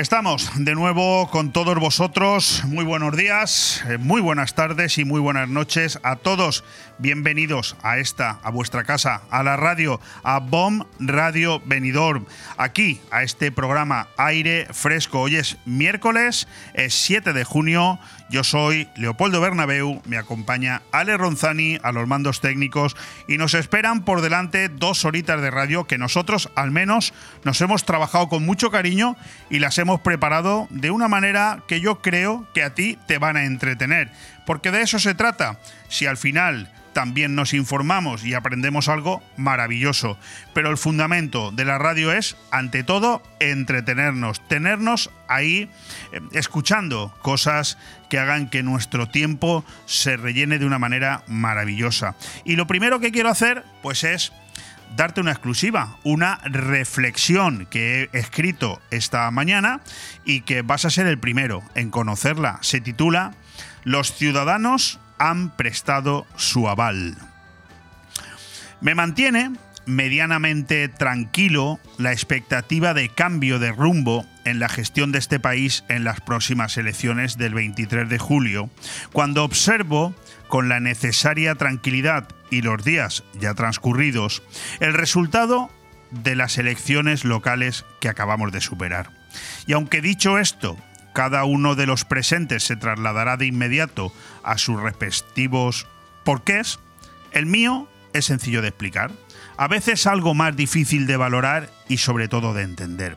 Estamos de nuevo con todos vosotros. Muy buenos días, eh, muy buenas tardes y muy buenas noches a todos. Bienvenidos a esta, a vuestra casa, a la radio, a BOM Radio Benidorm. Aquí, a este programa Aire Fresco. Hoy es miércoles, es 7 de junio. Yo soy Leopoldo Bernabeu, me acompaña Ale Ronzani a los mandos técnicos y nos esperan por delante dos horitas de radio que nosotros al menos nos hemos trabajado con mucho cariño y las hemos preparado de una manera que yo creo que a ti te van a entretener. Porque de eso se trata. Si al final también nos informamos y aprendemos algo maravilloso. Pero el fundamento de la radio es, ante todo, entretenernos, tenernos ahí eh, escuchando cosas que hagan que nuestro tiempo se rellene de una manera maravillosa. Y lo primero que quiero hacer, pues es darte una exclusiva, una reflexión que he escrito esta mañana y que vas a ser el primero en conocerla. Se titula Los ciudadanos han prestado su aval. Me mantiene medianamente tranquilo la expectativa de cambio de rumbo en la gestión de este país en las próximas elecciones del 23 de julio, cuando observo con la necesaria tranquilidad y los días ya transcurridos el resultado de las elecciones locales que acabamos de superar. Y aunque dicho esto, cada uno de los presentes se trasladará de inmediato a sus respectivos porqués, el mío es sencillo de explicar, a veces algo más difícil de valorar y sobre todo de entender.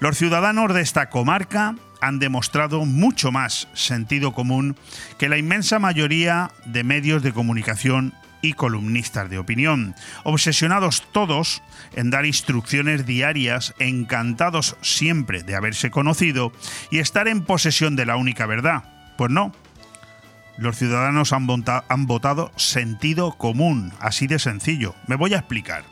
Los ciudadanos de esta comarca han demostrado mucho más sentido común que la inmensa mayoría de medios de comunicación y columnistas de opinión, obsesionados todos en dar instrucciones diarias, encantados siempre de haberse conocido y estar en posesión de la única verdad. Pues no. Los ciudadanos han, han votado sentido común, así de sencillo. Me voy a explicar.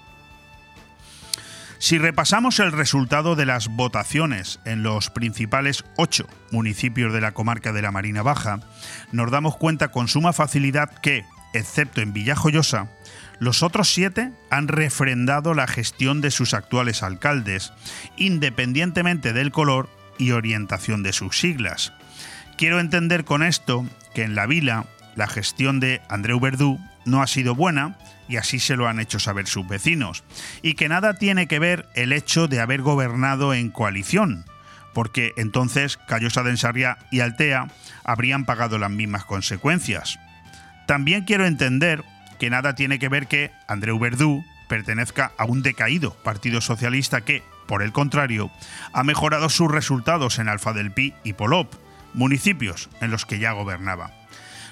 Si repasamos el resultado de las votaciones en los principales ocho municipios de la comarca de la Marina Baja, nos damos cuenta con suma facilidad que, excepto en Villajoyosa, los otros siete han refrendado la gestión de sus actuales alcaldes, independientemente del color y orientación de sus siglas. Quiero entender con esto que en la vila la gestión de Andreu Verdú no ha sido buena y así se lo han hecho saber sus vecinos, y que nada tiene que ver el hecho de haber gobernado en coalición, porque entonces Callosa de Ensarria y Altea habrían pagado las mismas consecuencias. También quiero entender que nada tiene que ver que Andreu Verdú pertenezca a un decaído Partido Socialista que, por el contrario, ha mejorado sus resultados en Alfa del Pi y Polop, municipios en los que ya gobernaba.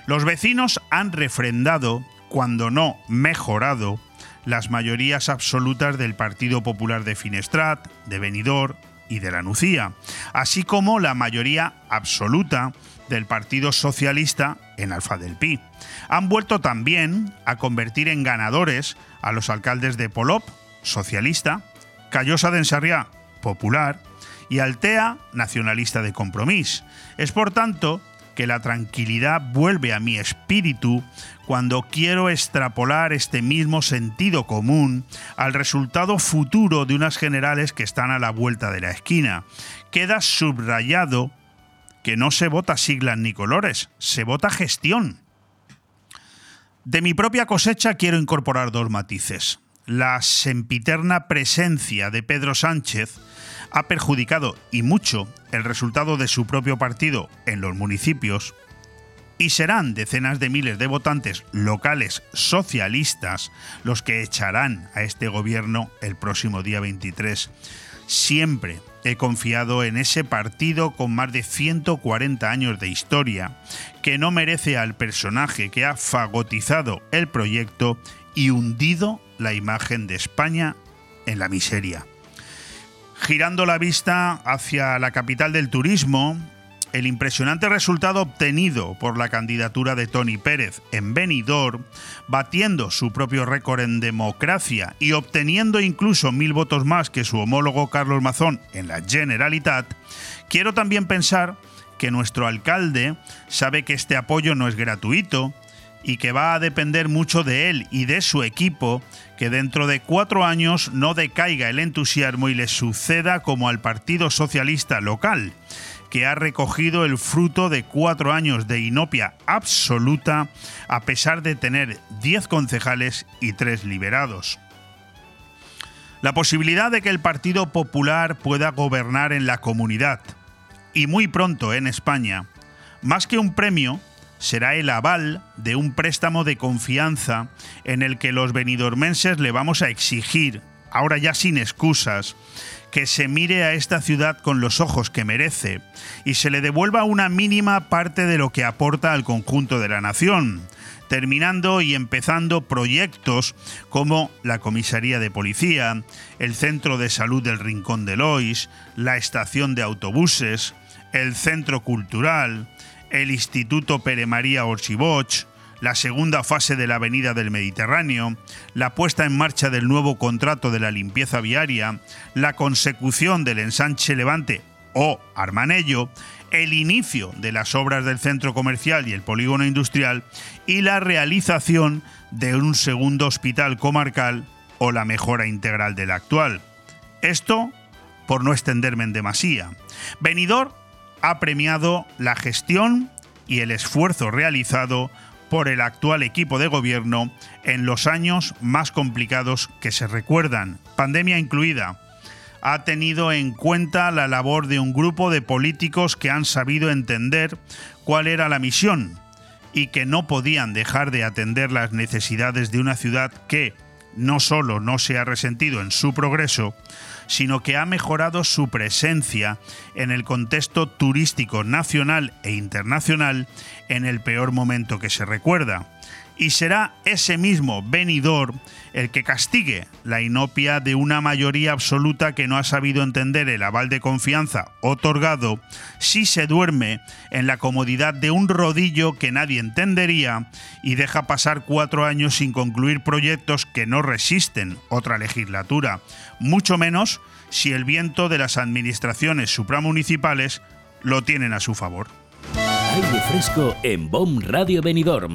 Los vecinos han refrendado, cuando no mejorado, las mayorías absolutas del Partido Popular de Finestrat, de Benidorm y de la Nucía, así como la mayoría absoluta del Partido Socialista en Alfa del Pi. Han vuelto también a convertir en ganadores a los alcaldes de Polop, socialista, Callosa de Ensarriá, popular, y Altea, nacionalista de compromiso. Es por tanto que la tranquilidad vuelve a mi espíritu cuando quiero extrapolar este mismo sentido común al resultado futuro de unas generales que están a la vuelta de la esquina. Queda subrayado que no se vota siglas ni colores, se vota gestión. De mi propia cosecha quiero incorporar dos matices. La sempiterna presencia de Pedro Sánchez ha perjudicado y mucho el resultado de su propio partido en los municipios y serán decenas de miles de votantes locales socialistas los que echarán a este gobierno el próximo día 23. Siempre he confiado en ese partido con más de 140 años de historia, que no merece al personaje que ha fagotizado el proyecto y hundido la imagen de España en la miseria. Girando la vista hacia la capital del turismo, el impresionante resultado obtenido por la candidatura de Tony Pérez en Benidorm, batiendo su propio récord en democracia y obteniendo incluso mil votos más que su homólogo Carlos Mazón en la Generalitat, quiero también pensar que nuestro alcalde sabe que este apoyo no es gratuito, y que va a depender mucho de él y de su equipo que dentro de cuatro años no decaiga el entusiasmo y le suceda como al Partido Socialista local, que ha recogido el fruto de cuatro años de inopia absoluta a pesar de tener diez concejales y tres liberados. La posibilidad de que el Partido Popular pueda gobernar en la comunidad, y muy pronto en España, más que un premio, será el aval de un préstamo de confianza en el que los venidormenses le vamos a exigir, ahora ya sin excusas, que se mire a esta ciudad con los ojos que merece y se le devuelva una mínima parte de lo que aporta al conjunto de la nación, terminando y empezando proyectos como la comisaría de policía, el centro de salud del Rincón de Lois, la estación de autobuses, el centro cultural, el Instituto Pere María Orchiboch, la segunda fase de la Avenida del Mediterráneo, la puesta en marcha del nuevo contrato de la limpieza viaria, la consecución del ensanche Levante o Armanello, el inicio de las obras del centro comercial y el polígono industrial y la realización de un segundo hospital comarcal o la mejora integral del actual. Esto por no extenderme en demasía. Venidor ha premiado la gestión y el esfuerzo realizado por el actual equipo de gobierno en los años más complicados que se recuerdan, pandemia incluida. Ha tenido en cuenta la labor de un grupo de políticos que han sabido entender cuál era la misión y que no podían dejar de atender las necesidades de una ciudad que no solo no se ha resentido en su progreso, sino que ha mejorado su presencia en el contexto turístico nacional e internacional en el peor momento que se recuerda y será ese mismo venidor el que castigue la inopia de una mayoría absoluta que no ha sabido entender el aval de confianza otorgado si se duerme en la comodidad de un rodillo que nadie entendería y deja pasar cuatro años sin concluir proyectos que no resisten otra legislatura, mucho menos si el viento de las administraciones supramunicipales lo tienen a su favor. Aire fresco en BOM Radio Benidorm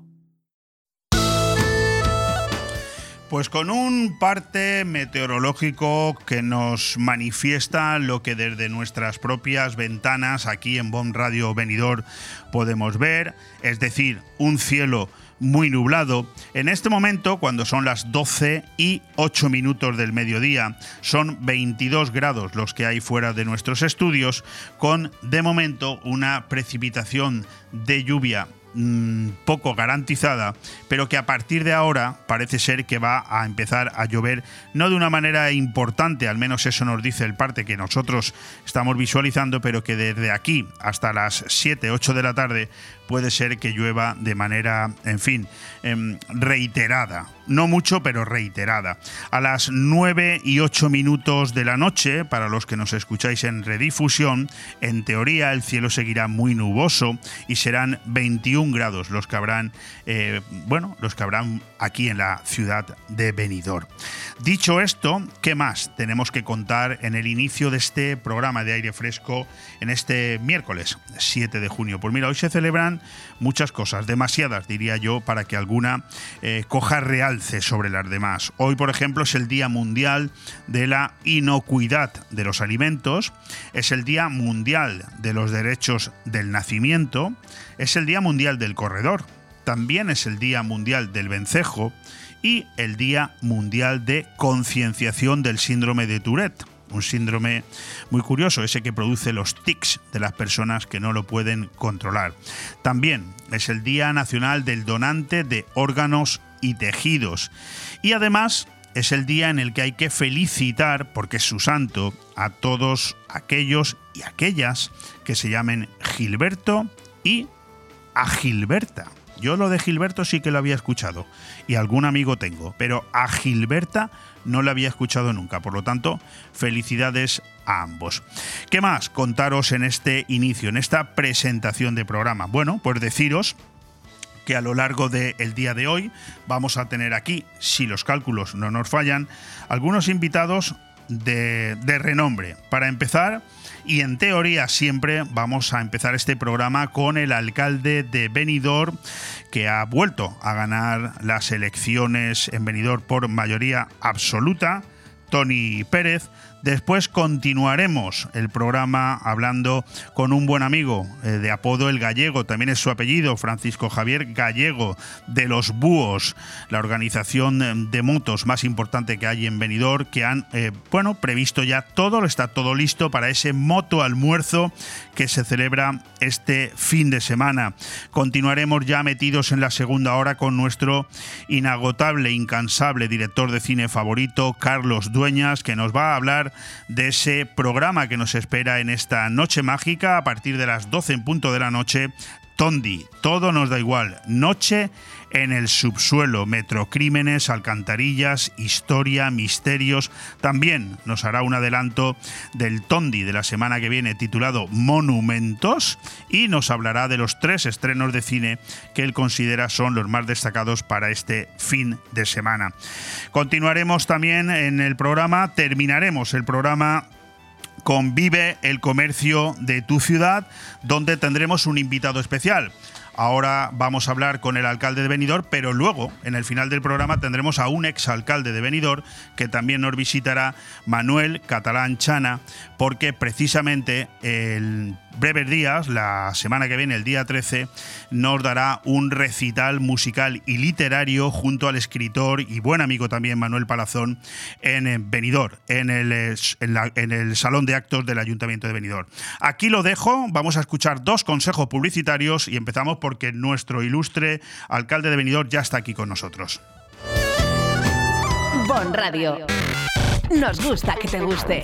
Pues con un parte meteorológico que nos manifiesta lo que desde nuestras propias ventanas aquí en Bon Radio Venidor podemos ver, es decir, un cielo muy nublado. En este momento, cuando son las 12 y 8 minutos del mediodía, son 22 grados los que hay fuera de nuestros estudios, con de momento una precipitación de lluvia Mm, poco garantizada, pero que a partir de ahora parece ser que va a empezar a llover, no de una manera importante, al menos eso nos dice el parte que nosotros estamos visualizando, pero que desde aquí hasta las 7, 8 de la tarde puede ser que llueva de manera, en fin, em, reiterada. No mucho, pero reiterada. A las 9 y 8 minutos de la noche, para los que nos escucháis en redifusión, en teoría el cielo seguirá muy nuboso y serán 21 grados los que habrán, eh, bueno, los que habrán aquí en la ciudad de Benidorm. Dicho esto, ¿qué más tenemos que contar en el inicio de este programa de aire fresco en este miércoles 7 de junio? Pues mira, hoy se celebran muchas cosas, demasiadas diría yo, para que alguna eh, coja realce sobre las demás. Hoy, por ejemplo, es el Día Mundial de la Inocuidad de los Alimentos, es el Día Mundial de los Derechos del Nacimiento, es el Día Mundial del Corredor, también es el Día Mundial del Vencejo y el Día Mundial de Concienciación del Síndrome de Tourette un síndrome muy curioso, ese que produce los tics de las personas que no lo pueden controlar. También es el Día Nacional del Donante de Órganos y Tejidos. Y además es el día en el que hay que felicitar, porque es su santo, a todos aquellos y aquellas que se llamen Gilberto y a Gilberta. Yo lo de Gilberto sí que lo había escuchado y algún amigo tengo, pero a Gilberta no la había escuchado nunca. Por lo tanto, felicidades a ambos. ¿Qué más contaros en este inicio, en esta presentación de programa? Bueno, pues deciros que a lo largo del día de hoy vamos a tener aquí, si los cálculos no nos fallan, algunos invitados de, de renombre. Para empezar, y en teoría siempre vamos a empezar este programa con el alcalde de Benidorm que ha vuelto a ganar las elecciones en Benidorm por mayoría absoluta, Tony Pérez, Después continuaremos el programa hablando con un buen amigo eh, de apodo El Gallego, también es su apellido, Francisco Javier Gallego, de los Búhos, la organización de motos más importante que hay en Benidorm, que han, eh, bueno, previsto ya todo, está todo listo para ese moto almuerzo que se celebra este fin de semana. Continuaremos ya metidos en la segunda hora con nuestro inagotable, incansable director de cine favorito, Carlos Dueñas, que nos va a hablar de ese programa que nos espera en esta noche mágica a partir de las 12 en punto de la noche. Tondi, todo nos da igual. Noche en el subsuelo, metrocrímenes, alcantarillas, historia, misterios. También nos hará un adelanto del Tondi de la semana que viene titulado Monumentos y nos hablará de los tres estrenos de cine que él considera son los más destacados para este fin de semana. Continuaremos también en el programa, terminaremos el programa con Vive el Comercio de tu ciudad, donde tendremos un invitado especial. Ahora vamos a hablar con el alcalde de Benidorm, pero luego, en el final del programa, tendremos a un exalcalde de Benidorm que también nos visitará, Manuel Catalán Chana, porque precisamente el breves días, la semana que viene, el día 13, nos dará un recital musical y literario junto al escritor y buen amigo también Manuel Palazón en Benidorm, en el, en, el Salón de Actos del Ayuntamiento de Benidorm. Aquí lo dejo, vamos a escuchar dos consejos publicitarios y empezamos porque nuestro ilustre alcalde de Benidorm ya está aquí con nosotros. Bon Radio. Nos gusta que te guste.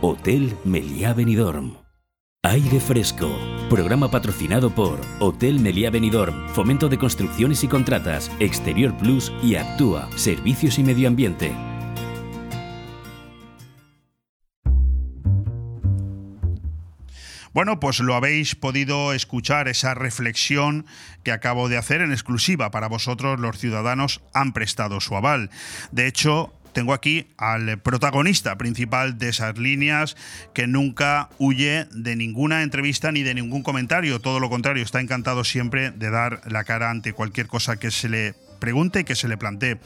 Hotel Meliá Benidorm. Aire Fresco. Programa patrocinado por Hotel Meliá Benidorm, Fomento de Construcciones y Contratas, Exterior Plus y Actúa, Servicios y Medio Ambiente. Bueno, pues lo habéis podido escuchar, esa reflexión que acabo de hacer en exclusiva para vosotros, los ciudadanos han prestado su aval. De hecho, tengo aquí al protagonista principal de esas líneas que nunca huye de ninguna entrevista ni de ningún comentario, todo lo contrario, está encantado siempre de dar la cara ante cualquier cosa que se le pregunte y que se le plantee.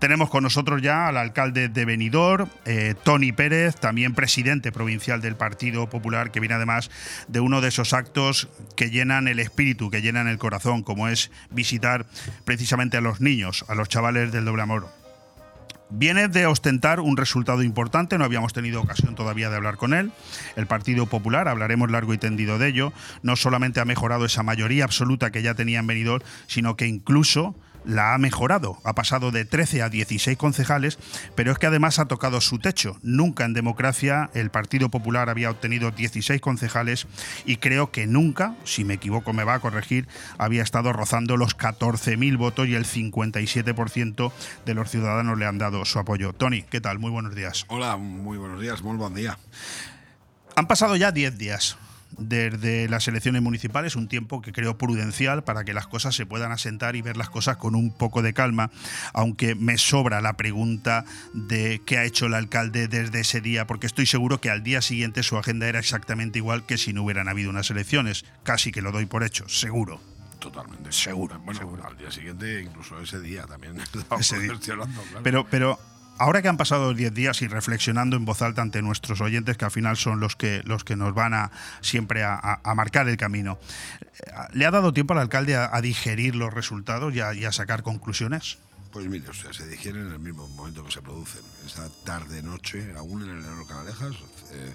Tenemos con nosotros ya al alcalde de Benidorm, eh, Tony Pérez, también presidente provincial del Partido Popular, que viene además de uno de esos actos que llenan el espíritu, que llenan el corazón, como es visitar precisamente a los niños, a los chavales del doble amor. Viene de ostentar un resultado importante, no habíamos tenido ocasión todavía de hablar con él. El Partido Popular, hablaremos largo y tendido de ello, no solamente ha mejorado esa mayoría absoluta que ya tenía en Benidorm, sino que incluso la ha mejorado. Ha pasado de 13 a 16 concejales, pero es que además ha tocado su techo. Nunca en democracia el Partido Popular había obtenido 16 concejales y creo que nunca, si me equivoco me va a corregir, había estado rozando los 14.000 votos y el 57% de los ciudadanos le han dado su apoyo. Tony, ¿qué tal? Muy buenos días. Hola, muy buenos días, muy buen día. Han pasado ya 10 días desde las elecciones municipales, un tiempo que creo prudencial para que las cosas se puedan asentar y ver las cosas con un poco de calma, aunque me sobra la pregunta de qué ha hecho el alcalde desde ese día, porque estoy seguro que al día siguiente su agenda era exactamente igual que si no hubieran habido unas elecciones. Casi que lo doy por hecho, seguro. Totalmente. Seguro. Bueno, al día siguiente, incluso ese día también. Ese día. Pero, pero ahora que han pasado 10 días y reflexionando en voz alta ante nuestros oyentes, que al final son los que, los que nos van a siempre a, marcar el camino, ¿le ha dado tiempo al alcalde a, digerir los resultados y a, sacar conclusiones? Pues mire, o sea, se digieren en el mismo momento que se producen. Esa tarde-noche, aún en el Enero Canalejas, eh,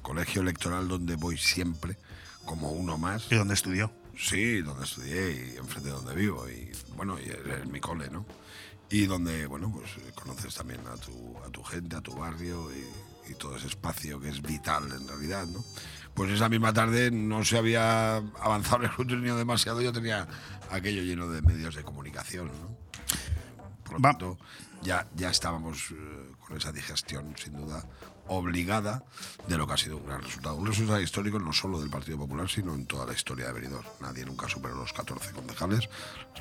colegio electoral donde voy siempre, como uno más. ¿Y dónde estudió? Sí, donde estudié y enfrente de donde vivo. Y bueno, y es mi cole, ¿no? Y donde, bueno, pues conoces también a tu, a tu gente, a tu barrio y, todo ese espacio que es vital en realidad, ¿no? Pues esa misma tarde no se había avanzado el escrutinio demasiado, yo tenía aquello lleno de medios de comunicación, ¿no? Por lo tanto, ya, ya estábamos eh, con esa digestión, sin duda, obligada de lo que ha sido un gran resultado. Un resultado histórico no solo del Partido Popular, sino en toda la historia de Benidorm. Nadie nunca superó los 14 concejales.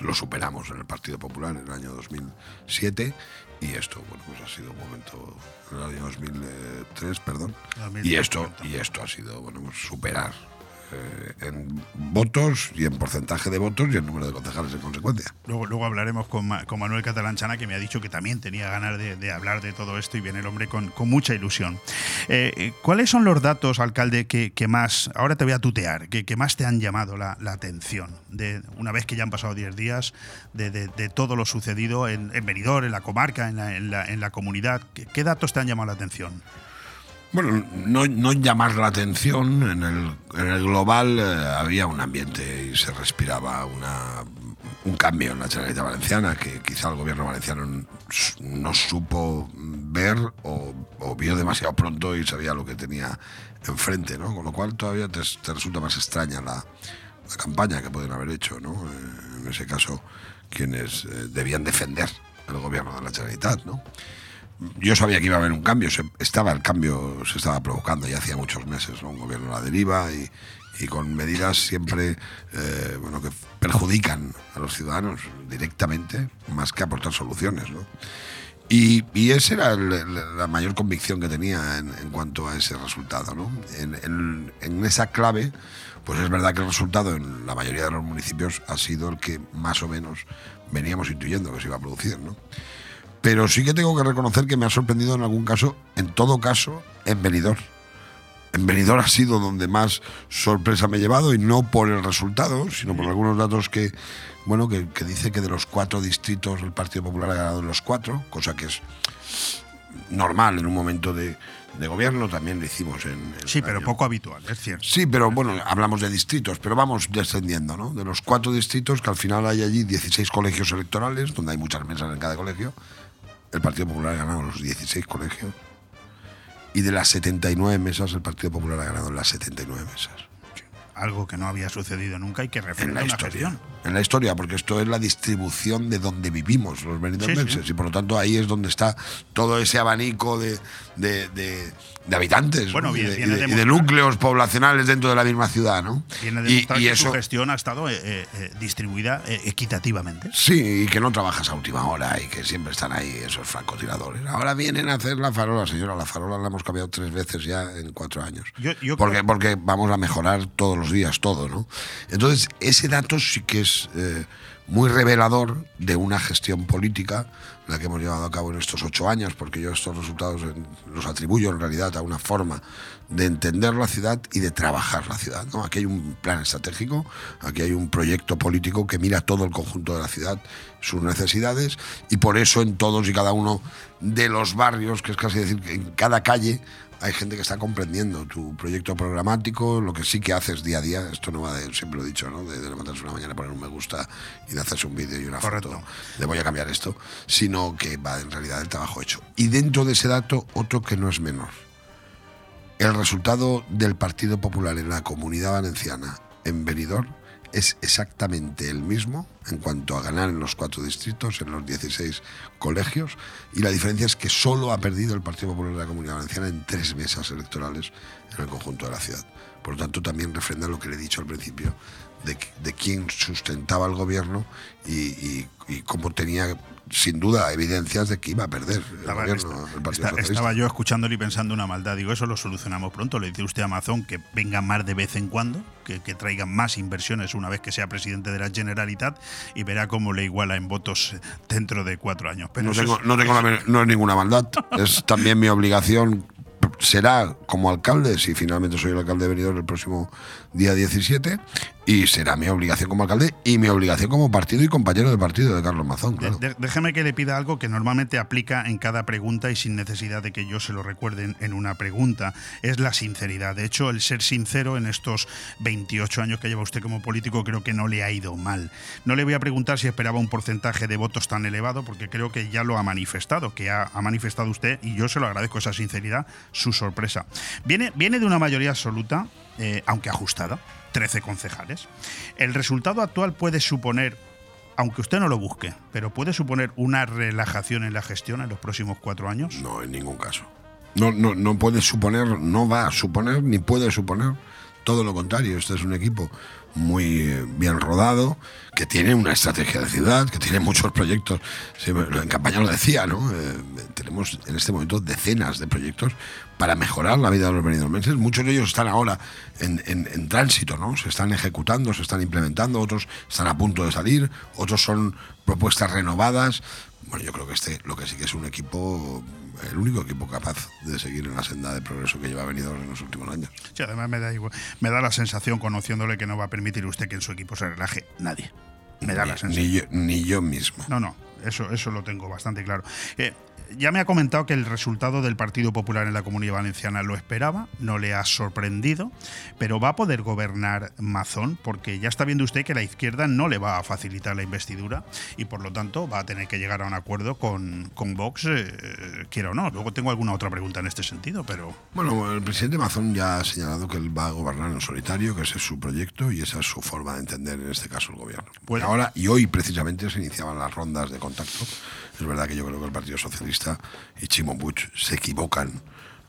Lo superamos en el Partido Popular en el año 2007 y esto, bueno, pues ha sido un momento en el año 2003, perdón. Y esto, y esto ha sido, bueno, pues superar eh, en votos y en porcentaje de votos y en número de concejales en consecuencia. Luego, luego hablaremos con, Manuel Catalanchana, que me ha dicho que también tenía ganas de, hablar de todo esto y viene el hombre con, mucha ilusión. Eh, eh, ¿Cuáles son los datos, alcalde, que, más, ahora te voy a tutear, que, más te han llamado la, atención, de una vez que ya han pasado 10 días, de, todo lo sucedido en, en Benidorm, en la comarca, en la, en la comunidad? ¿Qué datos te han llamado la atención? Bueno, no, llamar la atención, en el, en el global eh, había un ambiente y se respiraba una, un cambio en la Generalitat Valenciana que quizá el gobierno valenciano no supo ver o, vio demasiado pronto y sabía lo que tenía enfrente, ¿no? Con lo cual todavía te, resulta más extraña la, campaña que pueden haber hecho, ¿no? Eh, en ese caso, quienes eh, debían defender el gobierno de la Generalitat, ¿no? Yo sabía que iba a haber un cambio, estaba el cambio, se estaba provocando ya hacía muchos meses, un gobierno a la deriva y, con medidas siempre eh, bueno, que perjudican a los ciudadanos directamente, más que aportar soluciones. ¿no? Y, y, esa era la mayor convicción que tenía en, cuanto a ese resultado. ¿no? En, en, esa clave, pues es verdad que el resultado en la mayoría de los municipios ha sido el que más o menos veníamos intuyendo que se iba a producir. ¿no? Pero sí que tengo que reconocer que me ha sorprendido en algún caso, en todo caso, en Benidorm. En Benidorm ha sido donde más sorpresa me he llevado y no por el resultado, sino por algunos datos que, bueno, que, dice que de los cuatro distritos el Partido Popular ha ganado en los cuatro, cosa que es normal en un momento de, gobierno, también lo hicimos en... sí, pero poco habitual, es cierto. Sí, pero bueno, hablamos de distritos, pero vamos descendiendo, ¿no? De los cuatro distritos, que al final hay allí 16 colegios electorales, donde hay muchas mesas en cada colegio, el Partido Popular ha ganado los 16 colegios y de las 79 mesas el Partido Popular ha ganado las 79 mesas. Algo que no había sucedido nunca y que refleja en la historia. En la historia, porque esto es la distribución de donde vivimos los benidormenses y por lo tanto ahí es donde está todo ese abanico de, de habitantes y, de, núcleos poblacionales dentro de la misma ciudad, ¿no? y, que su gestión ha estado eh, eh, eh, distribuida equitativamente. Sí, y que no trabajas a última hora y que siempre están ahí esos francotiradores. Ahora vienen a hacer la farola, señora, la farola la hemos cambiado tres veces ya en cuatro años. porque, porque vamos a mejorar todos los días todo, ¿no? Entonces, ese dato sí que es muy revelador de una gestión política la que hemos llevado a cabo en estos ocho años, porque yo estos resultados los atribuyo en realidad a una forma de entender la ciudad y de trabajar la ciudad. ¿no? Aquí hay un plan estratégico, aquí hay un proyecto político que mira todo el conjunto de la ciudad, sus necesidades, y por eso en todos y cada uno de los barrios, que es casi decir, en cada calle hay gente que está comprendiendo tu proyecto programático, lo que sí que haces día a día, esto no va de, siempre lo he dicho, ¿no? de, levantarse una mañana, poner un me gusta y de hacerse un vídeo y una foto de voy a cambiar esto, sino que va en realidad el trabajo hecho. Y dentro de ese dato, otro que no es menor. El resultado del Partido Popular en la Comunidad Valenciana en Benidorm es exactamente el mismo en cuanto a ganar en los cuatro distritos, en los 16 colegios, y la diferencia es que solo ha perdido el Partido Popular de la Comunidad Valenciana en tres mesas electorales en el conjunto de la ciudad. Por lo tanto, también refrenda lo que le he dicho al principio de, quién sustentaba el gobierno y cómo tenía sin duda evidencias de que iba a perder el Estaba, gobierno, el yo escuchándole y pensando una maldad. Digo, eso lo solucionamos pronto. Le dice usted a Amazon que venga más de vez en cuando, que, que traigan más inversiones una vez que sea presidente de la Generalitat y verá cómo le iguala en votos dentro de cuatro años. Pero no tengo, es- no, tengo la men- no es ninguna maldad. Es también mi obligación. Será como alcalde, si finalmente soy el alcalde de Benidorm el próximo día 17, y será mi obligación como alcalde y mi obligación como partido y compañero de partido de Carlos Mazón. De- Claro. de- déjeme que le pida algo que normalmente aplica en cada pregunta y sin necesidad de que yo se lo recuerde en, en una pregunta. Es la sinceridad. De hecho, el ser sincero en estos 28 años que lleva usted como político creo que no le ha ido mal. No le voy a preguntar si esperaba un porcentaje de votos tan elevado porque creo que ya lo ha manifestado, que ha, ha manifestado usted y yo se lo agradezco esa sinceridad, su sorpresa. Viene, viene de una mayoría absoluta, eh, aunque ajustada, 13 concejales. El resultado actual puede suponer aunque usted no lo busque, pero puede suponer una relajación en la gestión en los próximos cuatro años. No, en ningún caso. No, no, no puede suponer, no va a suponer, ni puede suponer. Todo lo contrario, este es un equipo muy eh, bien rodado, que tiene una estrategia de ciudad, que tiene muchos proyectos. En campaña lo decía, ¿no? Eh, tenemos en este momento decenas de proyectos para mejorar la vida de los benidormenses. Muchos de ellos están ahora en, en- en tránsito, ¿no? Se están ejecutando, se están implementando, otros están a punto de salir, otros son propuestas renovadas. Bueno, yo creo que este lo que sí que es un equipo, el único equipo capaz de seguir en la senda de progreso que lleva venido en los últimos años. Sí, además me da, igual- me da la sensación, conociéndole, que no va a permitir usted que en su equipo se relaje nadie. Me da la sensación. Ni yo, ni yo mismo. No, no, eso, eso lo tengo bastante claro. Eh, ya me ha comentado que el resultado del Partido Popular en la Comunidad Valenciana lo esperaba, no le ha sorprendido, pero va a poder gobernar Mazón porque ya está viendo usted que la izquierda no le va a facilitar la investidura y por lo tanto va a tener que llegar a un acuerdo con, con Vox, eh, quiera o no. Luego tengo alguna otra pregunta en este sentido, pero Bueno, el presidente Mazón ya ha señalado que él va a gobernar en solitario, que ese es su proyecto y esa es su forma de entender en este caso el gobierno. Bueno. Y ahora y hoy precisamente se iniciaban las rondas de contacto. Es verdad que yo creo que el Partido Socialista y Chimo Puig se equivocan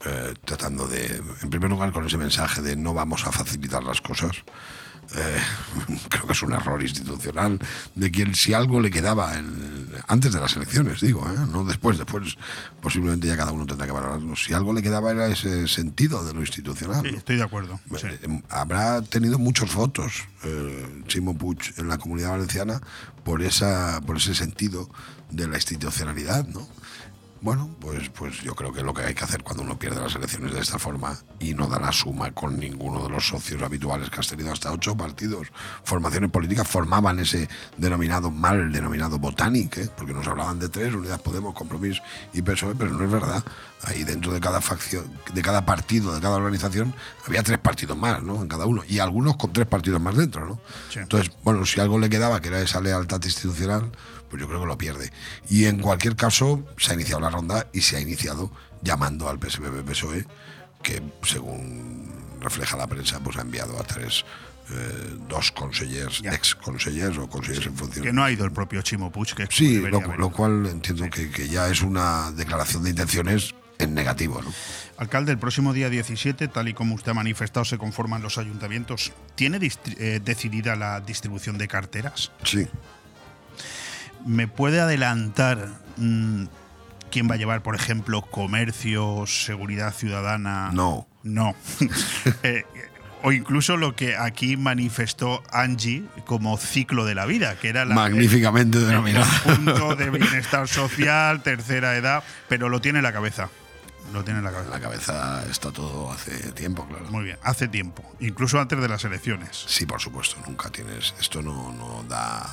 eh, tratando de, en primer lugar, con ese mensaje de no vamos a facilitar las cosas. Eh, creo que es un error institucional de quien si algo le quedaba antes de las elecciones, digo, ¿eh? no después, después posiblemente ya cada uno tendrá que valorarlo. Si algo le quedaba era ese sentido de lo institucional. sí, ¿no? estoy de acuerdo. sí. Eh, Habrá tenido muchos votos eh, Chimo Puig en la comunidad valenciana por esa por ese sentido de la institucionalidad, ¿no? Bueno, pues, pues yo creo que lo que hay que hacer cuando uno pierde las elecciones de esta forma y no da la suma con ninguno de los socios habituales que has tenido hasta ocho partidos, formaciones políticas formaban ese denominado mal denominado Botanic, ¿eh? porque nos hablaban de tres, Unidas Podemos, Compromís y PSOE, pero no es verdad. Ahí dentro de cada facción, de cada partido, de cada organización, había tres partidos más, ¿no? En cada uno. Y algunos con tres partidos más dentro, ¿no? Sí. Entonces, bueno, si algo le quedaba, que era esa lealtad institucional, pues yo creo que lo pierde. Y en cualquier caso, se ha iniciado la ronda y se ha iniciado llamando al PSPB-PSOE, que según refleja la prensa, pues ha enviado a tres, eh, dos consellers, Ya. ex consellers o consellers en función. Que no ha ido el propio Chimo Puig, que Sí, lo, cual entiendo que, que ya es una declaración de intenciones en negativo, ¿no? Alcalde, el próximo día 17, tal y como usted ha manifestado, se conforman los ayuntamientos. ¿Tiene eh, decidida la distribución de carteras? Sí. ¿Me puede adelantar mm, quién va a llevar, por ejemplo, comercio, seguridad ciudadana? No. No. Eh, o incluso lo que aquí manifestó Angie como ciclo de la vida, que era la, Magníficamente el denominado. punto de bienestar social, tercera edad, pero lo tiene en la cabeza. Lo tiene en la En cabeza. la cabeza está todo hace tiempo, claro. Muy bien, hace tiempo, incluso antes de las elecciones. Sí, por supuesto, nunca tienes. Esto no, no da.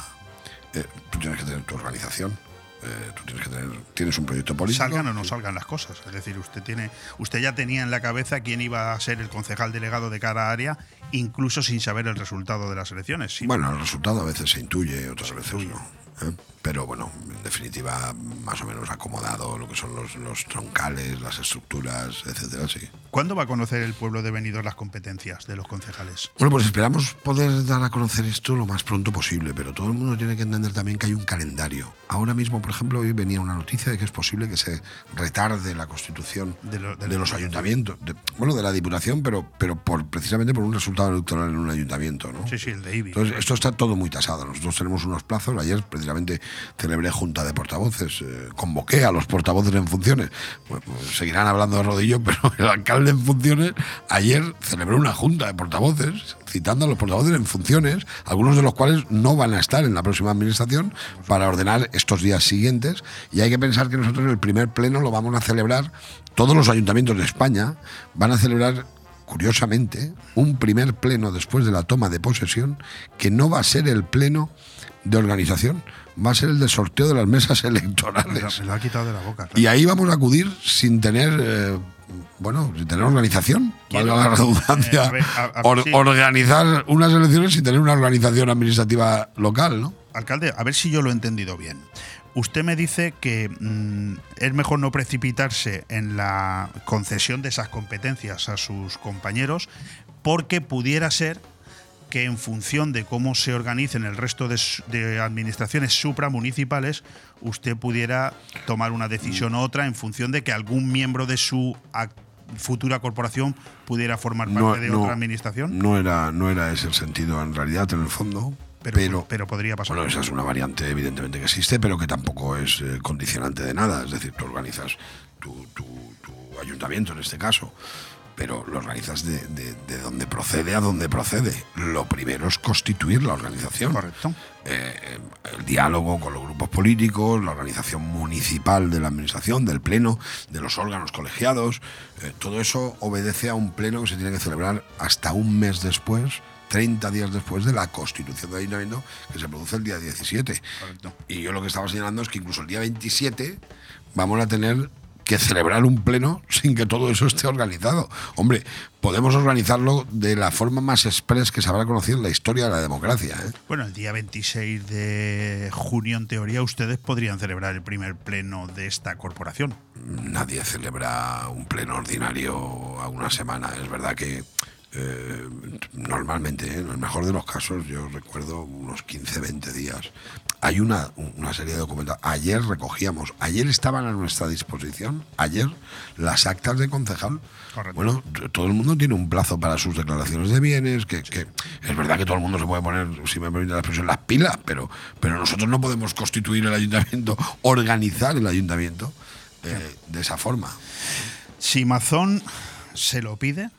Eh, tú tienes que tener tu organización. eh, tú tienes que tener. Tienes un proyecto político. Salgan o no salgan las cosas. Es decir, usted tiene, usted ya tenía en la cabeza quién iba a ser el concejal delegado de cada área, incluso sin saber el resultado de las elecciones. Sí, Bueno, el resultado a veces se intuye, otras veces no. ¿eh? Pero bueno, en definitiva, más o menos acomodado lo que son los, los troncales, las estructuras, etcétera, sí. ¿Cuándo va a conocer el pueblo de Benidorm las competencias de los concejales? Bueno, pues esperamos poder dar a conocer esto lo más pronto posible, pero todo el mundo tiene que entender también que hay un calendario. Ahora mismo, por ejemplo, hoy venía una noticia de que es posible que se retarde la constitución De lo- los ayuntamientos, de- bueno, de la diputación, pero, pero por, precisamente por un resultado electoral en un ayuntamiento, ¿no? Sí, sí, el de IBI. Entonces, esto está todo muy tasado. Nosotros tenemos unos plazos. Ayer, precisamente, celebré junta de portavoces. eh, convoqué a los portavoces en funciones. Pues, seguirán hablando de rodillo, pero el alcalde en funciones ayer celebró una junta de portavoces, citando a los portavoces en funciones, algunos de los cuales no van a estar en la próxima administración para ordenar estos días siguientes. Y hay que pensar que nosotros el primer pleno lo vamos a celebrar. Todos los ayuntamientos de España van a celebrar curiosamente, un primer pleno después de la toma de posesión que no va a ser el pleno de organización, va a ser el de sorteo de las mesas electorales. me lo ha quitado de la boca. claro. Y ahí vamos a acudir sin tener, eh, bueno, sin tener organización, valga la redundancia, Eh, a ver, a- a ver Or- si- organizar unas elecciones sin tener una organización administrativa local, ¿no? Alcalde, a ver si yo lo he entendido bien. Usted me dice que mm, es mejor no precipitarse en la concesión de esas competencias a sus compañeros porque pudiera ser que en función de cómo se organicen el resto de, de administraciones supramunicipales, usted pudiera tomar una decisión u otra en función de que algún miembro de su futura corporación pudiera formar parte de otra administración. no era, no era ese el sentido en realidad, en el fondo. Pero, pero, pero podría pasar. Bueno, esa es una variante evidentemente que existe, pero que tampoco es eh, condicionante de nada. Es decir, tú organizas tu, tu- tu ayuntamiento en este caso, pero lo organizas de, de- de donde procede a donde procede. Lo primero es constituir la organización. Correcto. Eh, el diálogo con los grupos políticos, la organización municipal de la administración, del pleno, de los órganos colegiados, eh, todo eso obedece a un pleno que se tiene que celebrar hasta un mes después, 30 días después de la constitución del ayuntamiento, que se produce el día 17. Correcto. Y yo lo que estaba señalando es que incluso el día 27 vamos a tener que celebrar un pleno sin que todo eso esté organizado. Hombre, podemos organizarlo de la forma más express que se habrá conocido en la historia de la democracia. ¿eh? Bueno, el día 26 de junio, en teoría, ustedes podrían celebrar el primer pleno de esta corporación. Nadie celebra un pleno ordinario a una semana. Es verdad que eh, normalmente, ¿eh? en el mejor de los casos, yo recuerdo unos 15, 20 días. Hay una, una serie de documentos. Ayer recogíamos, ayer estaban a nuestra disposición, ayer, las actas de concejal. Correcto. Bueno, todo el mundo tiene un plazo para sus declaraciones de bienes, que, que es verdad que todo el mundo se puede poner, si me permite la expresión, las pilas, pero, pero nosotros no podemos constituir el ayuntamiento, organizar el ayuntamiento eh, de esa forma. Si Mazón se lo pide,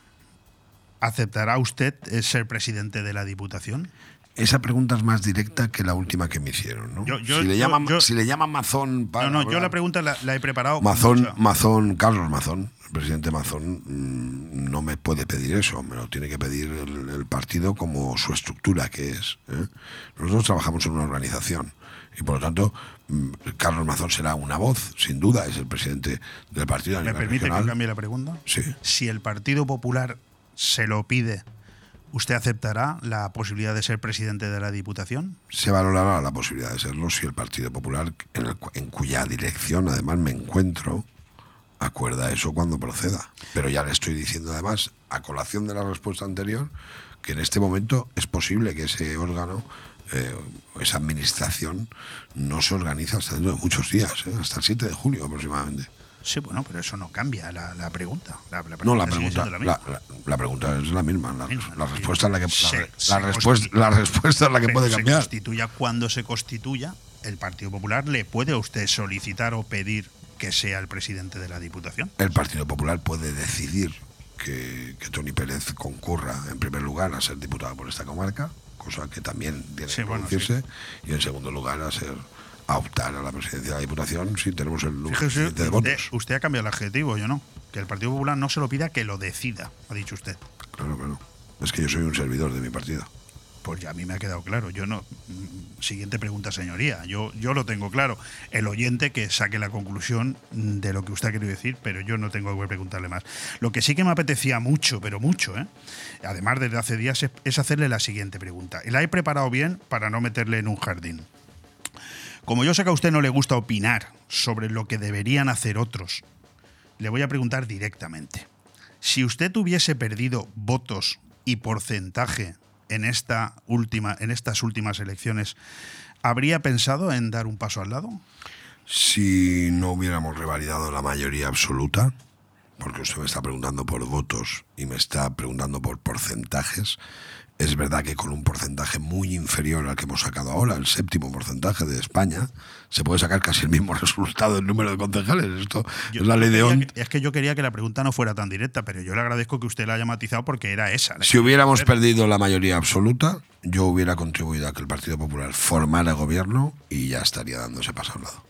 ¿aceptará usted eh, ser presidente de la Diputación? Esa pregunta es más directa que la última que me hicieron, ¿no? Yo- yo- si, le llaman, yo- si le llaman Mazón para no, no, yo la pregunta la, la he preparado. Mazón, Mazón, Carlos Mazón, el presidente Mazón, mm, no me puede pedir eso, me lo tiene que pedir el, el partido como su estructura que es. ¿eh? Nosotros trabajamos en una organización y por lo tanto mm, Carlos Mazón será una voz, sin duda, es el presidente del partido ¿Me permite que cambie la pregunta? Sí. Si el Partido Popular se lo pide, ¿usted aceptará la posibilidad de ser presidente de la Diputación? Se valorará la posibilidad de serlo si el Partido Popular, en, el en cuya dirección además me encuentro, acuerda eso cuando proceda. Pero ya le estoy diciendo además, a colación de la respuesta anterior, que en este momento es posible que ese órgano, eh, esa administración, no se organice hasta dentro de muchos días, ¿eh? hasta el 7 de julio aproximadamente. Sí, bueno, pero eso no cambia la, la pregunta. La, la No, la pregunta, la misma. pregunta es la misma. La, Misma, respuesta es la que Se- se respuesta, la respuesta es la que puede se cambiar. constituya cuando se constituya, el Partido Popular le puede a usted solicitar o pedir que sea el presidente de la Diputación. El Partido Popular puede decidir que, que Tony Pérez concurra en primer lugar a ser diputado por esta comarca, cosa que también tiene Sí, que bueno, producirse, y en segundo lugar a ser a optar a la presidencia de la Diputación si tenemos el número Fíjese, de votos. usted ha cambiado el adjetivo, yo no. Que el Partido Popular no se lo pida, que lo decida, ha dicho usted. Claro, claro. Es que yo soy un servidor de mi partido. Pues ya a mí me ha quedado claro. Yo no. mm, Siguiente pregunta, señoría. Yo, yo lo tengo claro. El oyente que saque la conclusión de lo que usted ha querido decir, pero yo no tengo que preguntarle más. Lo que sí que me apetecía mucho, pero mucho, ¿eh? además desde hace días, es, es hacerle la siguiente pregunta. Y la he preparado bien para no meterle en un jardín. Como yo sé que a usted no le gusta opinar sobre lo que deberían hacer otros, le voy a preguntar directamente. Si usted hubiese perdido votos y porcentaje en esta última en estas últimas elecciones, ¿habría pensado en dar un paso al lado? Si no hubiéramos revalidado la mayoría absoluta, porque usted me está preguntando por votos y me está preguntando por porcentajes, es verdad que con un porcentaje muy inferior al que hemos sacado ahora, el séptimo porcentaje de España, se puede sacar casi el mismo resultado del número de concejales. Esto Yo es la ley de que- Es que yo quería que la pregunta no fuera tan directa, pero yo le agradezco que usted la haya matizado porque era esa. Si hubiéramos perdido la mayoría absoluta, yo hubiera contribuido a que el Partido Popular formara gobierno y ya estaría dándose paso a un lado.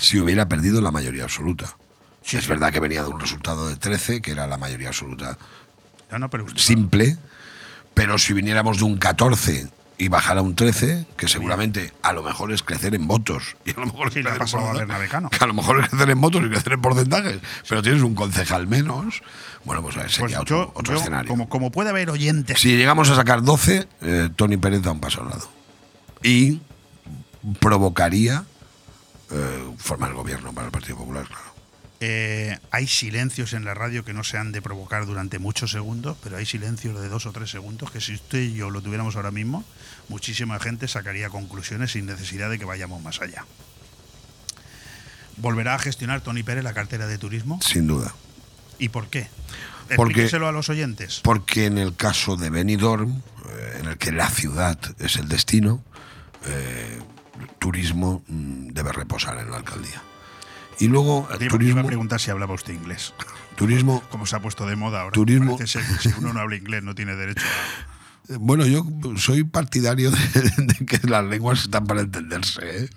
Si hubiera perdido la mayoría absoluta. Sí, es sí. verdad que venía de un resultado de 13, que era la mayoría absoluta No, no, pero usted- simple, pero si viniéramos de un 14 y bajara a un 13, que seguramente a lo mejor es crecer en votos. Y a lo mejor es Sí, le ha crecer en pasado a porcentajes, Bernabé Cano. Que a lo mejor es crecer en votos y crecer en porcentajes, pero tienes un concejal menos, bueno, pues pues sería otro, yo, otro yo, escenario. como, como puede haber oyentes Si llegamos a sacar 12, eh, Tony Pérez da un paso al lado. Y provocaría eh, formar gobierno para el Partido Popular, claro. Eh, hay silencios en la radio que no se han de provocar durante muchos segundos, pero hay silencios de dos o tres segundos que si usted y yo lo tuviéramos ahora mismo, muchísima gente sacaría conclusiones sin necesidad de que vayamos más allá. ¿Volverá a gestionar Tony Pérez la cartera de turismo? Sin duda. ¿Y por qué? Porque- Explíqueselo a los oyentes. Porque en el caso de Benidorm, eh, en el que la ciudad es el destino, eh, el turismo mm, debe reposar en la alcaldía. Y luego, Te turismo, iba a preguntar si hablaba usted inglés. turismo Como se ha puesto de moda ahora. Turismo- ser que si uno no habla inglés no tiene derecho a... Eh, Bueno, yo soy partidario de, de que las lenguas están para entenderse. ¿eh?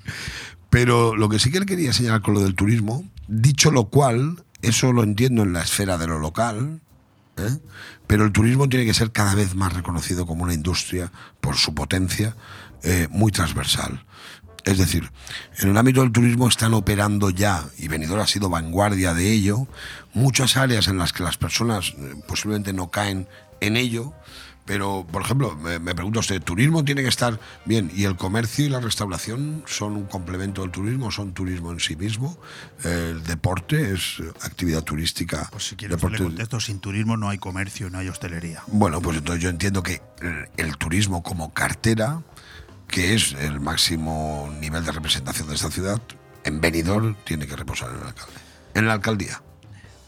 Pero lo que sí que le quería señalar con lo del turismo, dicho lo cual, eso lo entiendo en la esfera de lo local, ¿eh? pero el turismo tiene que ser cada vez más reconocido como una industria por su potencia eh, muy transversal. Es decir, en el ámbito del turismo están operando ya, y Benidorm ha sido vanguardia de ello, muchas áreas en las que las personas eh, posiblemente no caen en ello, pero, por ejemplo, me, me pregunta usted, ¿turismo tiene que estar bien? ¿Y el comercio y la restauración son un complemento del turismo? ¿Son turismo en sí mismo? ¿El deporte es actividad turística? Pues si quiere usted le deporte- contesto, sin turismo no hay comercio, no hay hostelería. bueno, pues entonces yo entiendo que el, el turismo como cartera, que es el máximo nivel de representación de esta ciudad, en Benidorm tiene que reposar en el alcalde. En la alcaldía.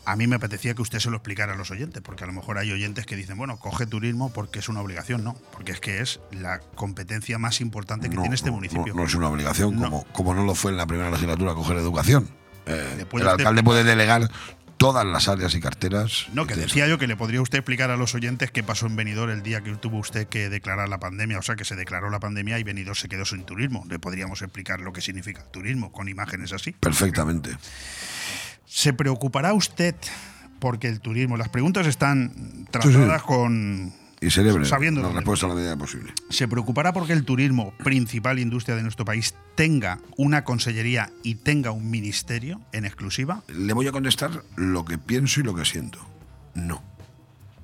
A mí me apetecía que usted se lo explicara a los oyentes, porque a lo mejor hay oyentes que dicen, bueno, coge turismo porque es una obligación, no, porque es que es la competencia más importante que No, tiene este no, municipio. No, no es una obligación, como, como no lo fue en la primera legislatura coger educación. Eh, el usted- alcalde puede delegar todas las áreas y carteras. No, que de- decía yo que le podría usted explicar a los oyentes qué pasó en Benidorm el día que tuvo usted que declarar la pandemia, o sea, que se declaró la pandemia y Benidorm se quedó sin turismo. Le podríamos explicar lo que significa turismo con imágenes así. Perfectamente. ¿Se preocupará usted porque el turismo, las preguntas están tratadas con Y cerebre Sabiendo la respuesta a la medida posible. ¿Se preocupará porque el turismo, principal industria de nuestro país, tenga una consellería y tenga un ministerio en exclusiva? Le voy a contestar lo que pienso y lo que siento. No.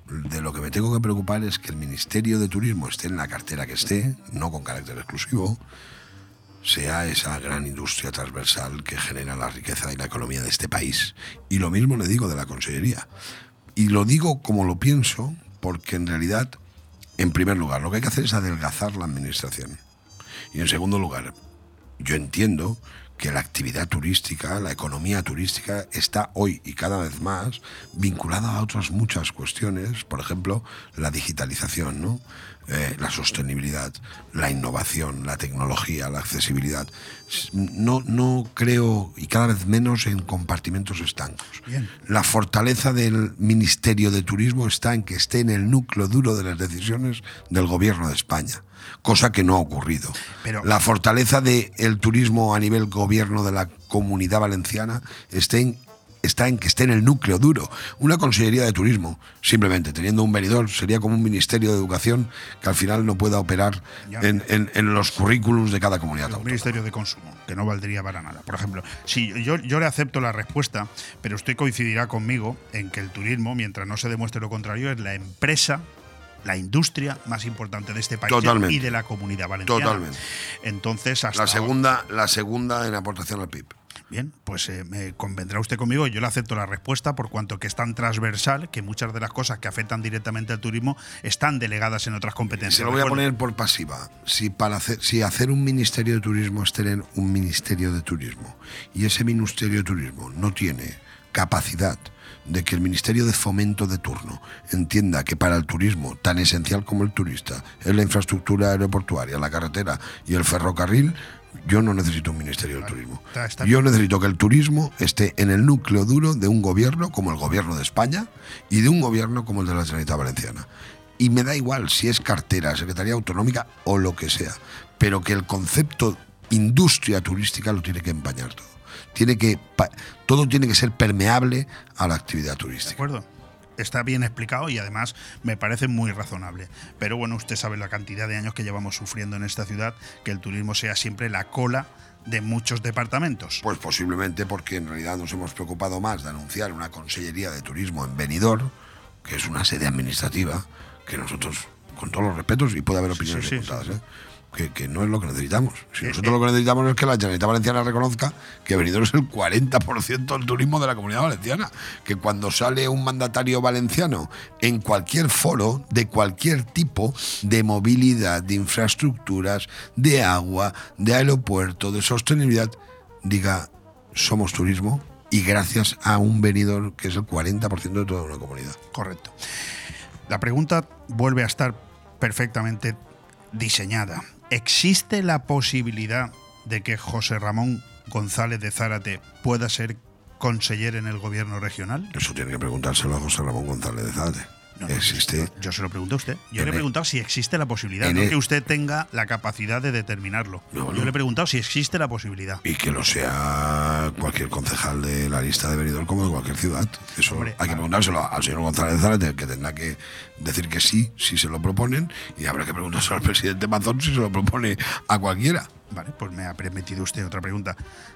De lo que me tengo que preocupar es que el Ministerio de Turismo esté en la cartera que esté, no con carácter exclusivo, sea esa gran industria transversal que genera la riqueza y la economía de este país. Y lo mismo le digo de la Consellería. Y lo digo como lo pienso, porque en realidad, en primer lugar, lo que hay que hacer es adelgazar la administración. Y en segundo lugar, yo entiendo que la actividad turística, la economía turística está hoy y cada vez más vinculada a otras muchas cuestiones, por ejemplo, la digitalización, ¿no? Eh, la sostenibilidad, la innovación, la tecnología, la accesibilidad. No, no creo, y cada vez menos, en compartimentos estancos. Bien. La fortaleza del Ministerio de Turismo está en que esté en el núcleo duro de las decisiones del Gobierno de España, cosa que no ha ocurrido. Pero- la fortaleza del turismo a nivel gobierno de la comunidad valenciana esté en- está en que esté en el núcleo duro. Una consellería de turismo, simplemente teniendo un venidor, sería como un ministerio de educación que al final no pueda operar en, en- en los currículums de cada comunidad Un autónoma. ministerio de consumo, que no valdría para nada. Por ejemplo, si yo, yo le acepto la respuesta, pero usted coincidirá conmigo en que el turismo, mientras no se demuestre lo contrario, es la empresa la industria más importante de este país Totalmente. y de la comunidad valenciana. Totalmente. Entonces, hasta La segunda, la segunda en aportación al PIB. Bien, pues eh, me convendrá usted conmigo, yo le acepto la respuesta por cuanto que es tan transversal que muchas de las cosas que afectan directamente al turismo están delegadas en otras competencias. Se lo voy a poner por pasiva. Si para hacer, si hacer un ministerio de turismo es tener un ministerio de turismo y ese ministerio de turismo no tiene capacidad de que el ministerio de fomento de turno entienda que para el turismo tan esencial como el turista es la infraestructura aeroportuaria, la carretera y el ferrocarril, yo no necesito un ministerio de turismo. Está- está Yo necesito que el turismo esté en el núcleo duro de un gobierno como el gobierno de España y de un gobierno como el de la Generalitat Valenciana. Y me da igual si es cartera, secretaría autonómica o lo que sea, pero que el concepto industria turística lo tiene que empañar todo. Tiene que todo tiene que ser permeable a la actividad ¿De turística. acuerdo? Está bien explicado y además me parece muy razonable. Pero bueno, usted sabe la cantidad de años que llevamos sufriendo en esta ciudad, que el turismo sea siempre la cola de muchos departamentos. Pues posiblemente porque en realidad nos hemos preocupado más de anunciar una consellería de turismo en Benidorm, que es una sede administrativa, que nosotros, con todos los respetos, y puede haber opiniones sí, ¿eh? Que, que no es lo que necesitamos. Si Eh, nosotros eh. lo que necesitamos es que la Generalitat Valenciana reconozca que Benidorm es el 40% del turismo de la comunidad valenciana. Que cuando sale un mandatario valenciano en cualquier foro de cualquier tipo de movilidad, de infraestructuras, de agua, de aeropuerto, de sostenibilidad, diga, somos turismo y gracias a un venidor que es el 40% de toda una comunidad. Correcto. La pregunta vuelve a estar perfectamente diseñada. ¿Existe la posibilidad de que José Ramón González de Zárate pueda ser conseller en el gobierno regional? Eso tiene que preguntárselo a José Ramón González de Zárate. No, no, Existe. Yo, yo se lo pregunto a usted. Yo le he preguntado si existe la posibilidad, no el- que usted tenga la capacidad de determinarlo. No, Yo le he preguntado si existe la posibilidad. Y que lo sea cualquier concejal de la lista de venidor como de cualquier ciudad. Eso Hombre, hay que preguntárselo al señor González Zárate, que tendrá que decir que sí, si se lo proponen, y habrá que preguntárselo al presidente Mazón si se lo propone a cualquiera. Vale, pues me ha permitido usted otra pregunta.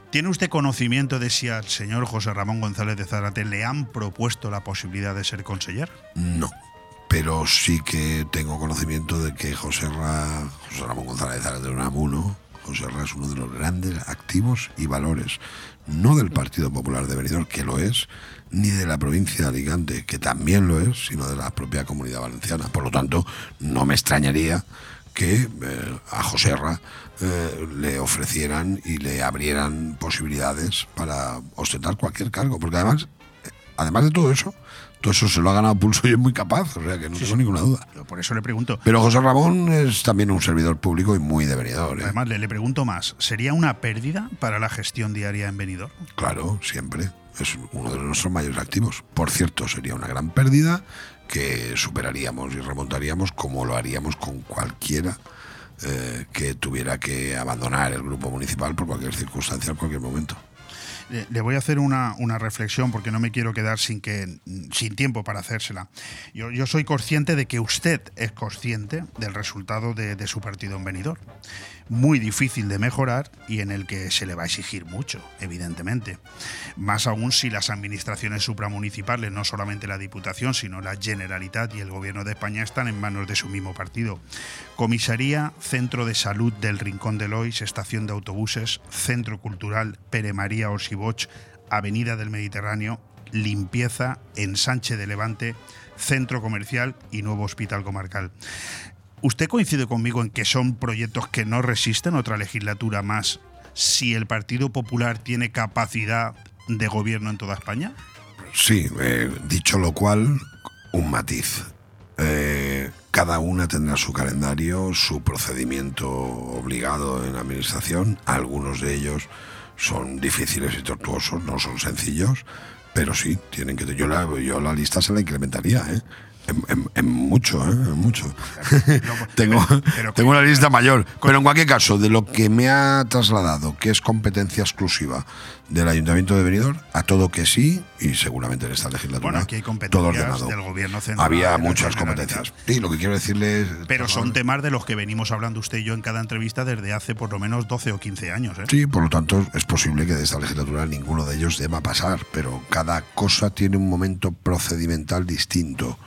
¿Tiene usted conocimiento de si al señor José Ramón González de Zárate le han propuesto la posibilidad de ser conseller? No. Pero sí que tengo conocimiento de que José, Ra- José Ramón González de Zárate de Unamuno, José Ra es uno de los grandes activos y valores, no del Partido Popular de Benidorm, que lo es, ni de la provincia de Alicante, que también lo es, sino de la propia comunidad valenciana. Por lo tanto, no me extrañaría que eh, a José Ra eh, le ofrecieran y le abrieran posibilidades para ostentar cualquier cargo, porque además además de todo eso, todo eso se lo ha ganado pulso y es muy capaz, o sea que no tengo ninguna duda. Yo por eso le pregunto. Pero José Ramón es también un servidor público y muy de venidor, ¿eh? Además, le, le pregunto más. ¿Sería una pérdida para la gestión diaria en Benidorm? Claro, siempre. Es uno de nuestros mayores activos. Por cierto, sería una gran pérdida que superaríamos y remontaríamos como lo haríamos con cualquiera eh, que tuviera que abandonar el grupo municipal por cualquier circunstancia en cualquier momento. Le, voy a hacer una, una reflexión porque no me quiero quedar sin, que, sin tiempo para hacérsela. Yo, yo soy consciente de que usted es consciente del resultado de, de su partido en Benidorm. Muy difícil de mejorar y en el que se le va a exigir mucho, evidentemente. Más aún si las administraciones supramunicipales, no solamente la Diputación, sino la Generalitat y el Gobierno de España están en manos de su mismo partido. Comisaría, Centro de Salud del Rincón de Lois, Estación de Autobuses, Centro Cultural Pere María Orsiboch, Avenida del Mediterráneo, Limpieza, Ensanche de Levante, Centro Comercial y Nuevo Hospital Comarcal. ¿Usted coincide conmigo en que son proyectos que no resisten otra legislatura más si el Partido Popular tiene capacidad de gobierno en toda España? Sí, eh, dicho lo cual, un matiz. Eh, cada una tendrá su calendario, su procedimiento obligado en la administración. Algunos de ellos son difíciles y tortuosos, no son sencillos, pero sí, tienen que. Yo la, yo la lista se la incrementaría, ¿eh? En, en- en mucho, ¿eh? En mucho. tengo, pero- tengo una lista mayor. Pero en cualquier caso, de lo que me ha trasladado, que es competencia exclusiva del Ayuntamiento de Benidorm, a todo que sí, y seguramente en esta legislatura. Bueno, aquí hay todo competencias del Gobierno central. Había muchas competencias. Sí, lo que quiero decirles. Pero son temas de los que venimos hablando usted y yo en cada entrevista desde hace por lo menos 12 o 15 años. ¿eh? Sí, por lo tanto, es posible que de esta legislatura ninguno de ellos deba pasar, pero cada cosa tiene un momento procedimental distinto.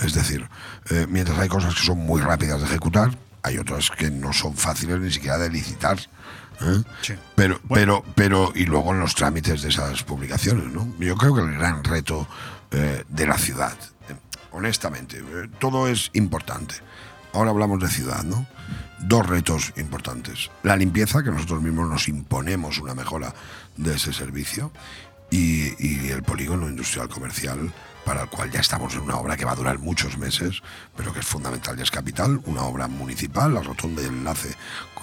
Es decir, eh, mientras hay cosas que son muy rápidas de ejecutar, hay otras que no son fáciles ni siquiera de licitar. ¿eh? Sí. Pero, pero, pero, y luego en los trámites de esas publicaciones, ¿no? Yo creo que el gran reto eh, de la ciudad, honestamente, todo es importante. Ahora hablamos de ciudad, ¿no? Dos retos importantes. La limpieza, que nosotros mismos nos imponemos una mejora de ese servicio, y, y el polígono industrial comercial para el cual ya estamos en una obra que va a durar muchos meses, pero que es fundamental y es capital, una obra municipal, la rotonda de enlace,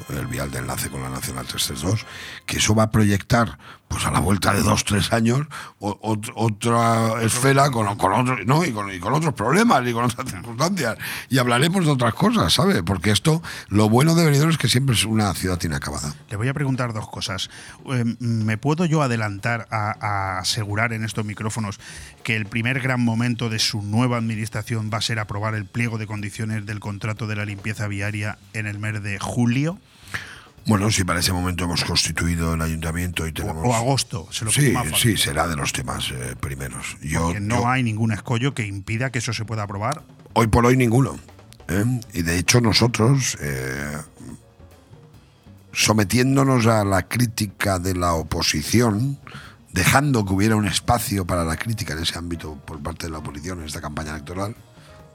el vial de enlace con la Nacional 332, que eso va a proyectar pues a la vuelta de dos, tres años, otra esfera con, con otros, no, y con, y con otros problemas y con otras circunstancias. Y hablaremos de otras cosas, ¿sabe? Porque esto, lo bueno de Benidorm es que siempre es una ciudad inacabada. Le voy a preguntar dos cosas. Eh, ¿Me puedo yo adelantar a, a asegurar en estos micrófonos que el primer gran momento de su nueva administración va a ser aprobar el pliego de condiciones del contrato de la limpieza viaria en el mes de julio Bueno, si para ese momento hemos constituido el ayuntamiento y tenemos... o agosto? Se lo Sí, sí, será de los temas eh, primeros. Yo, Porque no yo- hay ningún escollo que impida que eso se pueda aprobar. hoy por hoy ninguno. ¿eh? Y de hecho nosotros, eh, sometiéndonos a la crítica de la oposición, dejando que hubiera un espacio para la crítica en ese ámbito por parte de la oposición en esta campaña electoral,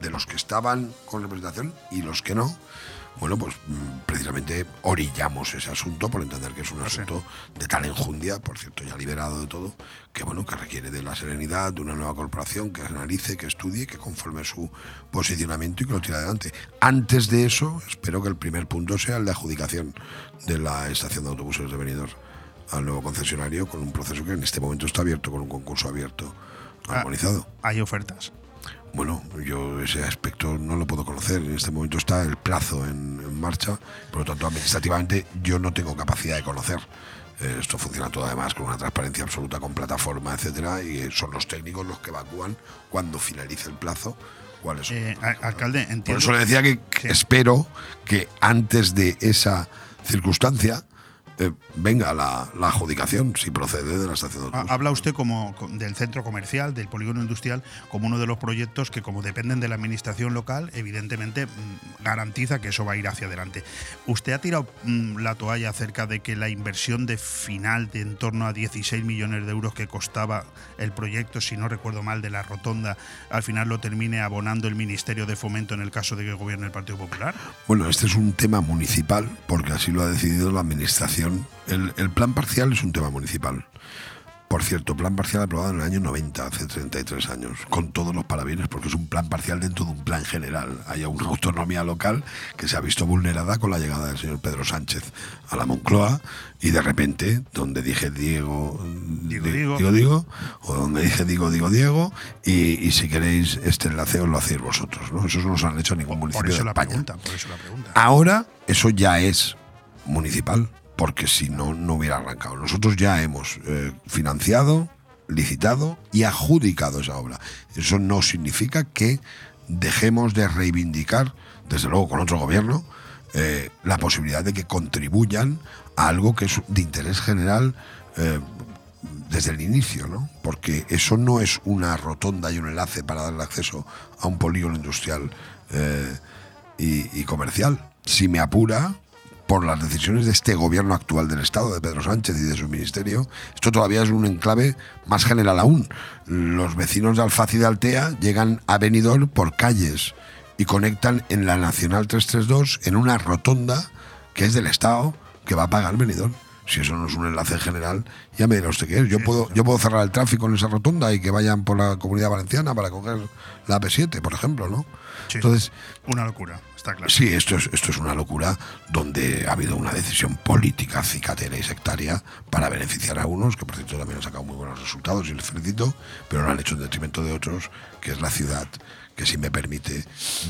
de los que estaban con representación y los que no, bueno, pues mm, precisamente orillamos ese asunto por entender que es un asunto de tal enjundia, por cierto, ya liberado de todo, que bueno, que requiere de la serenidad de una nueva corporación que analice, que estudie, que conforme su posicionamiento y que lo tire adelante. Antes de eso, espero que el primer punto sea el de adjudicación de la estación de autobuses de Benidorm al nuevo concesionario con un proceso que en este momento está abierto, con un concurso abierto, Ah. armonizado. Hay ofertas. Bueno, yo ese aspecto no lo puedo conocer. En este momento está el plazo en, en marcha. Por lo tanto, administrativamente yo no tengo capacidad de conocer. Eh, esto funciona todo además con una transparencia absoluta, con plataforma, etcétera, y eh, son los técnicos los que evacúan cuando finalice el plazo cuáles son. Eh, alcalde, entiendo. Por eso le decía que Sí. espero que antes de esa circunstancia eh, venga la, la adjudicación, si procede de la estación de. Habla usted como co- del centro comercial, del polígono industrial, como uno de los proyectos que, como dependen de la administración local, evidentemente mm, garantiza que eso va a ir hacia adelante. ¿Usted ha tirado mm, la toalla acerca de que la inversión de final de en torno a 16 millones de euros que costaba el proyecto, si no recuerdo mal, de la rotonda, al final lo termine abonando el Ministerio de Fomento en el caso de que gobierne el Partido Popular? Bueno, este es un tema municipal, porque así lo ha decidido la administración. El, el plan parcial es un tema municipal. Por cierto, plan parcial aprobado en el año 90, hace 33 años, con todos los parabienes, porque es un plan parcial dentro de un plan general. Hay una autonomía local que se ha visto vulnerada con la llegada del señor Pedro Sánchez a la Moncloa y de repente, donde dije Diego, Digo, di- digo. digo, digo, o donde dije digo, digo, Diego, y, y si queréis este enlace os lo hacéis vosotros. ¿no? Eso no se han hecho en ningún municipio Por eso de la España. pregunta, por eso la pregunta. Ahora eso ya es municipal, porque si no, no hubiera arrancado. Nosotros ya hemos eh, financiado, licitado y adjudicado esa obra. Eso no significa que dejemos de reivindicar, desde luego con otro gobierno, eh, la posibilidad de que contribuyan a algo que es de interés general eh, desde el inicio, ¿no? Porque eso no es una rotonda y un enlace para darle acceso a un polígono industrial y comercial. Si me apura, por las decisiones de este gobierno actual del Estado, de Pedro Sánchez y de su ministerio, esto todavía es un enclave más general aún. Los vecinos de Alfaz y de Altea llegan a Benidorm por calles y conectan en la Nacional 332 en una rotonda que es del Estado que va a pagar Benidorm. Si eso no es un enlace general, ya me dirá usted qué es. Yo puedo, yo puedo cerrar el tráfico en esa rotonda y que vayan por la comunidad valenciana para coger la P7, por ejemplo, ¿no? Sí. Entonces, Una locura, está claro. Sí, esto es, esto es una locura donde ha habido una decisión política, cicatera y sectaria para beneficiar a unos, que por cierto también han sacado muy buenos resultados y les felicito, pero lo han hecho en detrimento de otros, que es la ciudad que, si me permite,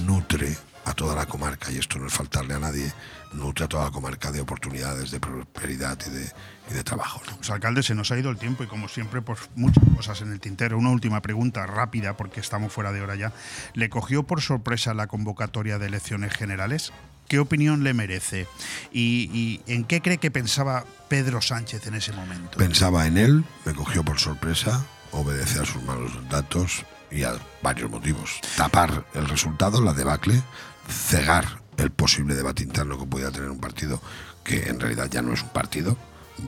nutre a toda la comarca, y esto no es faltarle a nadie, nutre a toda la comarca de oportunidades, de prosperidad y de, y de trabajo. ¿no? Pues alcalde, se nos ha ido el tiempo y como siempre, pues muchas cosas en el tintero. Una última pregunta rápida, porque estamos fuera de hora ya. ¿Le cogió por sorpresa la convocatoria de elecciones generales? ¿Qué opinión le merece? ¿Y, y en qué cree que pensaba Pedro Sánchez en ese momento? Pensaba en él, me cogió por sorpresa, obedece a sus malos datos y a varios motivos. Tapar el resultado, la debacle, cegar el posible debate interno que pudiera tener un partido que en realidad ya no es un partido,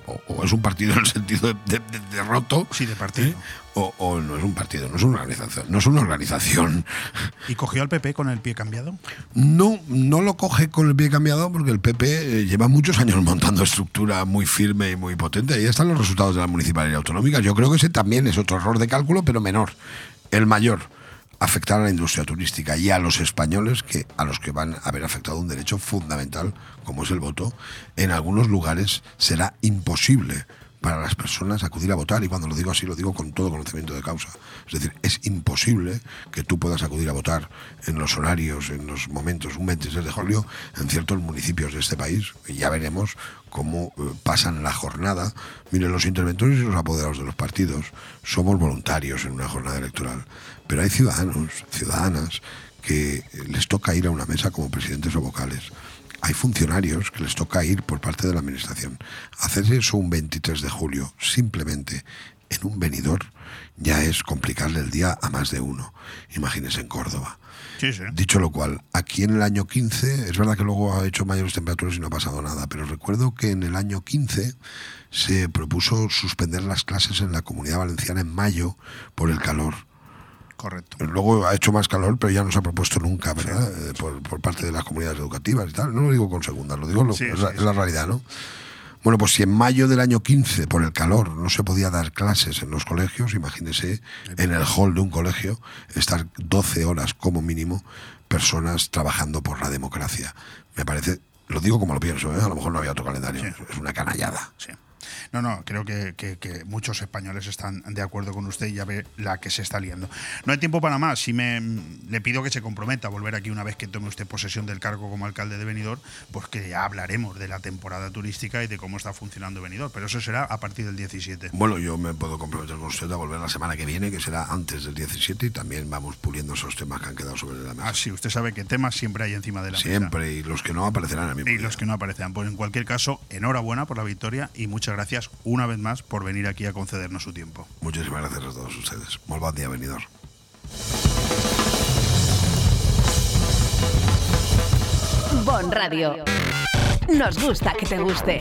o, es un partido en el sentido de, roto. Sí, de partido. ¿eh? O, no es un partido, no es una organización. No es una organización. ¿Y cogió al PP con el pie cambiado? No, no lo coge con el pie cambiado porque el PP eh, lleva muchos años montando estructura muy firme y muy potente. Ahí están los resultados de la municipalidad autonómica. Yo creo que ese también es otro error de cálculo, pero menor. El mayor afectar a la industria turística y a los españoles que a los que van a haber afectado un derecho fundamental como es el voto, en algunos lugares será imposible para las personas acudir a votar y cuando lo digo así lo digo con todo conocimiento de causa. Es decir, es imposible que tú puedas acudir a votar en los horarios, en los momentos, un 26 de julio, en ciertos municipios de este país. Y ya veremos cómo eh, pasan la jornada. Miren, los interventores y los apoderados de los partidos somos voluntarios en una jornada electoral, pero hay ciudadanos, ciudadanas, que les toca ir a una mesa como presidentes o vocales hay funcionarios que les toca ir por parte de la administración. Hacer eso un 23 de julio, simplemente en un venidor, ya es complicarle el día a más de uno. Imagínense en Córdoba. Dicho lo cual, aquí en el año 15, es verdad que luego ha hecho mayores temperaturas y no ha pasado nada, pero recuerdo que en el año 15 se propuso suspender las clases en la comunidad valenciana en mayo por el calor Correcto. Luego ha hecho más calor, pero ya no se ha propuesto nunca, ¿verdad? Eh, por, parte de las comunidades educativas y tal. No lo digo con segundas, lo digo, es, la, realidad, ¿no? Bueno, pues si en mayo del año 15, por el calor, no se podía dar clases en los colegios, imagínese en el hall de un colegio estar 12 horas como mínimo personas trabajando por la democracia. Me parece, lo digo como lo pienso, ¿eh? a lo mejor no había otro calendario, es una canallada. Sí. No, no, creo que, muchos españoles están de acuerdo con usted y ya ve la que se está liando. No hay tiempo para más. Si me le pido que se comprometa a volver aquí una vez que tome usted posesión del cargo como alcalde de Benidorm, pues que ya hablaremos de la temporada turística y de cómo está funcionando Benidorm. Pero eso será a partir del 17. Bueno, yo me puedo comprometer con usted a volver la semana que viene, que será antes del 17, y también vamos puliendo esos temas que han quedado sobre la mesa. Ah, sí, usted sabe que temas siempre hay encima de la mesa. Siempre, y los que no aparecerán a mí. Y los que no aparecerán. Pues en cualquier caso, enhorabuena por la victoria y muchas gracias una vez más por venir aquí a concedernos su tiempo. Muchísimas gracias a todos ustedes. Muy buen día, venidor. Bon Radio. Nos gusta que te guste.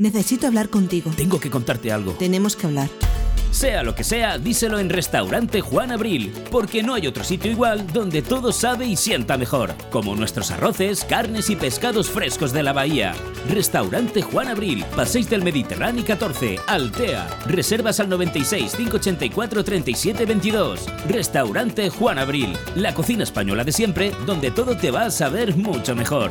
Necesito hablar contigo. Tengo que contarte algo. Tenemos que hablar. Sea lo que sea, díselo en Restaurante Juan Abril, porque no hay otro sitio igual donde todo sabe y sienta mejor, como nuestros arroces, carnes y pescados frescos de la bahía. Restaurante Juan Abril, Paséis del Mediterráneo 14, Altea. Reservas al 96 584 37 22. Restaurante Juan Abril, la cocina española de siempre, donde todo te va a saber mucho mejor.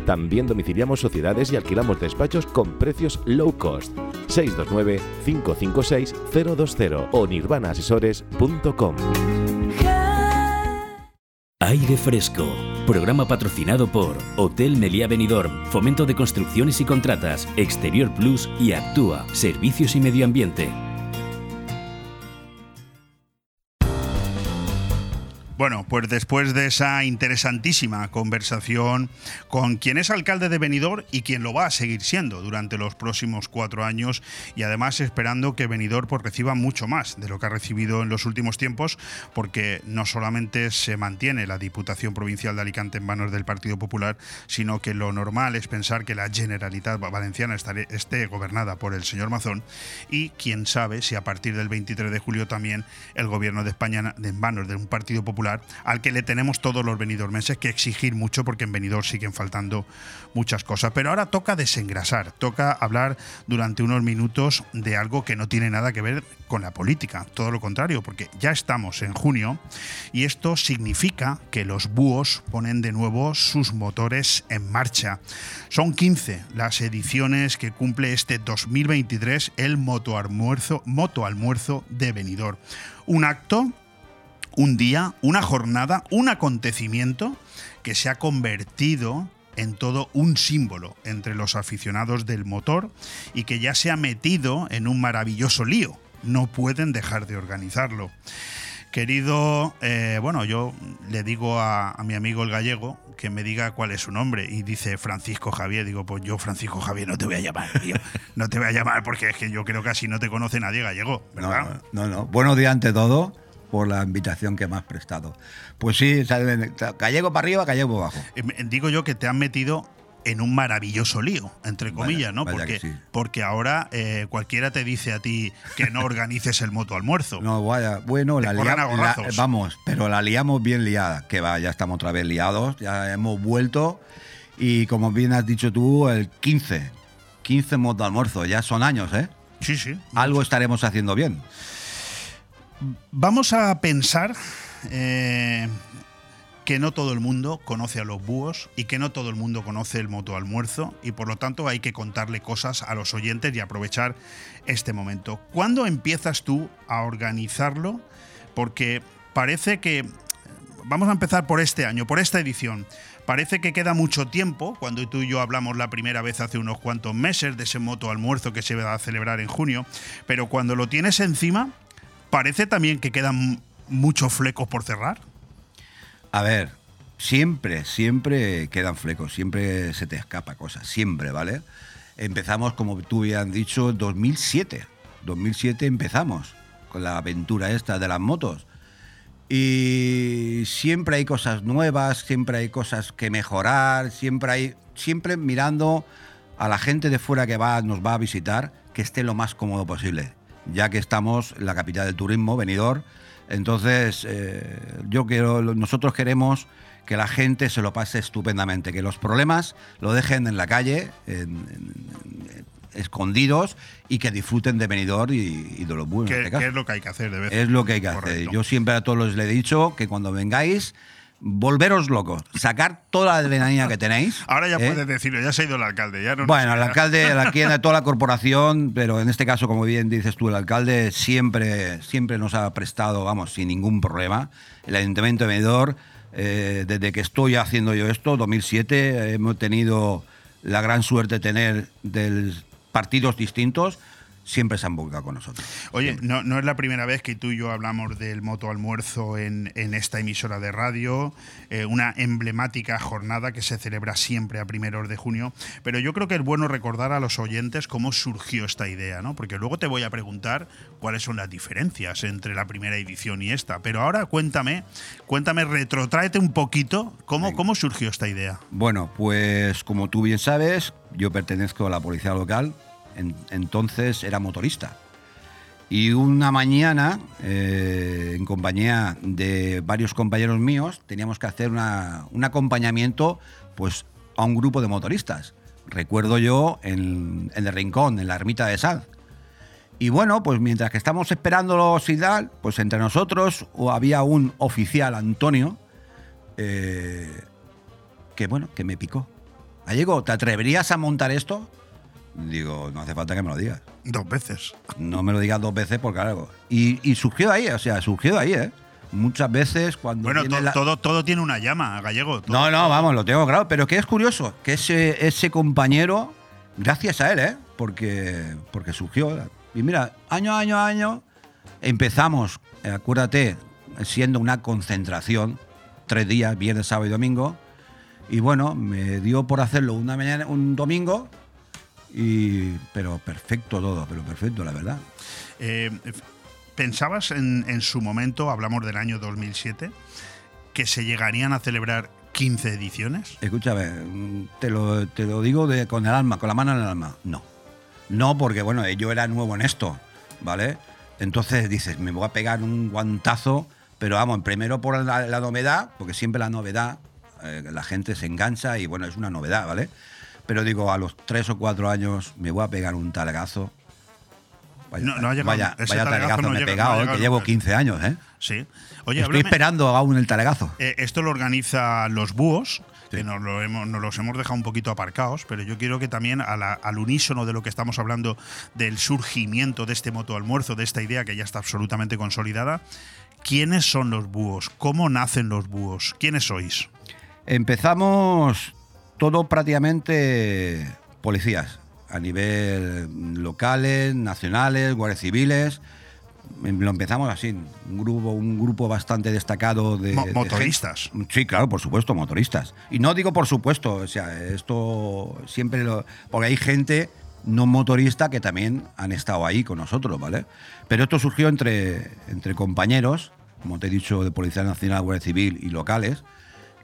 También domiciliamos sociedades y alquilamos despachos con precios low cost. 629-556-020 o nirvanaasesores.com. Aire Fresco. Programa patrocinado por Hotel Meliá Benidorm, Fomento de Construcciones y Contratas, Exterior Plus y Actúa, Servicios y Medio Ambiente. Bueno, pues después de esa interesantísima conversación con quien es alcalde de Benidorm y quien lo va a seguir siendo durante los próximos cuatro años y además esperando que Benidorm pues, reciba mucho más de lo que ha recibido en los últimos tiempos porque no solamente se mantiene la Diputación Provincial de Alicante en manos del Partido Popular, sino que lo normal es pensar que la Generalitat Valenciana esté gobernada por el señor Mazón y quién sabe si a partir del 23 de julio también el gobierno de España en manos de un Partido Popular al que le tenemos todos los venidormenses que exigir mucho porque en venidor siguen faltando muchas cosas. Pero ahora toca desengrasar, toca hablar durante unos minutos de algo que no tiene nada que ver con la política, todo lo contrario, porque ya estamos en junio y esto significa que los búhos ponen de nuevo sus motores en marcha. Son 15 las ediciones que cumple este 2023 el Moto Almuerzo, Moto Almuerzo de Benidorm. Un acto un día, una jornada, un acontecimiento que se ha convertido en todo un símbolo entre los aficionados del motor y que ya se ha metido en un maravilloso lío. No pueden dejar de organizarlo. Querido, eh, bueno, yo le digo a, mi amigo el gallego que me diga cuál es su nombre y dice Francisco Javier. Digo, pues yo Francisco Javier no te voy a llamar, tío. No te voy a llamar porque es que yo creo que así no te conoce nadie gallego, ¿verdad? No, no, no. Buenos días ante todo por la invitación que me has prestado. Pues sí, gallego para arriba, gallego para abajo. Eh, digo yo que te han metido en un maravilloso lío, entre comillas, ¿no? porque, porque ahora eh, cualquiera te dice a ti que no organices el moto almuerzo. No, vaya, bueno, la liamos, vamos, pero la liamos bien liada, que va, ya estamos otra vez liados, ya hemos vuelto y como bien has dicho tú, el 15, 15 moto almuerzo, ya son años, ¿eh? Sí, sí. Algo estaremos haciendo bien. Vamos a pensar eh, que no todo el mundo conoce a los búhos y que no todo el mundo conoce el moto almuerzo y por lo tanto hay que contarle cosas a los oyentes y aprovechar este momento. ¿Cuándo empiezas tú a organizarlo? Porque parece que vamos a empezar por este año, por esta edición. Parece que queda mucho tiempo, cuando tú y yo hablamos la primera vez hace unos cuantos meses de ese moto almuerzo que se va a celebrar en junio, pero cuando lo tienes encima, ¿Parece también que quedan muchos flecos por cerrar? A ver, siempre, siempre quedan flecos, siempre se te escapa cosas, siempre, ¿vale? Empezamos, como tú habías dicho, en 2007. 2007 empezamos con la aventura esta de las motos. Y siempre hay cosas nuevas, siempre hay cosas que mejorar, siempre hay, siempre mirando a la gente de fuera que va, nos va a visitar, que esté lo más cómodo posible ya que estamos en la capital del turismo, Benidorm. Entonces, eh, yo quiero, nosotros queremos que la gente se lo pase estupendamente, que los problemas lo dejen en la calle, escondidos y que disfruten de Benidorm y, de los buenos. ¿Qué, este es lo que hay que hacer de vez? Es lo que hay que hacer. Yo siempre a todos les he dicho que cuando vengáis volveros locos, sacar toda la adrenalina que tenéis. Ahora ya puedes decirlo, ya se ha ido el alcalde. Ya no bueno, el alcalde, aquí en toda la corporación, pero en este caso, como bien dices tú, el alcalde siempre, siempre nos ha prestado, vamos, sin ningún problema. El Ayuntamiento de Medor, eh, desde que estoy haciendo yo esto, 2007, hemos tenido la gran suerte de tener del partidos distintos siempre se han volcado con nosotros. Oye, no, no, es la primera vez que tú y yo hablamos del moto almuerzo en, en esta emisora de radio, eh, una emblemática jornada que se celebra siempre a primeros de junio, pero yo creo que es bueno recordar a los oyentes cómo surgió esta idea, ¿no? Porque luego te voy a preguntar cuáles son las diferencias entre la primera edición y esta, pero ahora cuéntame, cuéntame, retrotráete un poquito, ¿cómo, cómo surgió esta idea? Bueno, pues como tú bien sabes, yo pertenezco a la policía local, entonces era motorista. Y una mañana, eh, en compañía de varios compañeros míos, teníamos que hacer un acompañamiento pues, a un grupo de motoristas. Recuerdo yo en, el Rincón, en la ermita de Sal. Y bueno, pues mientras que estamos esperando y tal, pues entre nosotros había un oficial, Antonio, eh, que bueno, que me picó. Gallego, ¿te atreverías a montar esto? Digo, no hace falta que me lo digas. Dos veces. No me lo digas dos veces porque algo. Y, y surgió ahí, o sea, surgió ahí, ¿eh? Muchas veces cuando. Bueno, todo, todo tiene una llama, gallego. no, no, vamos, lo tengo claro. Pero que es curioso, que ese, ese compañero, gracias a él, ¿eh? Porque, porque surgió. Y mira, año, año, año, empezamos, acuérdate, siendo una concentración, tres días, viernes, sábado y domingo. Y bueno, me dio por hacerlo una mañana, un domingo, y, pero perfecto todo, pero perfecto, la verdad. Eh, ¿Pensabas en, en su momento, hablamos del año 2007, que se llegarían a celebrar 15 ediciones? Escúchame, te lo, te lo digo de, con el alma, con la mano en el alma. No. No, porque bueno, yo era nuevo en esto, ¿vale? Entonces dices, me voy a pegar un guantazo, pero vamos, primero por la, la novedad, porque siempre la novedad, eh, la gente se engancha y bueno, es una novedad, ¿vale? Pero digo, a los tres o cuatro años me voy a pegar un talgazo. Vaya, No, no ha llegado- vaya, vaya talegazo talgazo no me he pegado, eh, llegado que llevo nunca. 15 años, ¿eh? Sí. Oye, Estoy háblame- esperando aún el talagazo. Eh, esto lo organiza los búhos, que nos, lo hemos, nos los hemos dejado un poquito aparcados, pero yo quiero que también a la- al unísono de lo que estamos hablando del surgimiento de este moto almuerzo, de esta idea que ya está absolutamente consolidada, ¿quiénes son los búhos? ¿Cómo nacen los búhos? ¿Quiénes sois? Empezamos todo prácticamente policías, a nivel locales, nacionales, guardias civiles. Em, Lo empezamos así, un grupo, un grupo bastante destacado de, Mo- de motoristas. gente. Sí, claro, por supuesto, motoristas. Y no digo por supuesto, o sea, esto siempre lo. Porque hay gente no motorista que también han estado ahí con nosotros, ¿vale? Pero esto surgió entre, entre compañeros, como te he dicho, de Policía Nacional, Guardia Civil y locales.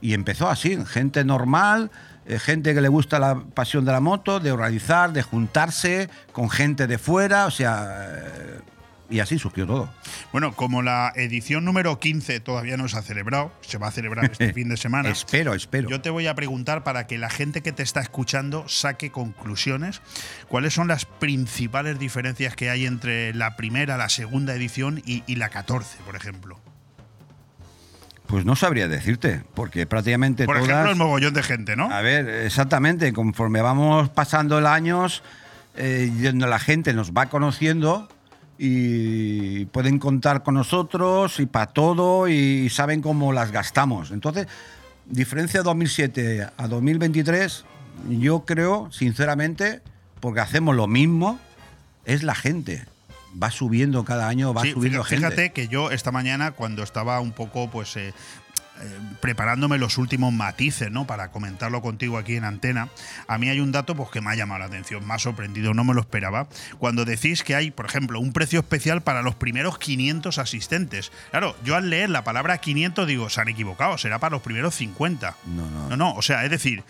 Y empezó así, gente normal, gente que le gusta la pasión de la moto, de organizar, de juntarse con gente de fuera, o sea, eh, y así surgió todo. Bueno, como la edición número 15 todavía no se ha celebrado, se va a celebrar este fin de semana. Espero, espero. Yo te voy a preguntar para que la gente que te está escuchando saque conclusiones. ¿Cuáles son las principales diferencias que hay entre la primera, la segunda edición y, y la 14, por ejemplo? Pues no sabría decirte, porque prácticamente Por todas... ejemplo, el mogollón de gente, ¿no? A ver, exactamente, conforme vamos pasando los años, eh, yendo la gente nos va conociendo y pueden contar con nosotros y para todo y saben cómo las gastamos. Entonces, diferencia de 2007 a 2023, yo creo, sinceramente, porque hacemos lo mismo, es la gente. Va subiendo cada año, va Sí, subiendo fíjate, gente. fíjate que yo esta mañana, cuando estaba un poco, pues. eh, eh, preparándome los últimos matices, ¿no? Para comentarlo contigo aquí en antena. A mí hay un dato pues, que me ha llamado la atención, me ha sorprendido, no me lo esperaba. Cuando decís que hay, por ejemplo, un precio especial para los primeros 500 asistentes. Claro, yo al leer la palabra 500 digo, se han equivocado, será para los primeros 50. No, no. No, no, o sea, es decir,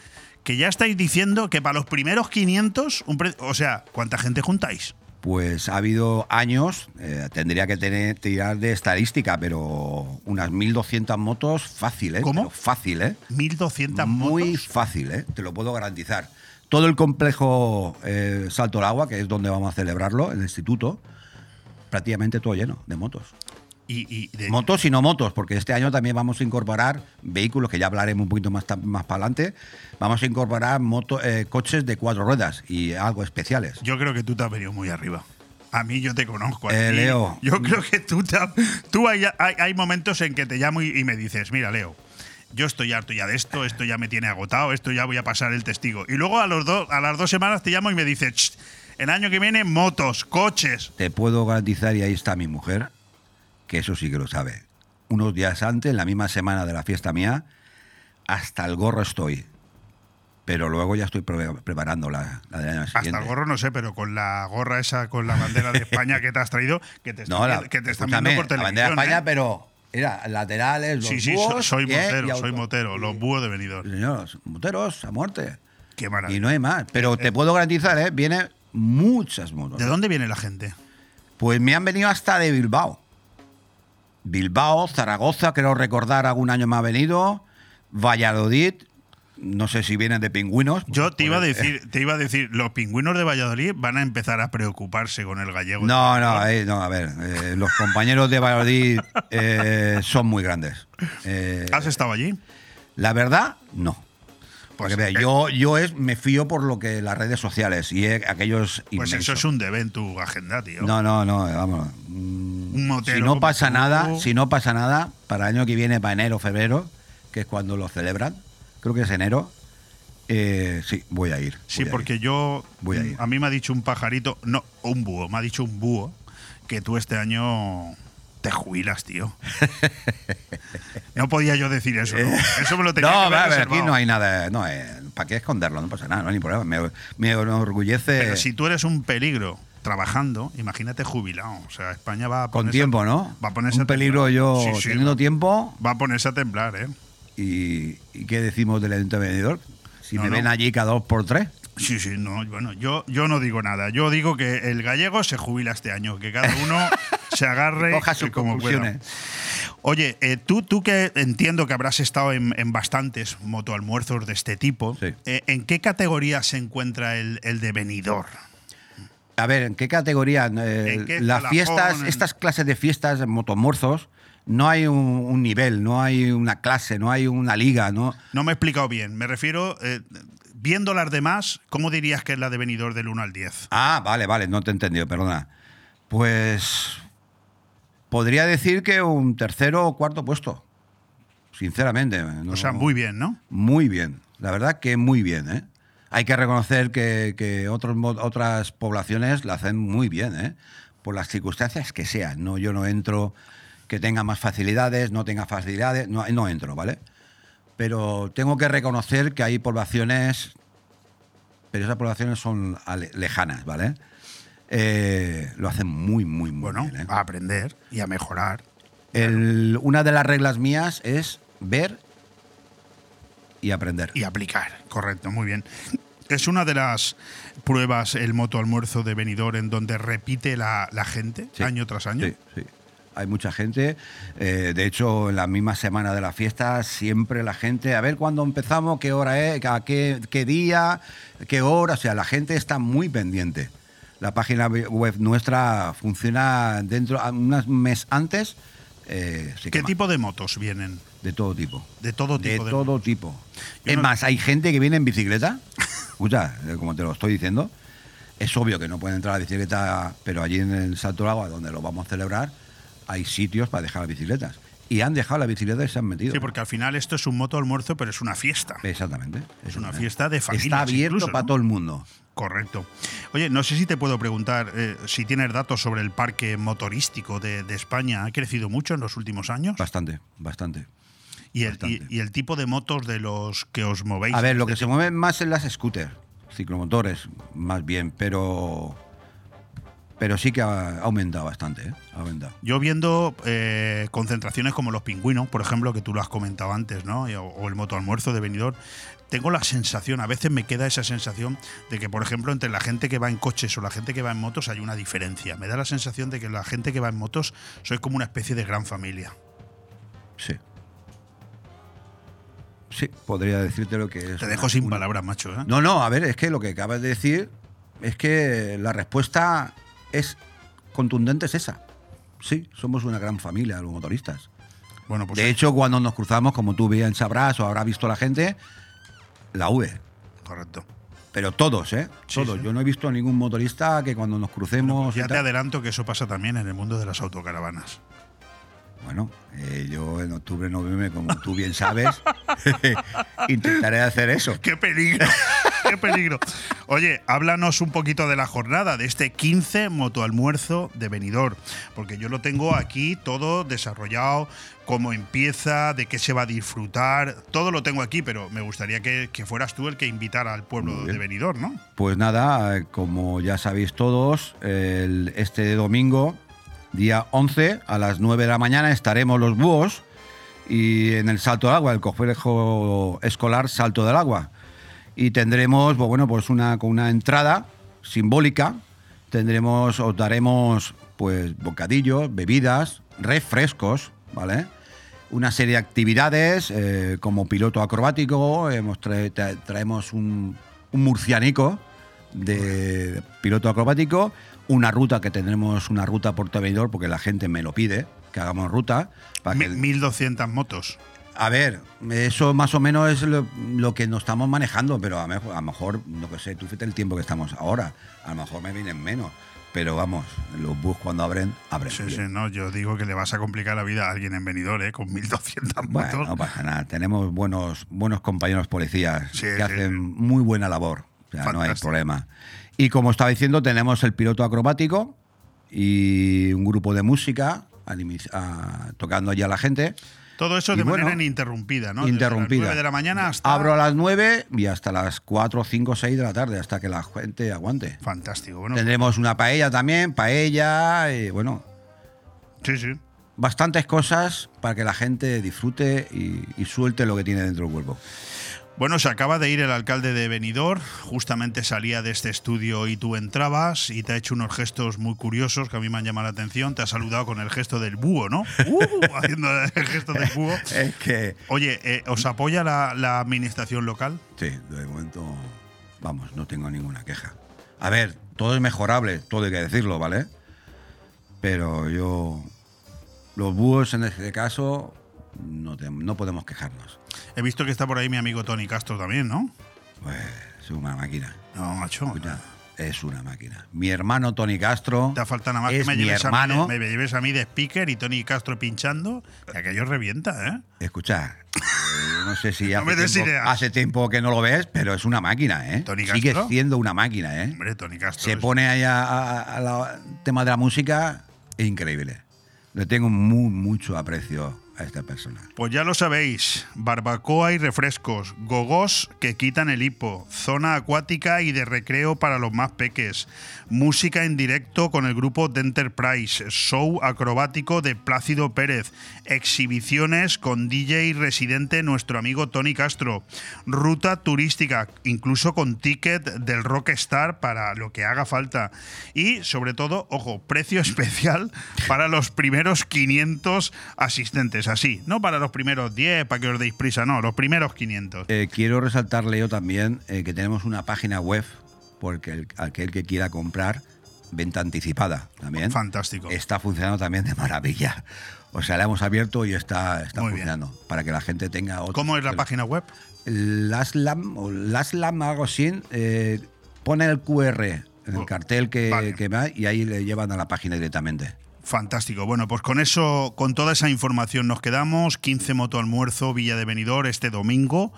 que ya estáis diciendo que para los primeros 500, un pre- o sea, ¿cuánta gente juntáis? Pues ha habido años, eh, tendría que tener, tirar de estadística, pero unas 1.200 motos fácil, ¿eh? ¿Cómo? Pero fácil, ¿eh? 1.200 Muy motos. fácil, ¿eh? Te lo puedo garantizar. Todo el complejo eh, Salto al Agua, que es donde vamos a celebrarlo, el instituto, prácticamente todo lleno de motos. Y, y de- Motos y no motos, porque este año también vamos a incorporar vehículos, que ya hablaremos un poquito más, más para adelante. Vamos a incorporar moto, eh, coches de cuatro ruedas y algo especiales. Yo creo que tú te has venido muy arriba. A mí yo te conozco. a Eh. Leo. Yo creo que tú, te tú hay, hay, hay momentos en que te llamo y, y me dices, mira, Leo, yo estoy harto ya de esto, esto ya me tiene agotado, esto ya voy a pasar el testigo. Y luego a, los dos a las dos semanas te llamo y me dices, "Ch, el año que viene motos, coches. Te puedo garantizar, y ahí está mi mujer, que eso sí que lo sabe. Unos días antes, la misma semana de la fiesta mía, hasta el gorro estoy. Pero luego ya estoy pre- preparando la, la del año Hasta siguiente. el gorro no sé, pero con la gorra esa, con la bandera de España que te has traído, que te están, No, la, vi- que te están escúchame, viendo por la bandera de televisión. España, ¿eh? pero era laterales, los Sí, sí, búhos, soy, ¿eh? motero, soy motero, los búhos de venidor. Sí, señor, los moteros a muerte. Qué maravilla. Y no hay más. Pero te puedo garantizar, ¿eh? Vienen muchas motos. ¿De dónde viene la gente? Pues me han venido hasta de Bilbao. Bilbao, Zaragoza, creo recordar, algún año me ha venido. Valladolid, no sé si vienen de pingüinos. Yo te iba a Pues, decir, te iba a decir, los pingüinos de Valladolid van a empezar a preocuparse con el gallego. No, no, eh, no, a ver, eh, los compañeros de Valladolid eh, son muy grandes. Eh, ¿Has estado allí? la verdad, no. Pues, Porque yo, yo es, me fío por lo que las redes sociales y eh, aquellos Pues eso es un debe en tu agenda, tío. No, no, no, vamos. mm, Un motero si no pasa nada, si no pasa nada, para el año que viene, para enero, febrero, que es cuando lo celebran, creo que es enero, eh, sí, voy a ir. Sí, a porque ir. yo. Voy a ir. mí me ha dicho un pajarito, no, un búho, me ha dicho un búho que tú este año te jubilas, tío. no podía yo decir eso, ¿no? Eso me lo tenía no, que haber aquí no hay nada. No, eh, ¿Para qué esconderlo? No pasa nada, no hay ni problema. Me, me enorgullece. Pero si tú eres un peligro trabajando, imagínate jubilado. O sea, España va a Con ponerse- tiempo, ¿no? Va a ponerse Un a peligro yo Sí, sí, teniendo va- tiempo. Va a ponerse a temblar, ¿eh? ¿Y, y qué decimos del evento venidor? Si No, me no. ven allí cada dos por tres. Sí, sí, no, bueno, yo, yo no digo nada. Yo digo que el gallego se jubila este año, que cada uno se agarre Coja sus como pueda. Oye, eh, tú, tú que entiendo que habrás estado en, en bastantes motoalmuerzos de este tipo, Sí. eh, ¿en qué categoría se encuentra el, el de? A ver, ¿en qué categoría? Eh, ¿En qué las fiestas, En- estas clases de fiestas, motomorfos, no hay un, un nivel, no hay una clase, no hay una liga, ¿no? No me he explicado bien. Me refiero, eh, viendo las demás, ¿cómo dirías que es la de venidor del 1 al 10? Ah, vale, vale, no te he entendido, perdona. Pues podría decir que un tercero o cuarto puesto. Sinceramente. no- O sea, muy bien, ¿no? Muy bien. La verdad que muy bien, ¿eh? Hay que reconocer que, que otros, otras poblaciones la hacen muy bien, ¿eh? Por las circunstancias que sean. No, yo no entro que tenga más facilidades, no tenga facilidades, no, no entro, ¿vale? Pero tengo que reconocer que hay poblaciones, pero esas poblaciones son lejanas, ¿vale? Eh, lo hacen muy, muy, muy Bueno, bien. ¿eh? a aprender y a mejorar. El- una de las reglas mías es ver y aprender. Y aplicar, correcto, muy bien. Es una de las pruebas el moto almuerzo de venidor en donde repite la, la gente Sí. año tras año. Sí, sí. Hay mucha gente. eh, de hecho, en la misma semana de la fiesta, siempre la gente, a ver cuándo empezamos, qué hora es, a qué, qué día, qué hora. O sea, la gente está muy pendiente. La página web nuestra funciona dentro, a un mes antes. eh, ¿Qué quema. tipo de motos vienen? De todo tipo. De todo tipo de, todo tipo. Yo es no- más, hay gente que viene en bicicleta. Escucha, eh, como te lo estoy diciendo, es obvio que no pueden entrar a la bicicleta, pero allí en el Salto Agua, donde lo vamos a celebrar, hay sitios para dejar las bicicletas. Y han dejado la bicicleta y se han metido. Sí, porque al final esto es un moto almuerzo, pero es una fiesta. Exactamente. Es una fiesta de familias Está abierto incluso, para ¿no? todo el mundo. Correcto. Oye, no sé si te puedo preguntar eh, si tienes datos sobre el parque motorístico de, de España. ¿Ha crecido mucho en los últimos años? Bastante, bastante. Y el, y, bastante. y el tipo de motos de los que os movéis. A ver, lo que se mueven más en las scooters, ciclomotores, más bien, pero. Pero sí que ha aumentado bastante, ¿eh? Ha aumentado. Yo viendo eh, concentraciones como los pingüinos, por ejemplo, que tú lo has comentado antes, ¿no? O, el moto almuerzo de Benidorm, tengo la sensación, a veces me queda esa sensación de que, por ejemplo, entre la gente que va en coches o la gente que va en motos hay una diferencia. Me da la sensación de que la gente que va en motos sois como una especie de gran familia. Sí. Sí, podría decirte lo que es. Te dejo una- sin una- palabras, macho. ¿eh? No, no, a ver, es que lo que acabas de decir es que la respuesta es contundente, es esa. Sí, somos una gran familia, los motoristas. Bueno, pues De hecho, cuando nos cruzamos, como tú bien sabrás o habrá visto la gente, la V. correcto. Pero todos, ¿eh? Sí, todos. sí. Yo no he visto ningún motorista que cuando nos crucemos. y Ya te adelanto que eso pasa también en el mundo de las autocaravanas. Bueno, eh, yo en octubre, noviembre, como tú bien sabes, intentaré hacer eso. ¡Qué peligro! ¡Qué peligro! Oye, háblanos un poquito de la jornada, de este 15 motoalmuerzo de Benidorm, porque yo lo tengo aquí todo desarrollado, cómo empieza, de qué se va a disfrutar, todo lo tengo aquí, pero me gustaría que, que fueras tú el que invitara al pueblo de bien. Benidorm, ¿no? Pues nada, eh, como ya sabéis todos, el- este domingo, día 11, a las 9 de la mañana, estaremos los búhos y en el Salto del Agua, el complejo escolar Salto del Agua. Y tendremos, pues bueno, pues una, con una entrada simbólica, tendremos, os daremos pues bocadillos, bebidas, refrescos, ¿vale? Una serie de actividades eh, como piloto acrobático, traemos un, un murcianico de piloto acrobático, una ruta que tendremos una ruta por Benidorm porque la gente me lo pide, que hagamos ruta. Para que, 1200 motos. a ver, eso más o menos es lo, lo que nos estamos manejando, pero a, mejor- a lo mejor, no que sé, tú fíjate el tiempo que estamos ahora, a lo mejor me vienen menos, pero vamos, los bus cuando abren, abren. Sí, sí, no, yo digo que le vas a complicar la vida a alguien en Benidorm, ¿eh? Con 1200 Bueno, motos. no pasa nada, tenemos buenos, buenos compañeros policías Sí, que sí, hacen muy buena labor, o sea, no hay problema. Y como estaba diciendo, tenemos el piloto acrobático y un grupo de música a- tocando allí a la gente. Todo eso Y de bueno, manera ininterrumpida, ¿no? Desde Interrumpida. las 9 de la mañana hasta. Abro a las 9 y hasta las 4, 5, 6 de la tarde, hasta que la gente aguante. Fantástico. Bueno, Tendremos una paella también, paella, y bueno, sí, sí. bastantes cosas para que la gente disfrute y, y suelte lo que tiene dentro del cuerpo. Bueno, se acaba de ir el alcalde de Benidorm, justamente salía de este estudio y tú entrabas y te ha hecho unos gestos muy curiosos que a mí me han llamado la atención. Te ha saludado con el gesto del búho, ¿no? ¡Uh! haciendo el gesto del búho. Es que, Oye, eh, ¿os apoya la, la administración local? sí, de momento, vamos, no tengo ninguna queja. A ver, todo es mejorable, todo hay que decirlo, ¿vale? Pero yo, los búhos en este caso, no, te- no podemos quejarnos. He visto que está por ahí mi amigo Tony Castro también, ¿no? Pues es una máquina. No, macho. Escucha, es una máquina. Mi hermano Tony Castro Te falta nada más es que me lleves, hermano. A mí de, me lleves a mí de speaker y Tony Castro pinchando, que aquello revienta, ¿eh? Escucha, eh, no sé si hace, tiempo, hace tiempo que no lo ves, pero es una máquina, ¿eh? Tony Sigue Castro. siendo una máquina, ¿eh? Hombre, Tony Castro. Se es- pone ahí al tema de la música, es increíble. Le tengo muy, mucho aprecio a esta persona. Pues ya lo sabéis, barbacoa y refrescos, gogos que quitan el hipo, zona acuática y de recreo para los más peques, música en directo con el grupo The Enterprise, show acrobático de Plácido Pérez, exhibiciones con DJ residente nuestro amigo Tony Castro, ruta turística, incluso con ticket del Rockstar para lo que haga falta y sobre todo, ojo, precio especial para los primeros 500 asistentes, así, no para los primeros 10 para que os deis prisa, no, los primeros 500. Eh, quiero resaltarle yo también eh, que tenemos una página web, porque el- aquel que quiera comprar, venta anticipada también. Fantástico. Está funcionando también de maravilla. O sea, la hemos abierto y está, está Muy bien. funcionando. Para que la gente tenga otro. ¿Cómo es la página web? Laslam o Laslam, así, eh, pone el QR en el Oh, cartel que, vale. que va y ahí le llevan a la página directamente. Fantástico. Bueno, pues con eso, con toda esa información nos quedamos. 15 moto almuerzo Villa de Benidorm este domingo.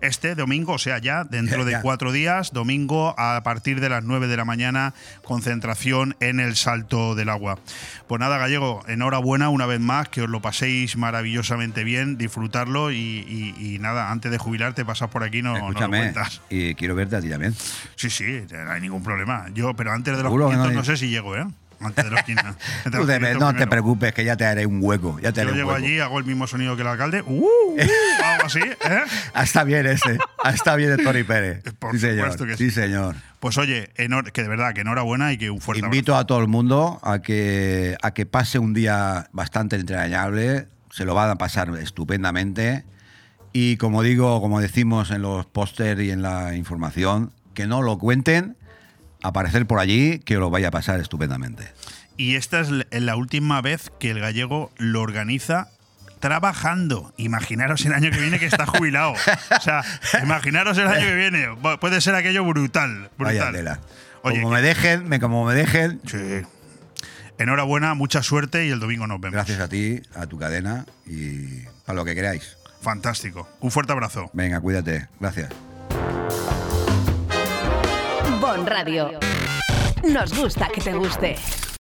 Este domingo, o sea, ya dentro de cuatro días, domingo a partir de las 9 de la mañana, concentración en el Salto del Agua. Pues nada, Gallego, enhorabuena una vez más, que os lo paséis maravillosamente bien, disfrutarlo y, y- y nada, antes de jubilarte pasas por aquí, no, no lo cuentas. y quiero verte a ti también. Sí, sí, no hay ningún problema. Yo, pero antes de los Seguro que no 500 no, hay- sé si llego, ¿eh? Antes de los 500. Entre Tú los te- 500 no te primero. preocupes, que ya te haré un hueco. Ya te haré Yo un llego hueco. allí, hago el mismo sonido que el alcalde. ¡Uh! uh, algo así, ¿eh? Está bien ese. Está bien el Tony Pérez. Por sí, señor. que sí, sí. señor. Pues oye, que de verdad, que enhorabuena y que un fuerte Invito a todo el mundo a que, a que pase un día bastante entrañable. Se lo van a pasar estupendamente. Y como digo, como decimos en los pósters y en la información, que no lo cuenten, aparecer por allí, que lo vaya a pasar estupendamente. Y esta es la- última vez que el gallego lo organiza trabajando. Imaginaros el año que viene que está jubilado. O sea, imaginaros el año que viene. Puede ser aquello brutal. Vaya brutal. tela. Oye, como me dejen, me, como me dejen, Sí. Enhorabuena, mucha suerte y el domingo nos vemos. gracias a ti, a tu cadena y a lo que queráis. Fantástico. Un fuerte abrazo. Venga, cuídate. Gracias. Bon Radio. Nos gusta que te guste.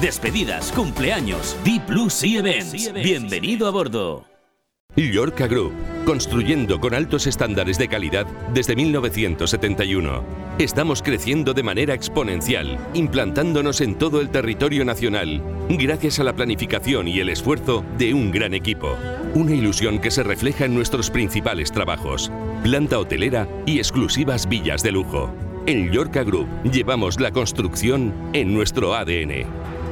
despedidas, cumpleaños. Deep Blue Sea Events. Bienvenido a bordo. Llorca Group, construyendo con altos estándares de calidad desde 1971. Estamos creciendo de manera exponencial, implantándonos en todo el territorio nacional, gracias a la planificación y el esfuerzo de un gran equipo. Una ilusión que se refleja en nuestros principales trabajos, planta hotelera y exclusivas villas de lujo. En Llorca Group llevamos la construcción en nuestro ADN.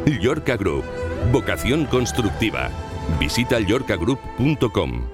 Llorca Group, vocación constructiva. Visita llorcagroup.com.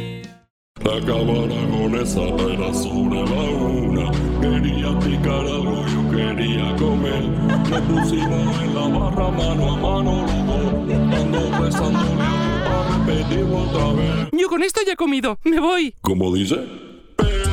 La cámara con esa era sobre la una. Quería picar algo, yo quería comer. Me pusimos en la barra mano a mano los dos. Ando besándole a repetirlo otra vez. Yo con esto ya he comido, me voy. ¿Cómo dice? Espérate,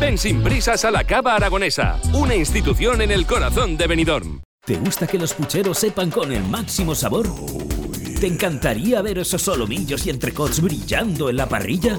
Ven sin prisas a la Cava Aragonesa, una institución en el corazón de Benidorm. ¿Te gusta que los pucheros sepan con el máximo sabor? ¿Te encantaría ver esos solomillos y entrecots brillando en la parrilla?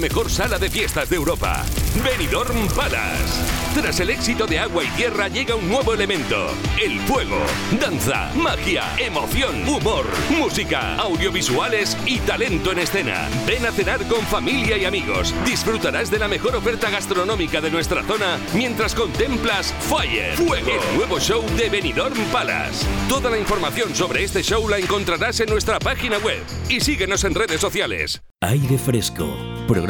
mejor sala de fiestas de Europa, Benidorm Palace. Tras el éxito de Agua y Tierra llega un nuevo elemento, el fuego. Danza, magia, emoción, humor, música, audiovisuales y talento en escena. Ven a cenar con familia y amigos. Disfrutarás de la mejor oferta gastronómica de nuestra zona mientras contemplas Fire, Fuego, el nuevo show de Benidorm Palace. Toda la información sobre este show la encontrarás en nuestra página web y síguenos en redes sociales. Aire Fresco. Programa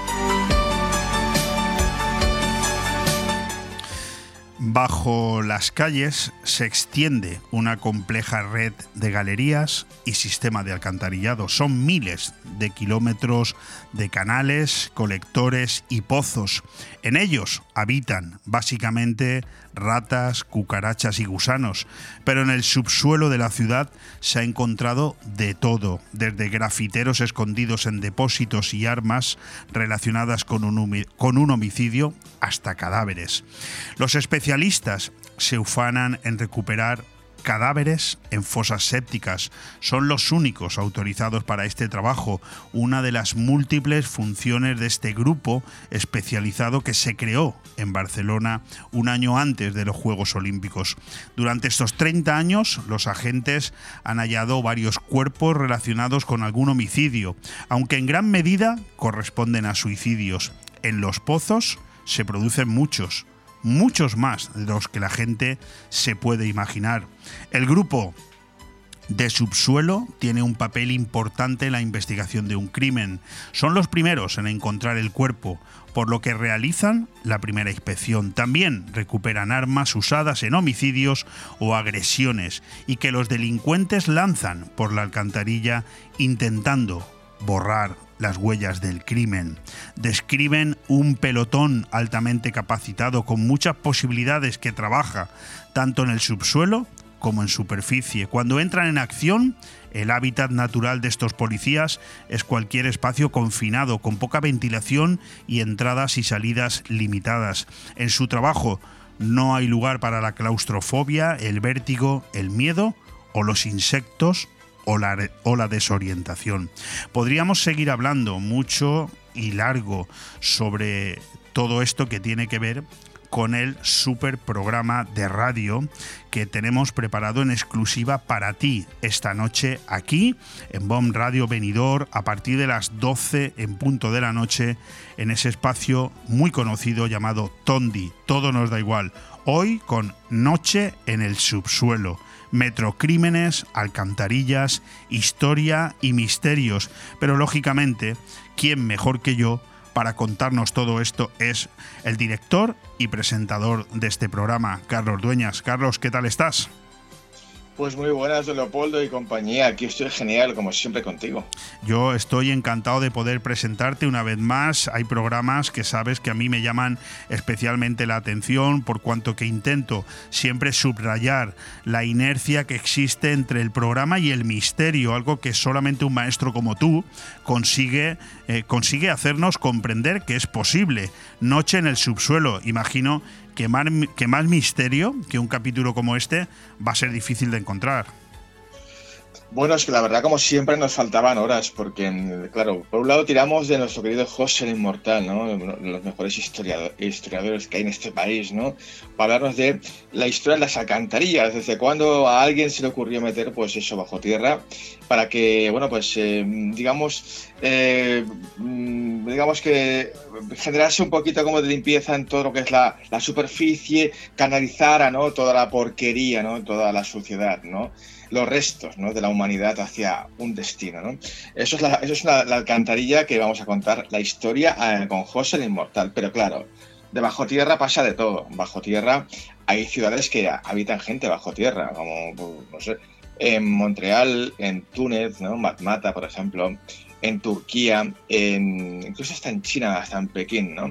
Bajo las calles se extiende una compleja red de galerías y sistema de alcantarillado. Son miles de kilómetros de canales, colectores y pozos. En ellos habitan básicamente ratas, cucarachas y gusanos, pero en el subsuelo de la ciudad se ha encontrado de todo, desde grafiteros escondidos en depósitos y armas relacionadas con un, con un homicidio hasta cadáveres. Los especialistas se ufanan en recuperar cadáveres en fosas sépticas. Son los únicos autorizados para este trabajo, una de las múltiples funciones de este grupo especializado que se creó en Barcelona un año antes de los Juegos Olímpicos. Durante estos 30 años, los agentes han hallado varios cuerpos relacionados con algún homicidio, aunque en gran medida corresponden a suicidios. En los pozos se producen muchos, muchos más de los que la gente se puede imaginar. El grupo de subsuelo tiene un papel importante en la investigación de un crimen. Son los primeros en encontrar el cuerpo, por lo que realizan la primera inspección. También recuperan armas usadas en homicidios o agresiones y que los delincuentes lanzan por la alcantarilla intentando borrar las huellas del crimen. Describen un pelotón altamente capacitado con muchas posibilidades que trabaja tanto en el subsuelo como en superficie. Cuando entran en acción, el hábitat natural de estos policías es cualquier espacio confinado, con poca ventilación y entradas y salidas limitadas. En su trabajo no hay lugar para la claustrofobia, el vértigo, el miedo o los insectos o la, o la desorientación. Podríamos seguir hablando mucho y largo sobre todo esto que tiene que ver con el super programa de radio que tenemos preparado en exclusiva para ti esta noche aquí en BOM Radio Venidor a partir de las 12 en punto de la noche en ese espacio muy conocido llamado Tondi. Todo nos da igual. Hoy con Noche en el Subsuelo metrocrímenes, alcantarillas, historia y misterios. Pero lógicamente, ¿quién mejor que yo para contarnos todo esto es el director y presentador de este programa, Carlos Dueñas. Carlos, ¿qué tal estás? Pues muy buenas, Leopoldo y compañía. Aquí estoy genial, como siempre, contigo. Yo estoy encantado de poder presentarte una vez más. Hay programas que sabes que a mí me llaman especialmente la atención por cuanto que intento siempre subrayar la inercia que existe entre el programa y el misterio, algo que solamente un maestro como tú consigue, eh, consigue hacernos comprender que es posible. Noche en el subsuelo, imagino que más, que más misterio que un capítulo como este va a ser difícil de encontrar. Bueno, es que la verdad, como siempre, nos faltaban horas, porque, claro, por un lado tiramos de nuestro querido José el Inmortal, ¿no? Los mejores historiadores que hay en este país, ¿no? Para hablarnos de la historia de las alcantarillas, desde cuando a alguien se le ocurrió meter, pues eso, bajo tierra, para que, bueno, pues, eh, digamos, eh, mm, digamos que generarse un poquito como de limpieza en todo lo que es la, la superficie, canalizara, ¿no? Toda la porquería, ¿no? Toda la suciedad, ¿no? Los restos ¿no? de la humanidad hacia un destino. ¿no? Eso es, la, eso es la, alcantarilla que vamos a contar la historia eh, con José el Inmortal. Pero claro, de bajo tierra pasa de todo. Bajo tierra hay ciudades que habitan gente bajo tierra, como, pues, no sé, en Montreal, en Túnez, ¿no? Matmata, por ejemplo, en Turquía, en, incluso hasta en China, hasta en Pekín, ¿no?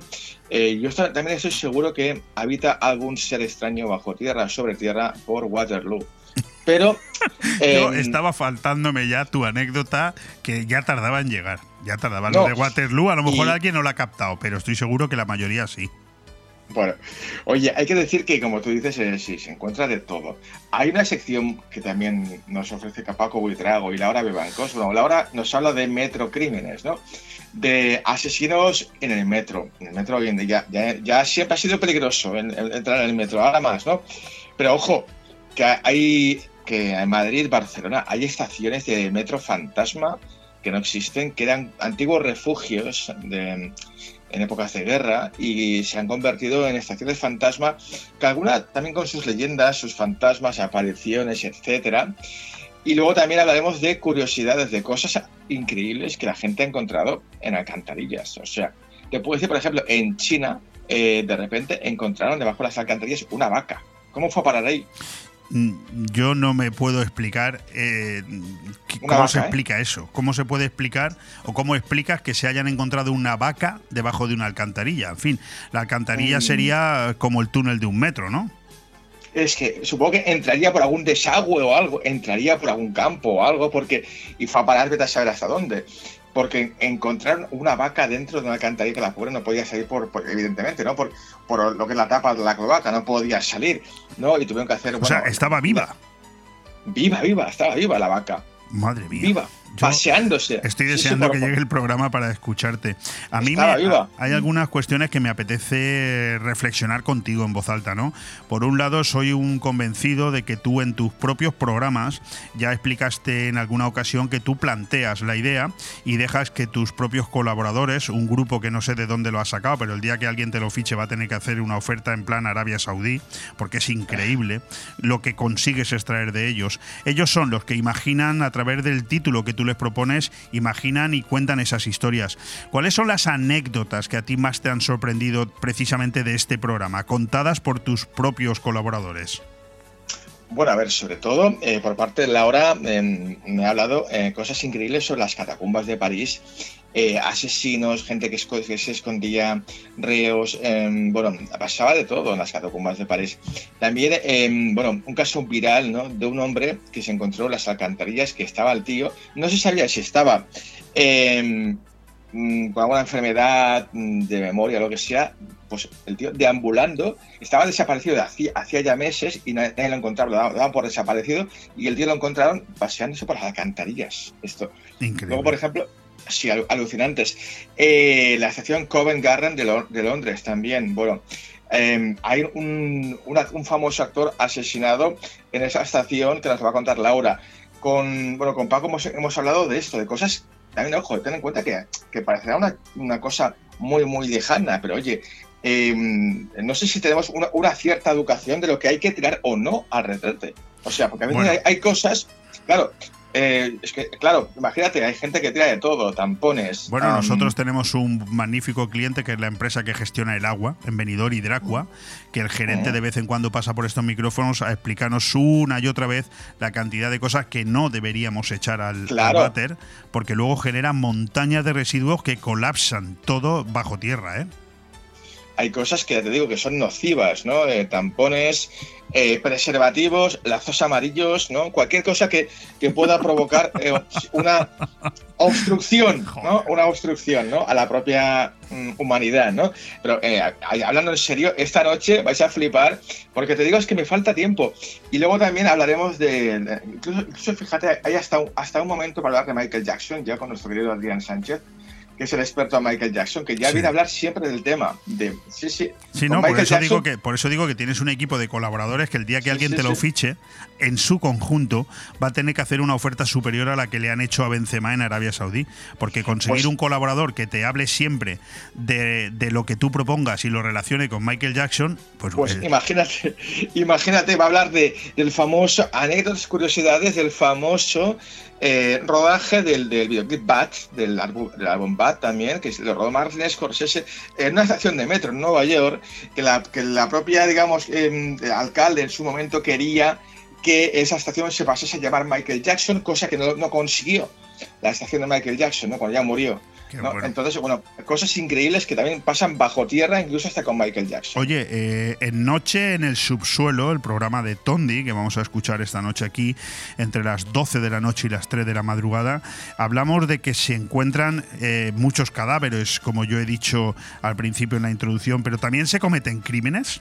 Eh, yo también estoy seguro que habita algún ser extraño bajo tierra, sobre tierra, por Waterloo. Pero. Yo estaba faltándome ya tu anécdota que ya tardaba en llegar. Ya tardaba. Lo de Waterloo, a lo mejor alguien no lo ha captado, pero estoy seguro que la mayoría sí. Bueno, oye, hay que decir que, como tú dices, eh, sí, se encuentra de todo. Hay una sección que también nos ofrece Capaco Buitrago y Laura Bebancos. Bueno, Laura nos habla de metrocrímenes, ¿no? De asesinos en el metro. En el metro hoy en día ya, ya, siempre ha sido peligroso entrar en el metro, ahora más, ¿no? Pero ojo, que hay que en Madrid, Barcelona, hay estaciones de metro fantasma que no existen, que eran antiguos refugios en épocas de guerra y se han convertido en estaciones fantasma, que algunas también con sus leyendas, sus fantasmas, apariciones, etcétera. Y luego también hablaremos de curiosidades, de cosas increíbles que la gente ha encontrado en alcantarillas. O sea, te puedo decir, por ejemplo, en China, eh, de repente encontraron debajo de las alcantarillas una vaca. ¿Cómo fue a parar ahí? Mm, yo no me puedo explicar eh, cómo se ¿eh? explica eso. ¿Cómo se puede explicar o cómo explicas que se hayan encontrado una vaca debajo de una alcantarilla? En fin, la alcantarilla mm. sería como el túnel de un metro, ¿no? Es que supongo que entraría por algún desagüe o algo, entraría por algún campo o algo, porque. Y fue a parar, vete a saber hasta dónde porque encontraron una vaca dentro de una alcantarilla que la pobre no podía salir por, evidentemente, ¿no? Por, por, lo que es la tapa de la cloaca, no podía salir, ¿no? Y tuvieron que hacer. O sea, estaba viva. Viva, viva, estaba viva la vaca. Madre mía. Viva paseándose. Estoy deseando que llegue el programa para escucharte. A mí me, hay algunas cuestiones que me apetece reflexionar contigo en voz alta, ¿no? Por un lado, soy un convencido de que tú en tus propios programas ya explicaste en alguna ocasión que tú planteas la idea y dejas que tus propios colaboradores, un grupo que no sé de dónde lo has sacado, pero el día que alguien te lo fiche va a tener que hacer una oferta en plan Arabia Saudí, porque es increíble lo que consigues extraer de ellos. Ellos son los que imaginan a través del título que tú les propones, imaginan y cuentan esas historias. ¿Cuáles son las anécdotas que a ti más te han sorprendido precisamente de este programa, contadas por tus propios colaboradores? Bueno, a ver, sobre todo eh, por parte de Laura em, me ha hablado eh, cosas increíbles sobre las catacumbas de París, eh, asesinos, gente que, esco- que se escondía, reos, em, bueno, pasaba de todo en las catacumbas de París. También, em, bueno, un caso viral, ¿no? De un hombre que se encontró en las alcantarillas, que estaba el tío, no se sabía si estaba em, mm, con alguna enfermedad mm, de memoria o lo que sea, pues el tío deambulando, estaba desaparecido de hacía, hacía ya meses y nadie, nadie lo encontraba, lo daban, lo daban por desaparecido y el tío lo encontraron paseándose por las alcantarillas. Esto. Increíble. Luego, por ejemplo, sí, alu- alucinantes. Eh, la estación Covent Garden de, Lo- de Londres también, bueno. eh, hay un, una- un famoso actor asesinado en esa estación que nos va a contar Laura. Con, bueno, con Paco hemos, hemos hablado de esto, de cosas. También, ojo, ten en cuenta que, que parecerá una, una cosa muy, muy lejana, pero oye, eh, no sé si tenemos una, una cierta educación de lo que hay que tirar o no al retrete. O sea, porque a veces Bueno. hay, hay cosas, claro, eh, es que, claro, imagínate, hay gente que tira de todo, tampones. Bueno, nosotros tenemos un magnífico cliente que es la empresa que gestiona el agua, en Benidorm Hidracua, que el gerente Ujú. de vez en cuando pasa por estos micrófonos a explicarnos una y otra vez la cantidad de cosas que no deberíamos echar al, al Claro. váter, porque luego generan montañas de residuos que colapsan todo bajo tierra, ¿eh? Hay cosas que ya te digo que son nocivas, ¿no? Eh, tampones, eh, preservativos, lazos amarillos, ¿no? Cualquier cosa que, que pueda provocar eh, una obstrucción, ¿no? Una obstrucción, ¿no? A la propia mm, humanidad, ¿no? Pero eh, hablando en serio, esta noche vais a flipar, porque te digo es que me falta tiempo. Y luego también hablaremos de, de- incluso, incluso fíjate, hay hasta un, hasta un momento para hablar de Michael Jackson, ya con nuestro querido Adrián Sánchez, que es el experto en Michael Jackson, que ya Sí. viene a hablar siempre del tema. De, sí, sí. Sí, no, por eso, digo que, por eso digo que tienes un equipo de colaboradores que el día que alguien te lo fiche, en su conjunto, va a tener que hacer una oferta superior a la que le han hecho a Benzema en Arabia Saudí. Porque conseguir Pues- un colaborador que te hable siempre de, de lo que tú propongas y lo relacione con Michael Jackson, pues, Pues eh, imagínate, imagínate, va a hablar de, del famoso, anécdotas, curiosidades del famoso eh, rodaje del, del videoclip Bat, del, álbum- del Bat también, que lo rodó Martin Scorsese en una estación de metro en Nueva York, que la, que la propia, digamos, em, alcalde en su momento quería que esa estación se pasase a llamar Michael Jackson, cosa que no, consiguió la estación de Michael Jackson, cuando ya murió. ¿No? Entonces, bueno, cosas increíbles que también pasan bajo tierra, incluso hasta con Michael Jackson. Oye, eh, en Noche en el Subsuelo, el programa de Tondi, que vamos a escuchar esta noche aquí, entre las 12 de la noche y las 3 de la madrugada, hablamos de que se encuentran eh, muchos cadáveres, como yo he dicho al principio en la introducción, pero también se cometen crímenes.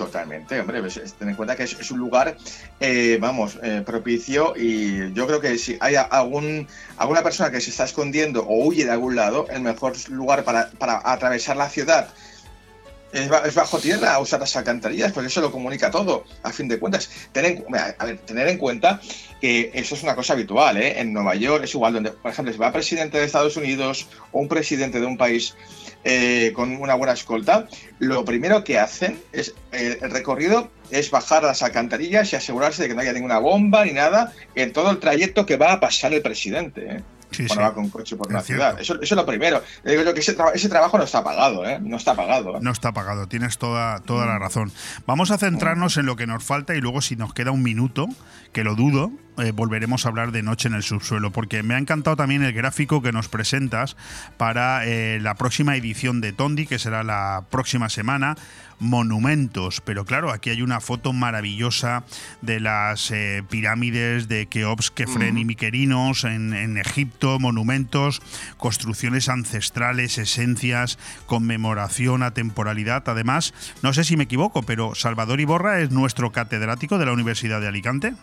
Totalmente, hombre, pues, es- ten en cuenta que es, un lugar, eh, vamos, eh, propicio y yo creo que si hay algún, alguna persona que se está escondiendo o huye de algún lado, el mejor lugar para, para atravesar la ciudad es, ba- es bajo tierra, usar las alcantarillas, porque eso lo comunica todo, a fin de cuentas. Tener a ver, tener en cuenta que eso es una cosa habitual, ¿eh? En Nueva York es igual, donde, por ejemplo, si va presidente de Estados Unidos o un presidente de un país eh, con una buena escolta, lo primero que hacen es eh, el recorrido es bajar las alcantarillas y asegurarse de que no haya ninguna bomba ni nada en todo el trayecto que va a pasar el presidente. ¿eh? Sí, cuando sí. va con coche por Es la cierto. ciudad. Eso, eso es lo primero. Que ese, traba- ese trabajo no está pagado, ¿eh? No está pagado. ¿eh? No está pagado, tienes toda, toda la razón. Vamos a centrarnos en lo que nos falta y luego si nos queda un minuto, que lo dudo, eh, volveremos a hablar de Noche en el Subsuelo, porque me ha encantado también el gráfico que nos presentas para eh, la próxima edición de Tondi, que será la próxima semana. Monumentos, pero claro, aquí hay una foto maravillosa de las eh, pirámides de Keops, Kefren y Miquerinos en, en Egipto, monumentos, construcciones ancestrales, esencias, conmemoración, atemporalidad. Además, no sé si me equivoco, pero Salvador Iborra es nuestro catedrático de la Universidad de Alicante.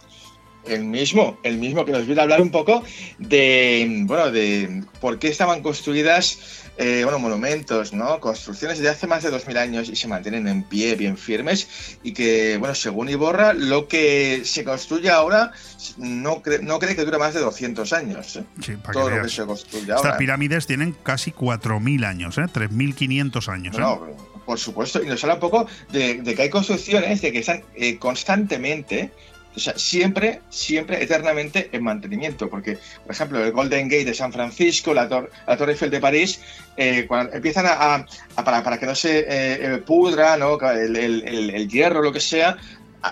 El mismo, el mismo que nos viene a hablar un poco de, bueno, de por qué estaban construidas, eh, bueno, monumentos, ¿no? Construcciones de hace más de 2000 años y se mantienen en pie, bien firmes y que, bueno, según Iborra, lo que se construye ahora no, cree- no cree que dure más de 200 años. ¿eh? Sí, para que Todo lo que se construye Estas ahora. pirámides tienen casi 4.000 años, ¿eh? 3.500 años. ¿eh? No, por supuesto, y nos habla un poco de, de que hay construcciones de que están eh, constantemente, o sea, siempre, siempre, eternamente en mantenimiento. Porque, por ejemplo, el Golden Gate de San Francisco, la, tor- la Torre Eiffel de París, eh, cuando empiezan a, para, que no se eh, pudra, ¿no? el, el- el- hierro, lo que sea,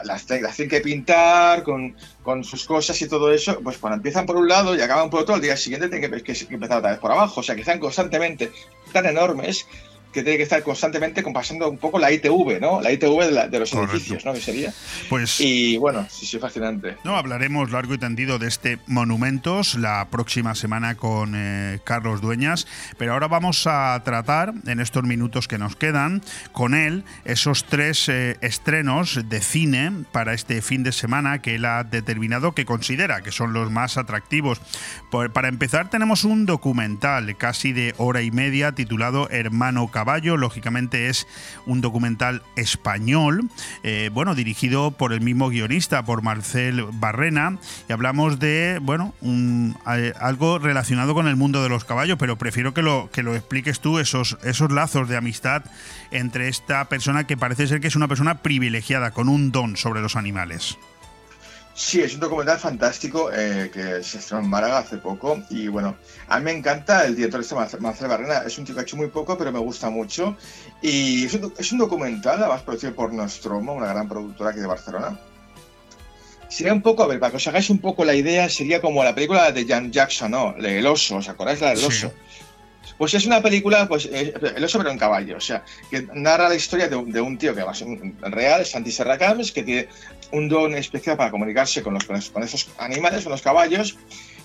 las, las tienen que pintar con, sus cosas y todo eso, pues cuando empiezan por un lado y acaban por otro, al día siguiente tienen que, que empezar otra vez por abajo. O sea, que están constantemente tan enormes que tiene que estar constantemente compasando un poco la ITV, ¿no? La ITV de, los edificios, ¿no? Que sería. Pues, y bueno, sí, sí, fascinante. No, hablaremos largo y tendido de este Monumentos la próxima semana con eh, Carlos Dueñas, pero ahora vamos a tratar en estos minutos que nos quedan con él esos tres eh, estrenos de cine para este fin de semana que él ha determinado que considera que son los más atractivos. para empezar tenemos un documental casi de hora y media titulado Hermano Lógicamente es un documental español, eh, bueno, dirigido por el mismo guionista, por Marcel Barrena, y hablamos de, bueno, eh, algo relacionado con el mundo de los caballos, pero prefiero que lo, que lo expliques tú, esos, esos lazos de amistad entre esta persona que parece ser que es una persona privilegiada, con un don sobre los animales. Sí, es un documental fantástico eh, que se estrenó en Málaga hace poco y bueno, a mí me encanta el director este Marcelo Barrena, es un tío que ha hecho muy poco pero me gusta mucho y es un, es un documental además producido por Nostromo, una gran productora aquí de Barcelona. Sería un poco, a ver, para que os hagáis un poco la idea, sería como la película de Jan Jackson, ¿no? El oso, ¿os acordáis la del oso? Pues es una película, pues, eh, El oso pero en caballo, o sea, que narra la historia de, un tío que va a ser real, Santi Serracams, que tiene un don especial para comunicarse con, los, con esos animales, con los caballos,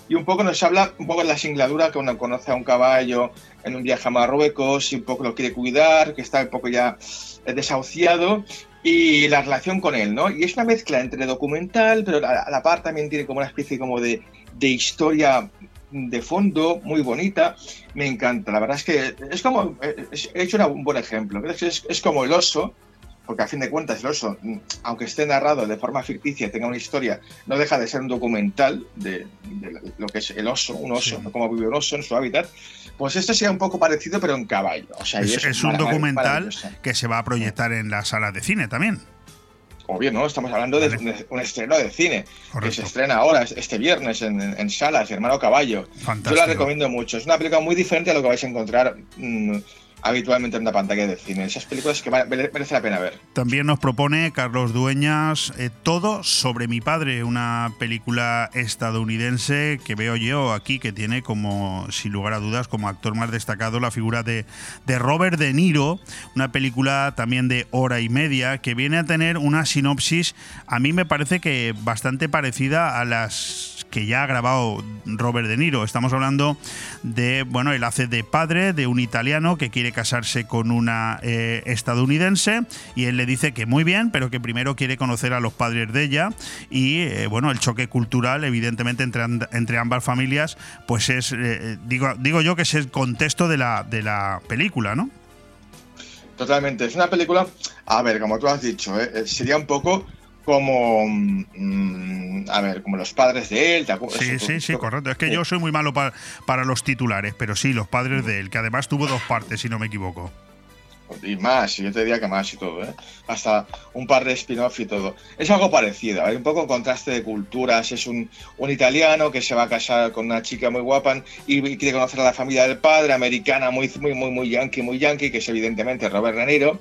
y un poco nos habla un poco de la singladura que uno conoce a un caballo en un viaje a Marruecos y un poco lo quiere cuidar, que está un poco ya desahuciado, y la relación con él, ¿no? Y es una mezcla entre documental, pero a la par también tiene como una especie como de, de historia de fondo, muy bonita, me encanta. La verdad es que es como, he hecho un buen ejemplo, es, es como el oso, porque a fin de cuentas el oso, aunque esté narrado de forma ficticia tenga una historia, no deja de ser un documental de, lo que es el oso, un oso, cómo vive un oso en su hábitat, pues esto sería un poco parecido pero en caballo. O sea, es, un documental que se va a proyectar en las salas de cine también como bien, ¿no? Estamos hablando de un, estreno de cine que se estrena ahora, este viernes, en, salas, Hermano Caballo. Yo la recomiendo mucho. Es una película muy diferente a lo que vais a encontrar mm, habitualmente en una pantalla de cine. Esas películas que merece la pena ver. También nos propone Carlos Dueñas eh, Todo sobre mi padre, una película estadounidense que veo yo aquí que tiene como, sin lugar a dudas, como actor más destacado la figura de, de Robert De Niro, una película también de hora y media que viene a tener una sinopsis, a mí me parece que bastante parecida a las que ya ha grabado Robert De Niro. Estamos hablando de, bueno, él hace de padre de un italiano que quiere casarse con una eh, estadounidense y él le dice que muy bien, pero que primero quiere conocer a los padres de ella y, eh, bueno, el choque cultural, evidentemente, entre, entre ambas familias, pues es, eh, digo, digo yo que es el contexto de la, de la película, ¿no? Totalmente. Es una película, a ver, como tú has dicho, sería un poco como, mm, a ver, como los padres de él. sí, sí, sí, correcto. Es que yo soy muy malo para, para los titulares, pero sí, los padres de él, que además tuvo dos partes, si no me equivoco. Y más, yo te diría que más y todo, ¿eh? Hasta un par de spin-off y todo. Es algo parecido, hay un poco contraste de culturas. Es un, un, italiano que se va a casar con una chica muy guapa y, quiere conocer a la familia del padre, americana, muy, muy, muy, muy yankee, muy yankee, que es evidentemente Robert Renero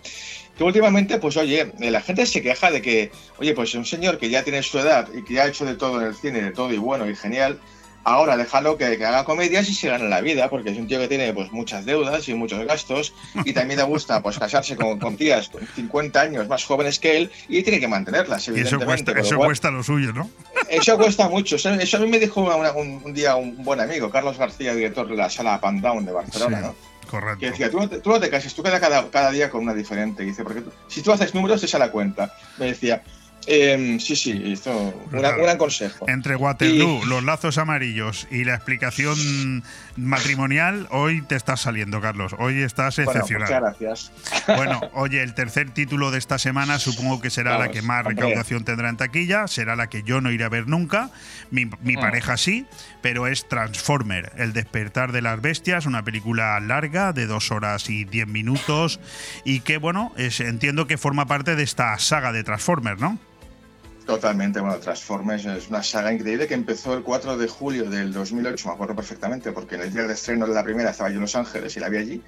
que últimamente, pues oye, la gente se queja de que, oye, pues un señor que ya tiene su edad y que ya ha hecho de todo en el cine, de todo y bueno y genial, ahora déjalo que, haga comedias y se gane la vida, porque es un tío que tiene pues muchas deudas y muchos gastos y también le gusta pues casarse con, con tías con 50 años más jóvenes que él y tiene que mantenerlas, evidentemente. Y eso cuesta, lo suyo, ¿no? Eso cuesta mucho. Eso, a mí me dijo un, día un buen amigo, Carlos García, director de la sala Pandown de Barcelona, ¿no? Correcto. Que decía, tú, tú no te cases, tú queda cada, cada día con una diferente. dice, porque si tú haces números, esa la cuenta. Me decía, Em, sí, sí, hizo un gran consejo. Entre Waterloo, los lazos amarillos y la explicación matrimonial, hoy te estás saliendo, Carlos. Hoy estás excepcional. muchas gracias. Bueno, oye, el tercer título de esta semana supongo que será la que más recaudación tendrá en taquilla, será la que yo no iré a ver nunca. Mi, mm. pareja sí, pero es Transformer, El despertar de las bestias, una película larga de dos horas y diez minutos y que, bueno, es, entiendo que forma parte de esta saga de Transformers, ¿no? Totalmente, bueno, Transformers es una saga increíble que empezó el 4 de julio del 2008, me acuerdo perfectamente, porque en el día de estreno de la primera estaba yo en Los Ángeles y la vi allí,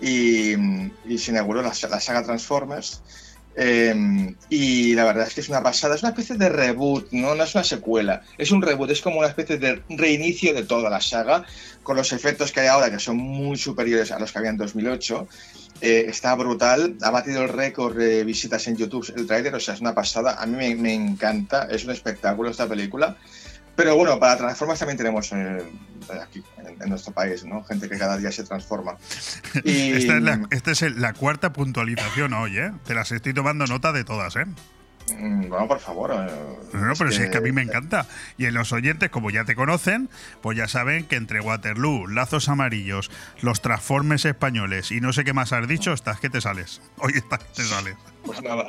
y, se inauguró la, saga Transformers. Eh, y la verdad es que es una pasada, es una especie de reboot, ¿no? no es una secuela, es un reboot, es como una especie de reinicio de toda la saga, con los efectos que hay ahora, que son muy superiores a los que había en 2008. Eh, está brutal, ha batido el récord de visitas en YouTube el trailer, o sea, es una pasada, a mí me, me encanta, es un espectáculo esta película. Pero bueno, para Transformers también tenemos eh, aquí, en, nuestro país, ¿no? Gente que cada día se transforma. Esta es, la, esta es la cuarta puntualización hoy, ¿eh? Te las estoy tomando nota de todas, ¿eh? Mm, Bueno, por favor. eh, No, no, pero es si es que a mí que- me encanta. Y en los oyentes, como ya te conocen, pues ya saben que entre Waterloo, Lazos Amarillos, los Transformes españoles y no sé qué más has dicho, estás que te sales. Hoy estás que te sales. Pues nada.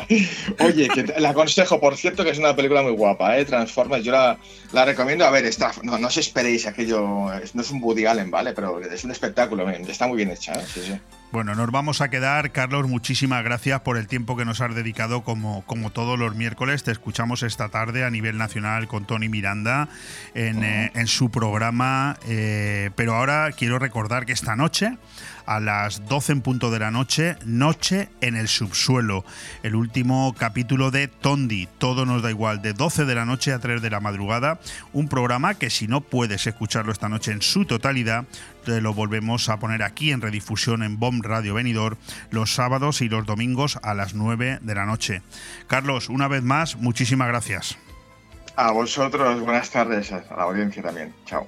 Oye, que te- le aconsejo, por cierto, que es una película muy guapa, ¿eh? Transformers, yo la, la recomiendo. A ver, está, no, no os esperéis aquello, no es un Woody Allen, ¿vale? Pero es un espectáculo, está muy bien hecha, ¿eh? Sí, sí. Bueno, nos vamos a quedar. Carlos, muchísimas gracias por el tiempo que nos has dedicado como, como todos los miércoles. Te escuchamos esta tarde a nivel nacional con Tony Miranda en, eh, en su programa. eh, pero ahora quiero recordar que esta noche, a las 12 en punto de la noche, Noche en el subsuelo. El último capítulo de Tondi, Todo nos da igual, de 12 de la noche a 3 de la madrugada. Un programa que si no puedes escucharlo esta noche en su totalidad, te lo volvemos a poner aquí en redifusión en Bomb Radio Venidor los sábados y los domingos a las 9 de la noche. Carlos, una vez más, muchísimas gracias. A vosotros, buenas tardes, a la audiencia también. Chao.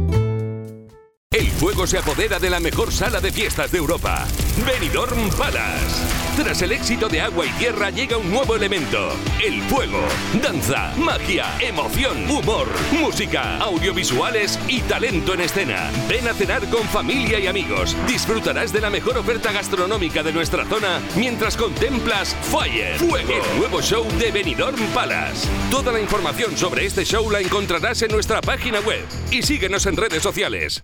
El fuego se apodera de la mejor sala de fiestas de Europa, Benidorm Palace. Tras el éxito de Agua y Tierra llega un nuevo elemento, el fuego. Danza, magia, emoción, humor, música, audiovisuales y talento en escena. Ven a cenar con familia y amigos. Disfrutarás de la mejor oferta gastronómica de nuestra zona mientras contemplas Fire, Fuego, el nuevo show de Benidorm Palace. Toda la información sobre este show la encontrarás en nuestra página web y síguenos en redes sociales.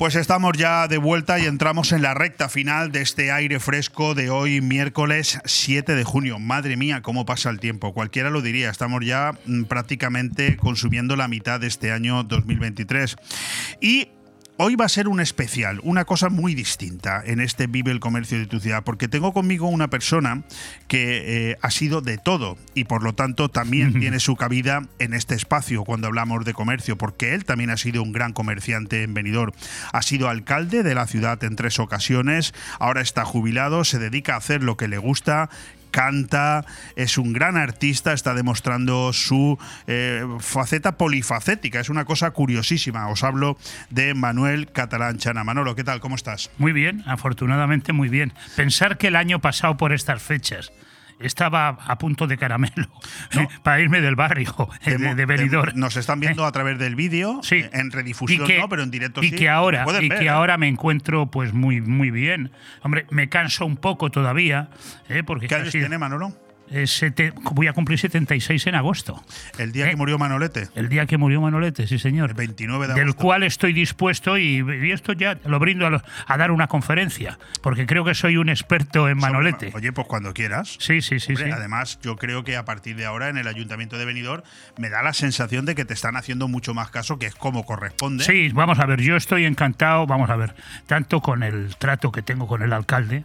Pues estamos ya de vuelta y entramos en la recta final de este aire fresco de hoy, miércoles 7 de junio. Madre mía, cómo pasa el tiempo. Cualquiera lo diría. Estamos ya mm, prácticamente consumiendo la mitad de este año 2023. Y Hoy va a ser un especial, una cosa muy distinta en este Vive el Comercio de tu ciudad, porque tengo conmigo una persona que eh, ha sido de todo y por lo tanto también tiene su cabida en este espacio cuando hablamos de comercio, porque él también ha sido un gran comerciante en Benidorm. Ha sido alcalde de la ciudad en tres ocasiones, ahora está jubilado, se dedica a hacer lo que le gusta canta, es un gran artista, está demostrando su eh, faceta polifacética. Es una cosa curiosísima. Os hablo de Manuel Catalán Chana. Manolo, ¿qué tal? ¿Cómo estás? Muy bien, afortunadamente muy bien. Pensar que el año pasado por estas fechas estaba a punto de caramelo eh, para irme del barrio eh, de, de Benidorm. Nos están viendo a través del vídeo, Sí. eh, en redifusión que- no, pero en directo y sí. que ahora y ver, que ¿eh? ahora me encuentro pues muy muy bien hombre me canso un poco todavía ¿eh? porque ¿Qué años tiene Manolo? Eh, sete- voy a cumplir 76 en agosto El día que murió Manolete. el día que murió Manolete sí señor El 29 de del agosto. cual estoy dispuesto y, y esto ya lo brindo a, lo- a dar una conferencia porque creo que soy un experto en Manolete Oye, pues cuando quieras. sí sí sí, Hombre, sí. Además, yo creo que a partir de ahora en el Ayuntamiento de Benidorm me da la sensación de que te están haciendo mucho más caso, que es como corresponde. Sí, vamos a ver, yo estoy encantado, vamos a ver, tanto con el trato que tengo con el alcalde,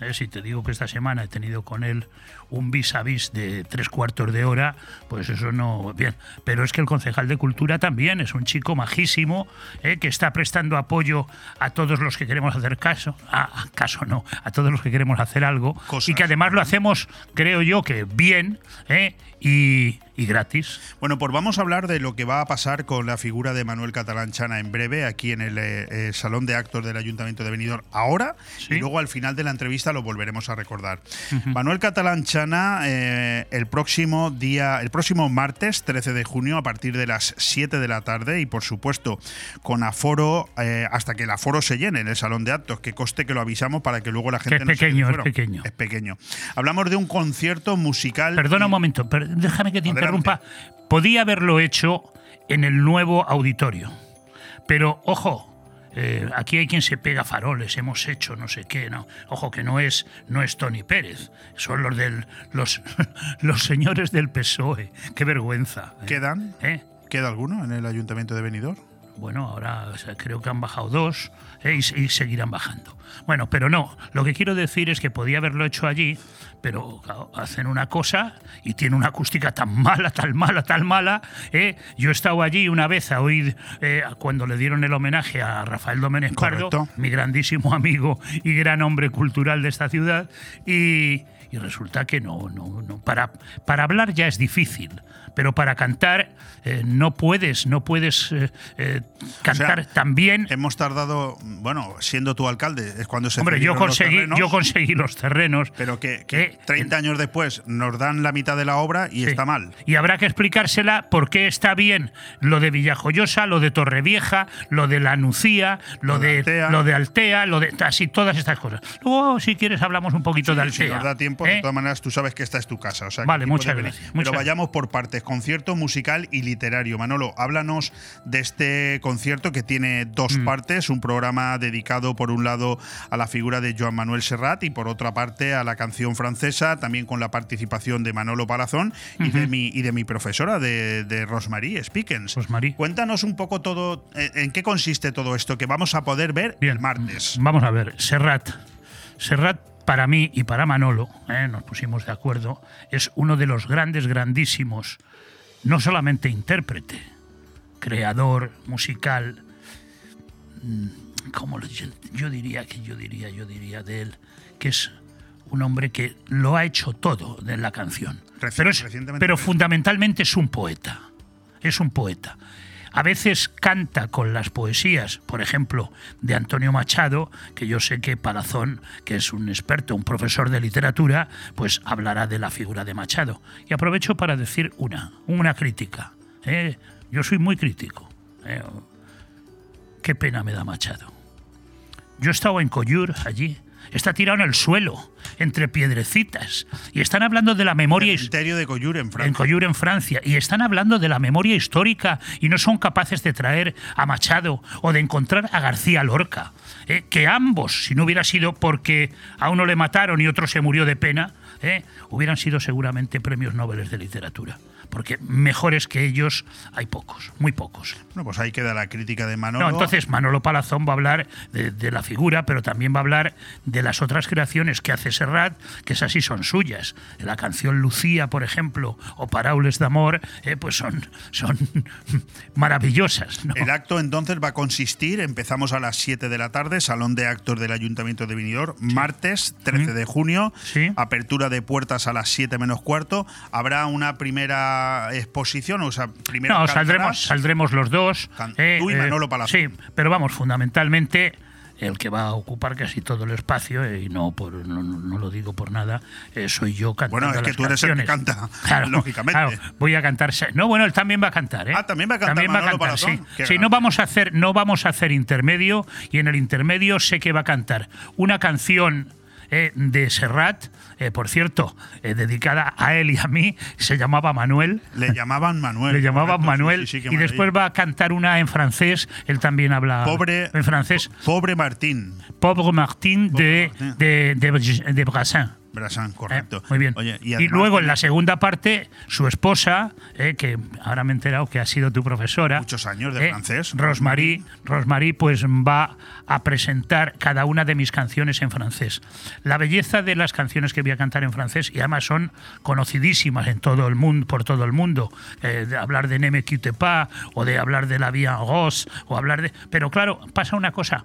eh, si te digo que esta semana he tenido con él un vis a vis de tres cuartos de hora, pues eso no, bien, pero es que el concejal de Cultura también es un chico majísimo, eh, que está prestando apoyo a todos los que queremos hacer caso, a, caso no, a todos los que queremos hacer algo, y que además lo hacemos, creo yo, que bien eh, y, y gratis. Bueno, pues vamos a hablar de lo que va a pasar con la figura de Manuel Catalán Chana en breve aquí en el eh, eh, Salón de Actos del Ayuntamiento de Benidorm ahora y luego al final de la entrevista lo volveremos a recordar. Manuel Catalán Chana eh, el próximo día, el próximo martes 13 de junio a partir de las 7 de la tarde y por supuesto con aforo eh, hasta que el aforo se llene en el Salón de Actos, que coste que lo avisamos para que luego la gente es no se quede pequeño, es pequeño. Es pequeño. Hablamos de un concierto musical Perdona un momento, per- déjame que te interrumpa. Podía haberlo hecho en el nuevo auditorio. Pero, ojo, eh, aquí hay quien se pega faroles, hemos hecho no sé qué, no. Ojo que no es, no es Tony Pérez, son los del los, los señores del PSOE. Qué vergüenza. ¿eh? ¿Quedan? ¿Eh? ¿Queda alguno en el Ayuntamiento de Benidorm? Bueno, ahora o sea, creo que han bajado dos eh, y, y seguirán bajando. Bueno, pero no, lo que quiero decir es que podía haberlo hecho allí, pero claro, hacen una cosa y tiene una acústica tan mala, tan mala, tan mala. eh. Yo he estado allí una vez a oír eh, cuando le dieron el homenaje a Rafael Domenech Pardo, mi grandísimo amigo y gran hombre cultural de esta ciudad, y, y resulta que no, no, no. Para, para hablar ya es difícil, pero para cantar eh, no puedes, no puedes eh, eh, cantar O sea, tan bien. Hemos tardado, bueno, siendo tu alcalde, es cuando se Hombre, yo cedieron los conseguí, terrenos, yo conseguí los terrenos. Pero que, que 30 años después nos dan la mitad de la obra y Sí. está mal. Y habrá que explicársela por qué está bien lo de Villajoyosa, lo de Torrevieja, lo de la Nucía, lo, de, Altea. lo de Altea, lo de así todas estas cosas. Luego, si quieres, hablamos un poquito de Si Altea. nos da tiempo, ¿eh? de todas maneras tú sabes que esta es tu casa. O sea, Vale, muchas gracias, Pero muchas vayamos por partes. Concierto musical y literario. Manolo, háblanos de este concierto que tiene dos Mm. partes. Un programa dedicado, por un lado, a la figura de Joan Manuel Serrat y por otra parte a la canción francesa, también con la participación de Manolo Palazón y, de, mi, y de mi profesora, de, de Rosmarie Spickens. Cuéntanos un poco todo, eh, en qué consiste todo esto que vamos a poder ver el martes. Vamos a ver, Serrat. Serrat, para mí y para Manolo, ¿eh? nos pusimos de acuerdo, es uno de los grandes, grandísimos, no solamente intérprete, creador musical, mm, como yo, yo diría que yo diría, yo diría de él, que es un hombre que lo ha hecho todo de la canción. Pero, es- pero fundamentalmente es un poeta. Es un poeta. A veces canta con las poesías, por ejemplo, de Antonio Machado, que yo sé que Palazón, que es un experto, un profesor de literatura, pues hablará de la figura de Machado. Y aprovecho para decir una, una crítica. ¿eh? Yo soy muy crítico. ¿eh? Qué pena me da Machado. Yo he estado en Coyur allí. Está tirado en el suelo, entre piedrecitas. Y están hablando de la memoria Cementerio de Coyur en Francia. en en Francia, y están hablando de la memoria histórica y no son capaces de traer a Machado o de encontrar a García Lorca. ¿eh? Que ambos, si no hubiera sido porque a uno le mataron y otro se murió de pena, ¿eh? hubieran sido seguramente premios Nobel de literatura. Porque mejores que ellos hay pocos, muy pocos. Bueno, pues ahí queda la crítica de Manolo. No, entonces Manolo Palazón va a hablar de, de la figura, pero también va a hablar de las otras creaciones que hace de Serrat, que esas sí son suyas. La canción Lucía, por ejemplo, o Paraules d'Amor, eh, pues son, son maravillosas. ¿no? El acto entonces va a consistir, empezamos a las 7 de la tarde, Salón de Actos del Ayuntamiento de Benidorm, martes 13 de junio, apertura de puertas a las 7 menos cuarto. Habrá una primera exposición, o sea, primero No, saldremos, saldremos los dos. eh, tú y eh, Manolo Palazón. Sí, pero vamos, fundamentalmente el que va a ocupar casi todo el espacio, eh, y no por no, no- no lo digo por nada, eh, soy yo cantando Bueno, es que las tú eres el que canta, Claro, lógicamente. claro, voy a cantar. No, bueno, él también va a cantar, ¿eh? Ah, también va a cantar También va a cantar, sí. Sí, no vamos a hacer, no vamos a hacer intermedio, y en el intermedio sé que va a cantar una canción eh, de Serrat, eh, por cierto, eh, dedicada a él y a mí, se llamaba Manuel. Le llamaban Manuel. Le llamaban correcto, Manuel sí, sí, y después va a cantar una en francés. Él también habla Pobre- en francés. Pobre Martín. Pobre Martín de, Martín. de, de, de Brassin. Correcto. Eh, muy bien. Oye, y, y, además luego en la segunda parte, su esposa, eh, que ahora me he enterado que ha sido tu profesora. Muchos años de eh, francés. Rosmarie, Rosmarie, pues va a presentar cada una de mis canciones en francés. La belleza de las canciones que voy a cantar en francés, y además son conocidísimas en todo el mundo, por todo el mundo, eh, de hablar de Ne me quitte pas, o de hablar de La Vie en Rose, o hablar de. Pero claro, pasa una cosa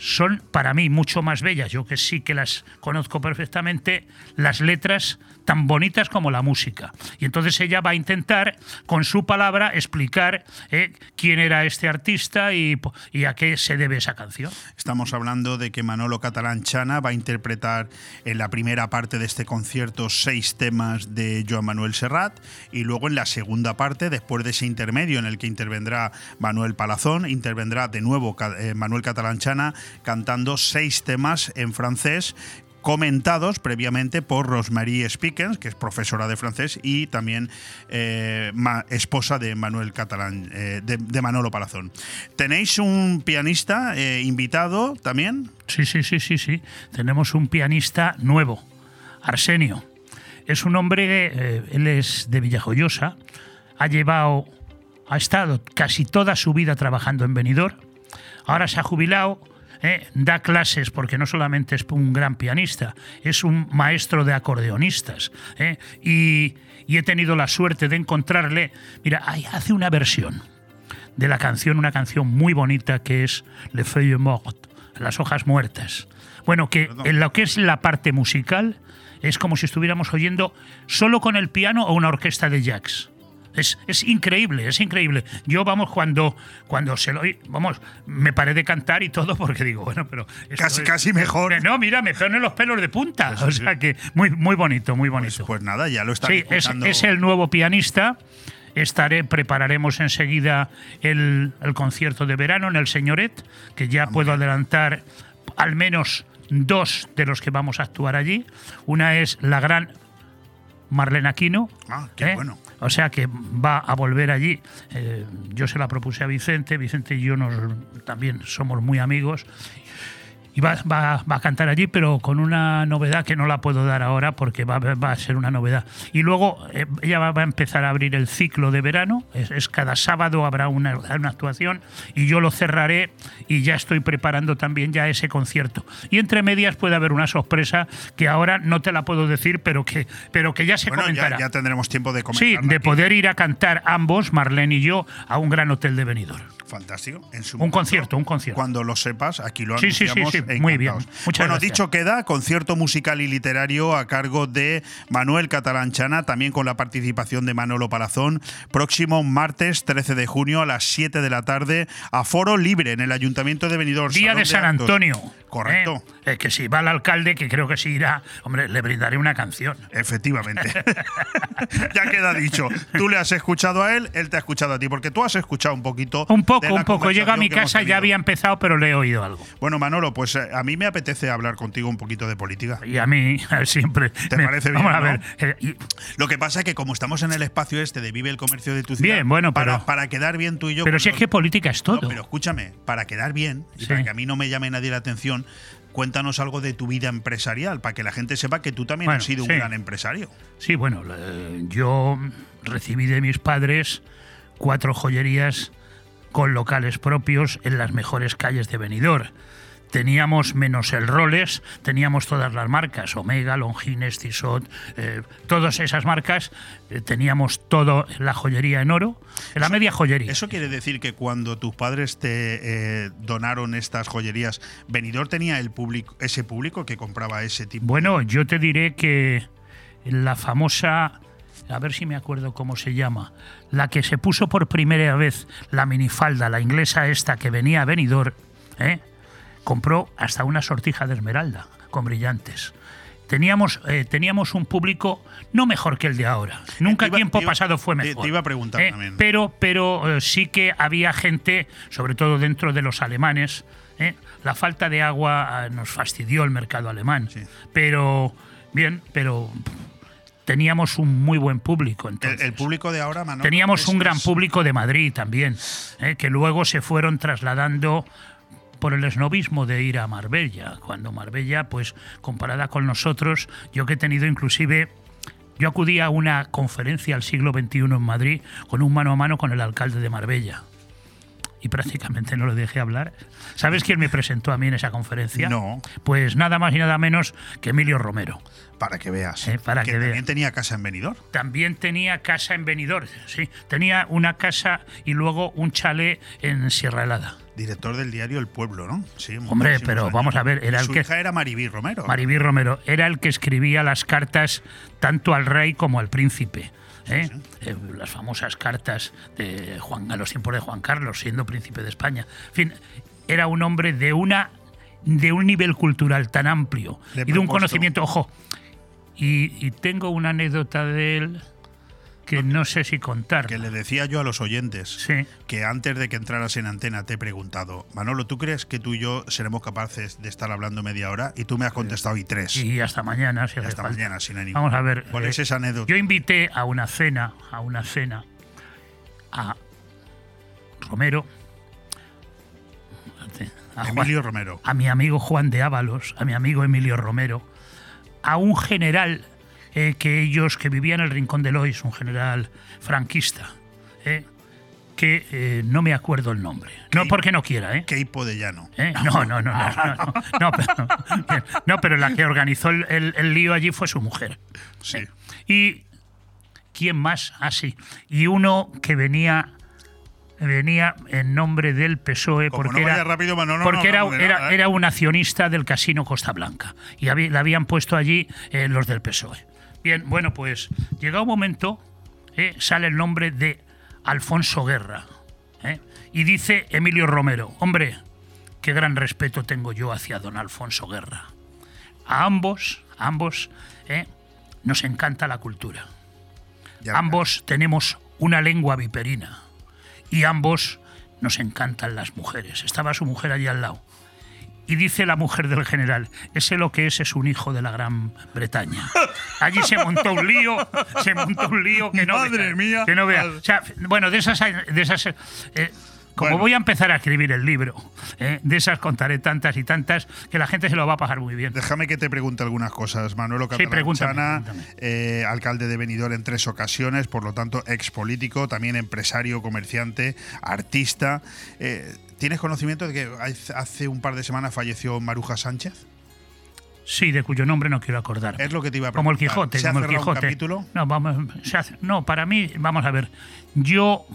son para mí mucho más bellas, yo que sí que las conozco perfectamente, las letras tan bonitas como la música. Y entonces ella va a intentar, con su palabra, explicar eh, quién era este artista y, a qué se debe esa canción. Estamos hablando de que Manolo Catalán Chana va a interpretar en la primera parte de este concierto seis temas de Joan Manuel Serrat y luego en la segunda parte, después de ese intermedio en el que intervendrá Manuel Palazón, intervendrá de nuevo eh, Manuel Catalán Chana cantando seis temas en francés comentados previamente por Rosemarie Spickens, que es profesora de francés y también eh, esposa de Manuel Catalán, eh, de, Manolo Palazón. ¿Tenéis un pianista eh, invitado también? Sí, sí, sí, sí, sí. Tenemos un pianista nuevo, Arsenio. Es un hombre, él es de Villajoyosa, ha llevado, ha estado casi toda su vida trabajando en Benidorm, ahora se ha jubilado, eh, da clases porque no solamente es un gran pianista, es un maestro de acordeonistas. eh, y, y he tenido la suerte de encontrarle, mira, ahí hace una versión de la canción, una canción muy bonita que es Le Feuille Morte, las hojas muertas. Bueno, que en lo que es la parte musical es como si estuviéramos oyendo solo con el piano o una orquesta de jazz. Es, es increíble, es increíble. Yo, vamos, cuando, cuando se lo oí, vamos, me paré de cantar y todo porque digo, bueno, pero... Casi- es- casi mejor. No, mira, me ponen los pelos de punta. o sea que muy, muy bonito, muy bonito. Pues nada, ya lo están Sí, es el nuevo pianista. Estaré, prepararemos enseguida el, el concierto de verano en el Señoret, que ya puedo adelantar al menos dos de los que vamos a actuar allí. Una es la gran Marlene Aquino. Ah, qué ¿eh? bueno. O sea que va a volver allí. Eh, yo se la propuse a Vicente, Vicente y yo nos, también somos muy amigos. Y va, va- va a cantar allí, pero con una novedad que no la puedo dar ahora porque va, va a ser una novedad. Y luego eh, ella va, a empezar a abrir el ciclo de verano. Es, es cada sábado habrá una, una actuación y yo lo cerraré y ya estoy preparando también ya ese concierto. Y entre medias puede haber una sorpresa que ahora no te la puedo decir, pero que, pero que ya se Bueno, ya, comentará. ya tendremos tiempo de Sí, comentar. de poder ir a cantar ambos, Marlene y yo, a un gran hotel de Benidorm. Fantástico. En su Un momento, concierto, un concierto. Cuando lo sepas, aquí lo Sí, sí, sí, sí, muy bien. encantados. Muchas bueno, gracias. dicho queda, concierto musical y literario a cargo de Manuel Catalanchana, también con la participación de Manolo Palazón, próximo martes 13 de junio a las 7 de la tarde, a foro libre en el Ayuntamiento de Benidorm. Día Salón de San. Antonio. Correcto. ¿eh? Eh, que si va el alcalde, que creo que sí irá, hombre, le brindaré una canción. Efectivamente. ya queda dicho. Tú le has escuchado a él, él te ha escuchado a ti, porque tú has escuchado un poquito. Un de poco, la un poco. Llega a mi casa, ya había empezado, pero le he oído algo. Bueno, Manolo, pues eh, a mí me apetece hablar contigo un poquito de política. Y a mí siempre. ¿Te me- parece bien? Vamos a ver. y- Lo que pasa es que como estamos en el espacio este de Vive el Comercio de tu ciudad, Bien, bueno, para, pero- para quedar bien tú y yo. pero si es que política es todo. No, pero escúchame, para quedar bien y Sí. para que a mí no me llame nadie la atención, cuéntanos algo de tu vida empresarial, para que la gente sepa que tú también Bueno, has sido sí. un gran empresario. Sí, bueno, yo recibí de mis padres cuatro joyerías con locales propios en las mejores calles de Benidorm. Teníamos menos el Rolex, teníamos todas las marcas, Omega, Longines, Tissot, eh, todas esas marcas, eh, teníamos todo la joyería en oro, en la media joyería. ¿Eso quiere decir que cuando tus padres te eh, donaron estas joyerías, Benidorm tenía el público, ese público que compraba ese tipo? Bueno, yo te diré que la famosa a ver si me acuerdo cómo se llama, la que se puso por primera vez la minifalda, la inglesa esta que venía a Benidorm, ¿eh? Compró hasta una sortija de esmeralda con brillantes. Teníamos, eh, teníamos un público no mejor que el de ahora. Nunca Te iba- tiempo iba- pasado fue mejor. te iba a preguntar ¿eh? también. Pero, pero eh, sí que había gente, sobre todo dentro de los alemanes, ¿eh? la falta de agua eh, nos fastidió el mercado alemán. Pero, bien, pero teníamos un muy buen público. El, Entonces. el público de ahora, Manolo, Teníamos un gran público de Madrid también, ¿eh? que luego se fueron trasladando por el esnovismo de ir a Marbella, cuando Marbella, pues comparada con nosotros, yo que he tenido inclusive, yo acudí a una conferencia al siglo XXI en Madrid con un mano a mano con el alcalde de Marbella. Y prácticamente no lo dejé hablar. ¿Sabes quién me presentó a mí en esa conferencia? No. Pues nada más y nada menos que Emilio Romero. Para que veas. Eh, para que, también veas. tenía casa en Benidorm. También tenía casa en Benidorm, sí. Tenía una casa y luego un chalet en Sierra Helada. Director del diario El Pueblo, ¿no? Sí, Hombre, pero años. vamos a ver, era el su que- hija era Maribí Romero. Maribí Romero era el que escribía las cartas tanto al rey como al príncipe. ¿eh? Eh, las famosas cartas de Juan a los tiempos de Juan Carlos, siendo príncipe de España. En fin, era un hombre de una de un nivel cultural tan amplio Le y de un conocimiento, ojo. Y, y tengo una anécdota de él que no sé si contar. Que le decía yo a los oyentes que antes de que entraras en antena te he preguntado, Manolo, ¿tú crees que tú y yo seremos capaces de estar hablando media hora? Y tú me has contestado y tres. Y hasta mañana, si Y hasta falta. mañana, sin ánimo. Vamos a ver. ¿Cuál eh, es esa anécdota? Yo invité a una cena, a una cena, a Romero, a Juan- Emilio Romero. a mi amigo Juan de Ábalos, a mi amigo Emilio Romero, a un general eh, que ellos, que vivía en el Rincón de Lois, un general franquista, eh, que eh, no me acuerdo el nombre. No porque no quiera, ¿eh? Keipo de Llano. ¿Eh? No, no, no, no, no, no, no, pero, bien, no, pero la que organizó el, el- el lío allí fue su mujer. Sí. Y quién más, así. y uno que venía venía en nombre del PSOE Como porque no era rápido, Manolo, porque era, ¿eh? un accionista del Casino Costa Blanca y habí- le habían puesto allí eh, los del PSOE. Bien, bueno, pues llega un momento, eh, sale el nombre de Alfonso Guerra ¿eh? y dice Emilio Romero, hombre, qué gran respeto tengo yo hacia don Alfonso Guerra. A ambos, a ambos, ¿eh? nos encanta la cultura. ambos tenemos una lengua viperina y ambos nos encantan las mujeres. Estaba su mujer allí al lado. Y dice la mujer del general, ese lo que es es un hijo de la Gran Bretaña. Allí se montó un lío, se montó un lío que no Madre vea, mía. que no vea. O sea, bueno, de esas, de esas eh, como Bueno. voy a empezar a escribir el libro, eh, de esas contaré tantas y tantas que la gente se lo va a pasar muy bien. Déjame que te pregunte algunas cosas. Manuelo Sí, pregúntame, Catalanchana, eh, alcalde de Benidorm en tres ocasiones, por lo tanto, ex político, también empresario, comerciante, artista. Eh, ¿Tienes conocimiento de que hace- un par de semanas falleció Maruja Sánchez? Sí, de cuyo nombre no quiero acordar. Es lo que te iba a Como el preguntar. Quijote, ¿Se ha como el un capítulo? No, vamos, se hace- no, para mí, vamos a ver. Yo,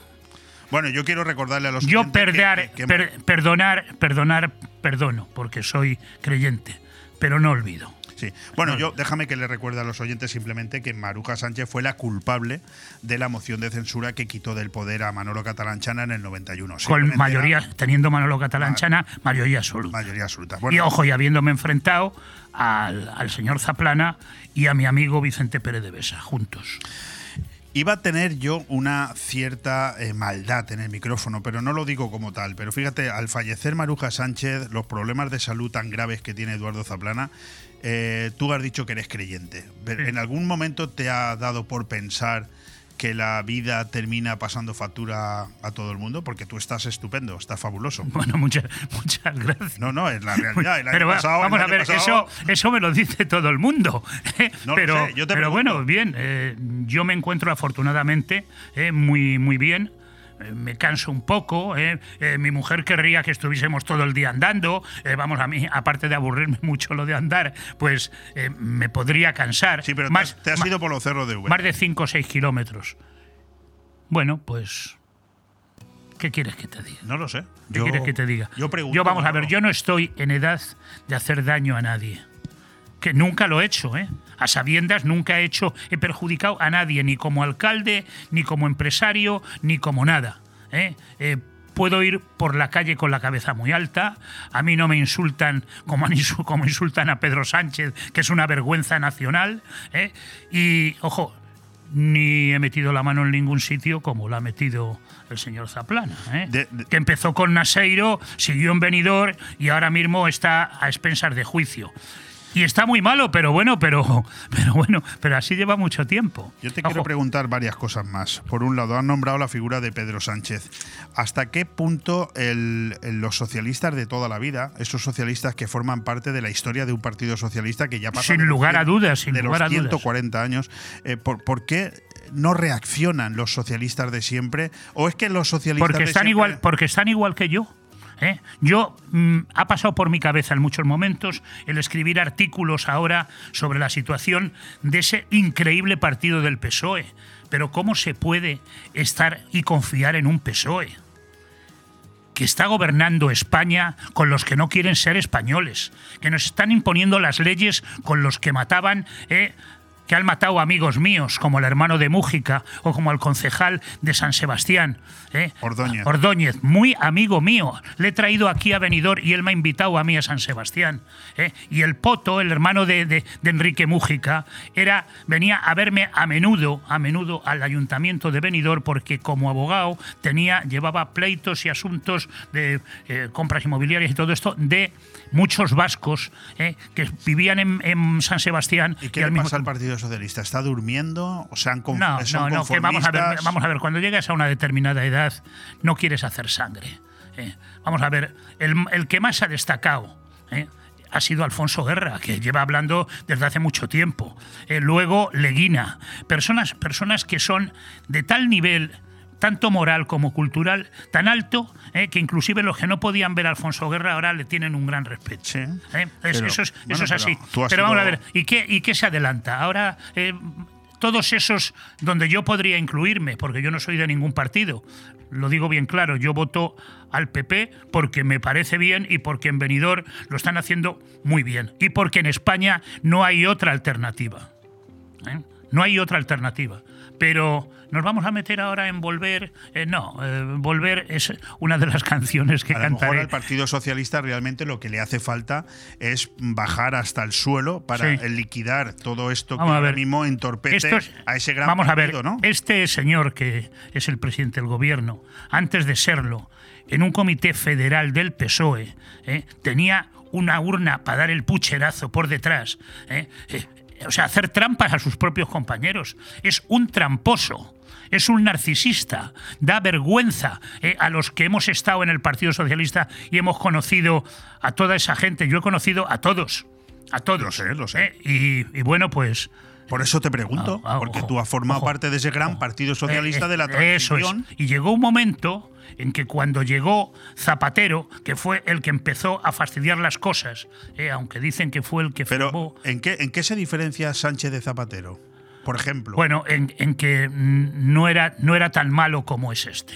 Bueno, yo quiero recordarle a los yo oyentes que- que- que- per- perdonar, perdonar, perdono, porque soy creyente, pero no olvido. Sí. Bueno, yo déjame que le recuerde a los oyentes simplemente que Maruja Sánchez fue la culpable de la moción de censura que quitó del poder a Manolo Catalanchana en el 91. Con mayoría, era teniendo Manolo Catalanchana, mayoría absoluta. mayoría absoluta. y ojo, y habiéndome enfrentado al, al señor Zaplana y a mi amigo Vicente Pérez de Besa, juntos. Iba a tener yo una cierta eh, maldad en el micrófono, pero no lo digo como tal. Pero fíjate, al fallecer Maruja Sánchez, los problemas de salud tan graves que tiene Eduardo Zaplana, eh, tú has dicho que eres creyente. ¿En algún momento te ha dado por pensar que la vida termina pasando factura a todo el mundo? Porque tú estás estupendo, estás fabuloso. Bueno, muchas, muchas gracias. No, no, es la realidad. El año Pero pasado- vamos el a ver, pasado- eso, eso me lo dice todo el mundo. ¿eh? No lo pero sé, yo te pero bueno, bien, eh, yo me encuentro afortunadamente eh, muy, muy bien, eh, me canso un poco, ¿eh? Eh, mi mujer querría que estuviésemos todo el día andando, eh, vamos, a mí, aparte de aburrirme mucho lo de andar, pues me podría cansar. Sí, pero más, te, has- ido por los cerros de V. más de 5 o 6 kilómetros. Bueno, pues... ¿Qué quieres que te diga? No lo sé. ¿Qué Yo- quieres que te diga? Yo pregunto. vamos a ver, yo no estoy en edad de hacer daño a nadie. Que nunca lo he hecho, ¿eh? A sabiendas nunca he hecho, he perjudicado a nadie, ni como alcalde, ni como empresario, ni como nada. ¿eh? Eh, puedo ir por la calle con la cabeza muy alta, a mí no me insultan como, como insultan a Pedro Sánchez, que es una vergüenza nacional. ¿eh? Y, ojo, ni he metido la mano en ningún sitio como la ha metido el señor Zaplana, ¿eh? que empezó con Naseiro, siguió en Benidorm y ahora mismo está a expensas de juicio. Y está muy malo, pero bueno, pero, pero bueno, pero así lleva mucho tiempo. Yo te quiero preguntar varias cosas más. Por un lado, han nombrado la figura de Pedro Sánchez. ¿Hasta qué punto el- los socialistas de toda la vida, esos socialistas que forman parte de la historia de un partido socialista que ya pasa Sin de los lugar a 100 dudas, sin de lugar a los dudas. 140 años, eh, ¿por, por qué no reaccionan los socialistas de siempre? ¿O es que los socialistas porque de están siempre- igual porque están igual que yo ¿eh? yo mm, ha pasado por mi cabeza en muchos momentos el escribir artículos ahora sobre la situación de ese increíble partido del PSOE pero cómo se puede estar y confiar en un PSOE que está gobernando España con los que no quieren ser españoles, que nos están imponiendo las leyes con los que mataban, eh, que han matado amigos míos, como el hermano de Mújica o como el concejal de San Sebastián. eh. Ordóñez. Ordóñez, muy amigo mío. Le he traído aquí a Benidorm y él me ha invitado a mí a San Sebastián. eh. Y el Poto, el hermano de, de- de Enrique Mújica, era, venía a verme a menudo, a menudo al ayuntamiento de Benidorm porque como abogado tenía, llevaba pleitos y asuntos de eh, compras inmobiliarias y todo esto de muchos vascos que vivían en, en San Sebastián. ¿Y qué al le mismo pasa al Partido Socialista? ¿Está durmiendo? ¿O se han conf- no, son no, no, que vamos a ver, vamos a ver, cuando llegas a una determinada edad no quieres hacer sangre. ¿eh? Vamos a ver, el, el que más ha destacado ¿eh? ha sido Alfonso Guerra, que lleva hablando desde hace mucho tiempo. Eh, luego Leguina, personas, personas que son de tal nivel tanto moral como cultural, tan alto, ¿eh? que inclusive los que no podían ver a Alfonso Guerra ahora le tienen un gran respeto. ¿eh? Es- Pero, eso es, bueno, eso es así. pero vamos a ver, ¿y qué, ¿y qué se adelanta? Ahora, eh, todos esos donde yo podría incluirme, porque yo no soy de ningún partido, lo digo bien claro, yo voto al PP porque me parece bien y porque en Benidorm lo están haciendo muy bien y porque en España no hay otra alternativa. ¿eh? No hay otra alternativa. Pero nos vamos a meter ahora en volver. eh, no, eh, volver es una de las canciones que a lo mejor cantaré. al Partido Socialista realmente lo que le hace falta es bajar hasta el suelo para Sí. liquidar todo esto Vamos que ahora mismo entorpece es- a ese gran Vamos partido, a ver, ¿no? este señor que es el presidente del gobierno, antes de serlo, en un comité federal del PSOE, ¿eh? tenía una urna para dar el pucherazo por detrás. ¿eh? Eh, o sea, hacer trampas a sus propios compañeros. Es un tramposo. Es un narcisista, da vergüenza eh, a los que hemos estado en el Partido Socialista y hemos conocido a toda esa gente. Yo he conocido a todos, a todos. Lo sé, lo sé. Y, y bueno, pues... Por eso te pregunto, Ah, ah, porque ojo, tú has formado ojo. parte de ese gran Partido Socialista Eh, de la eh, Eso transición. es. Y llegó un momento en que cuando llegó Zapatero, que fue el que empezó a fastidiar las cosas, eh, aunque dicen que fue el que Pero, ¿en qué, ¿en qué se diferencia Sánchez de Zapatero? Por ejemplo. Bueno, en, en que no era, no era tan malo como es este.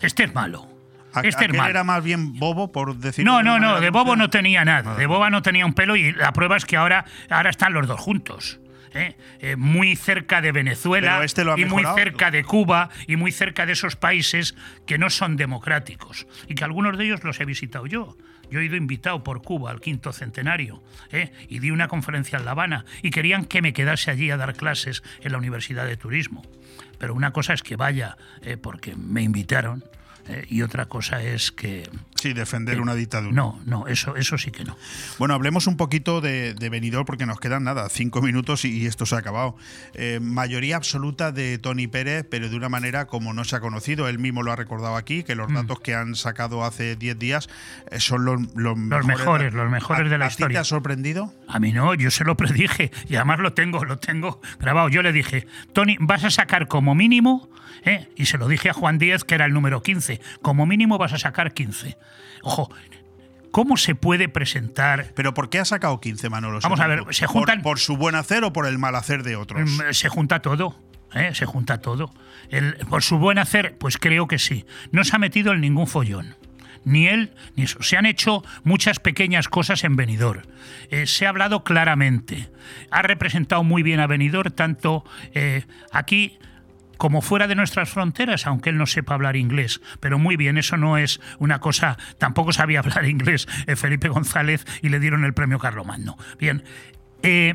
Este es malo. ¿A- Este era más bien bobo, por decirlo No, no, no, de bobo no tenía nada. De boba no tenía un pelo y la prueba es que ahora, ahora están los dos juntos. ¿Eh? Eh, muy cerca de Venezuela este y muy cerca de Cuba y muy cerca de esos países que no son democráticos y que algunos de ellos los he visitado yo. Yo he ido invitado por Cuba al quinto centenario ¿eh? y di una conferencia en La Habana y querían que me quedase allí a dar clases en la Universidad de Turismo. Pero una cosa es que vaya porque me invitaron y otra cosa es que... Sí, defender una dictadura. No, no, eso, eso sí que no. Bueno, hablemos un poquito de, de Benidorm porque nos quedan nada, cinco minutos y, esto se ha acabado. Eh, mayoría absoluta de Tony Pérez, pero de una manera como no se ha conocido. Él mismo lo ha recordado aquí, que los Mm. datos que han sacado hace 10 días eh, son los, los, Los mejores, los mejores ¿A- de la ¿A ti historia. te ha sorprendido? A mí no, yo se lo predije y además lo tengo, lo tengo grabado. Yo le dije, Tony, vas a sacar como mínimo, ¿eh? y se lo dije a Juan Díez, que era el número 15, como mínimo vas a sacar 15. Ojo, ¿cómo se puede presentar? ¿Pero por qué ha sacado 15, Manolo? Vamos a ver, se ¿Por- juntan- ¿Por, su buen hacer o por el mal hacer de otros? Mm, Se junta todo. ¿eh? Se junta todo. El- por su buen hacer, pues creo que sí. No se ha metido en ningún follón. Ni él, ni eso. Se han hecho muchas pequeñas cosas en Benidorm. Eh, se ha hablado claramente. Ha representado muy bien a Benidorm, tanto eh, aquí como fuera de nuestras fronteras, aunque él no sepa hablar inglés. Pero muy bien, eso no es una cosa. Tampoco sabía hablar inglés eh, Felipe González y le dieron el premio Carlomagno. Bien. Eh,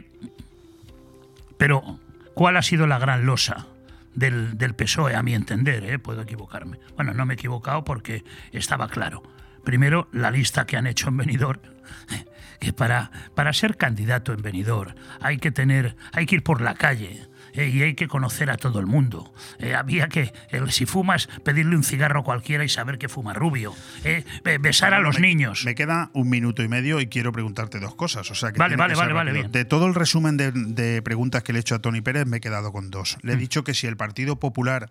pero, ¿cuál ha sido la gran losa del, PSOE, a mi entender? eh? Puedo equivocarme. Bueno, no me he equivocado porque estaba claro. Primero, la lista que han hecho en Benidorm, que para, para ser candidato en Benidorm hay que tener, hay que ir por la calle. Eh, y hay que conocer a todo el mundo. Eh, había que, el- si fumas, pedirle un cigarro a cualquiera y saber que fuma rubio. eh, be- besar a los me, niños. Me queda un minuto y medio y quiero preguntarte dos cosas. O sea que Vale, vale, que vale, vale, bien. De todo el resumen de, de preguntas que le he hecho a Tony Pérez, me he quedado con dos. Le he Mm. dicho que si el Partido Popular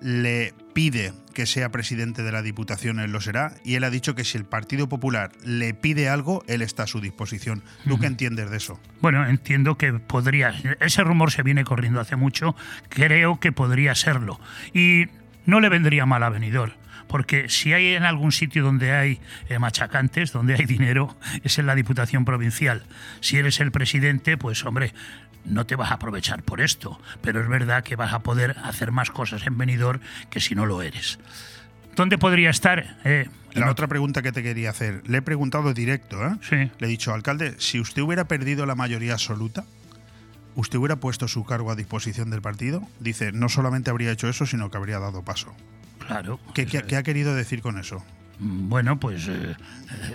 le pide que sea presidente de la Diputación, él lo será. Y él ha dicho que si el Partido Popular le pide algo, él está a su disposición. ¿Tú qué entiendes de eso? Bueno, entiendo que podría. Ese rumor se viene corriendo hace mucho. Creo que podría serlo. Y no le vendría mal a Benidorm. Porque si hay en algún sitio donde hay eh, machacantes, donde hay dinero, es en la Diputación Provincial. Si eres el presidente, pues hombre, no te vas a aprovechar por esto. Pero es verdad que vas a poder hacer más cosas en Benidorm que si no lo eres. ¿Dónde podría estar? Eh, La otra pregunta que te quería hacer, le he preguntado directo, ¿eh? Sí. Le he dicho, alcalde, si usted hubiera perdido la mayoría absoluta, ¿usted hubiera puesto su cargo a disposición del partido? Dice, no solamente habría hecho eso, sino que habría dado paso. Claro. ¿Qué, qué- qué ha querido decir con eso? Bueno, pues. eh,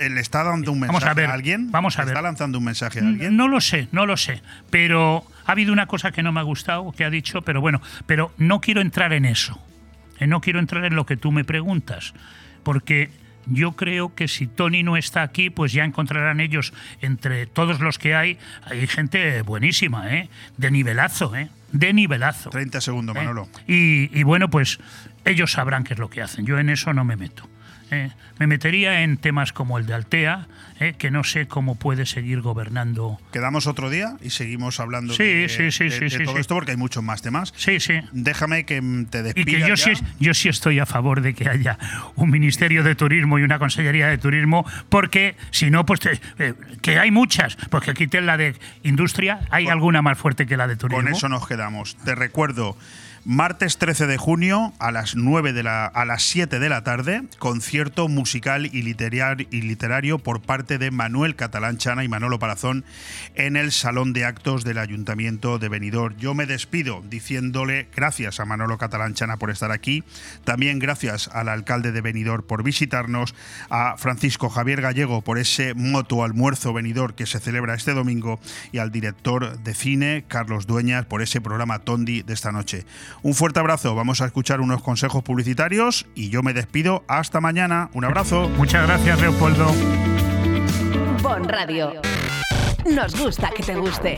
¿Le está dando un mensaje Vamos a ver, a alguien? vamos a ¿Le ver. ¿Está lanzando un mensaje a alguien? No lo sé, no lo sé. Pero ha habido una cosa que no me ha gustado, que ha dicho, pero bueno, pero no quiero entrar en eso. Eh, No quiero entrar en lo que tú me preguntas. Porque yo creo que si Tony no está aquí, pues ya encontrarán ellos, entre todos los que hay, hay gente buenísima, ¿eh? De nivelazo, ¿eh? De nivelazo. 30 segundos, Manolo. Y, y bueno, pues ellos sabrán qué es lo que hacen. Yo en eso no me meto. ¿Eh? Me metería en temas como el de Altea, ¿eh? que no sé cómo puede seguir gobernando. Quedamos otro día y seguimos hablando Sí, de, sí, sí, de- de todo esto porque hay muchos más temas. Sí, sí. Déjame que mm, te Y despida que yo ya. sí, yo sí estoy a favor de que haya un Ministerio de Turismo y una Consellería de Turismo, porque si no, pues te- eh, que hay muchas, porque quiten la de Industria, ¿hay alguna más fuerte que la de Turismo? Con eso nos quedamos. Te recuerdo, martes 13 de junio a las 9 de la a las 7 de la tarde, concierto musical y literario, y literario por parte de Manuel Catalán Chana y Manolo Parazón en el Salón de Actos del Ayuntamiento de Benidorm. Yo me despido diciéndole gracias a Manolo Catalán Chana por estar aquí, también gracias al alcalde de Benidorm por visitarnos, a Francisco Javier Gallego por ese moto almuerzo Benidorm que se celebra este domingo y al director de cine Carlos Dueñas por ese programa Tondi de esta noche. Un fuerte abrazo, vamos a escuchar unos consejos publicitarios y yo me despido hasta mañana. Un abrazo. Muchas gracias, Leopoldo. Bon Radio. Nos gusta que te guste.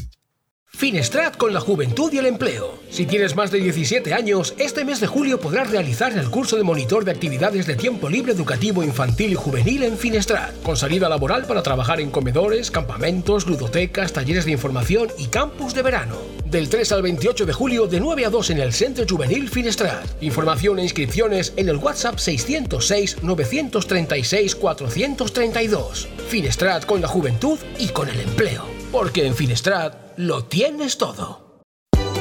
Finestrat con la juventud y el empleo. Si tienes más de 17 años, este mes de julio podrás realizar el curso de monitor de actividades de tiempo libre educativo infantil y juvenil en Finestrat, con salida laboral para trabajar en comedores, campamentos, ludotecas, talleres de información y campus de verano. Del 3 al 28 de julio, de 9 a 2 en el Centro Juvenil Finestrat. Información e inscripciones en el WhatsApp 606-936-432. Finestrat con la juventud y con el empleo. Porque en Finestrat lo tienes todo.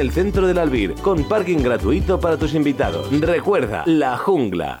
el centro del Albir, con parking gratuito para tus invitados. Recuerda, La Jungla.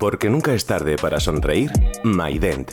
Porque nunca es tarde para sonreír, MyDent,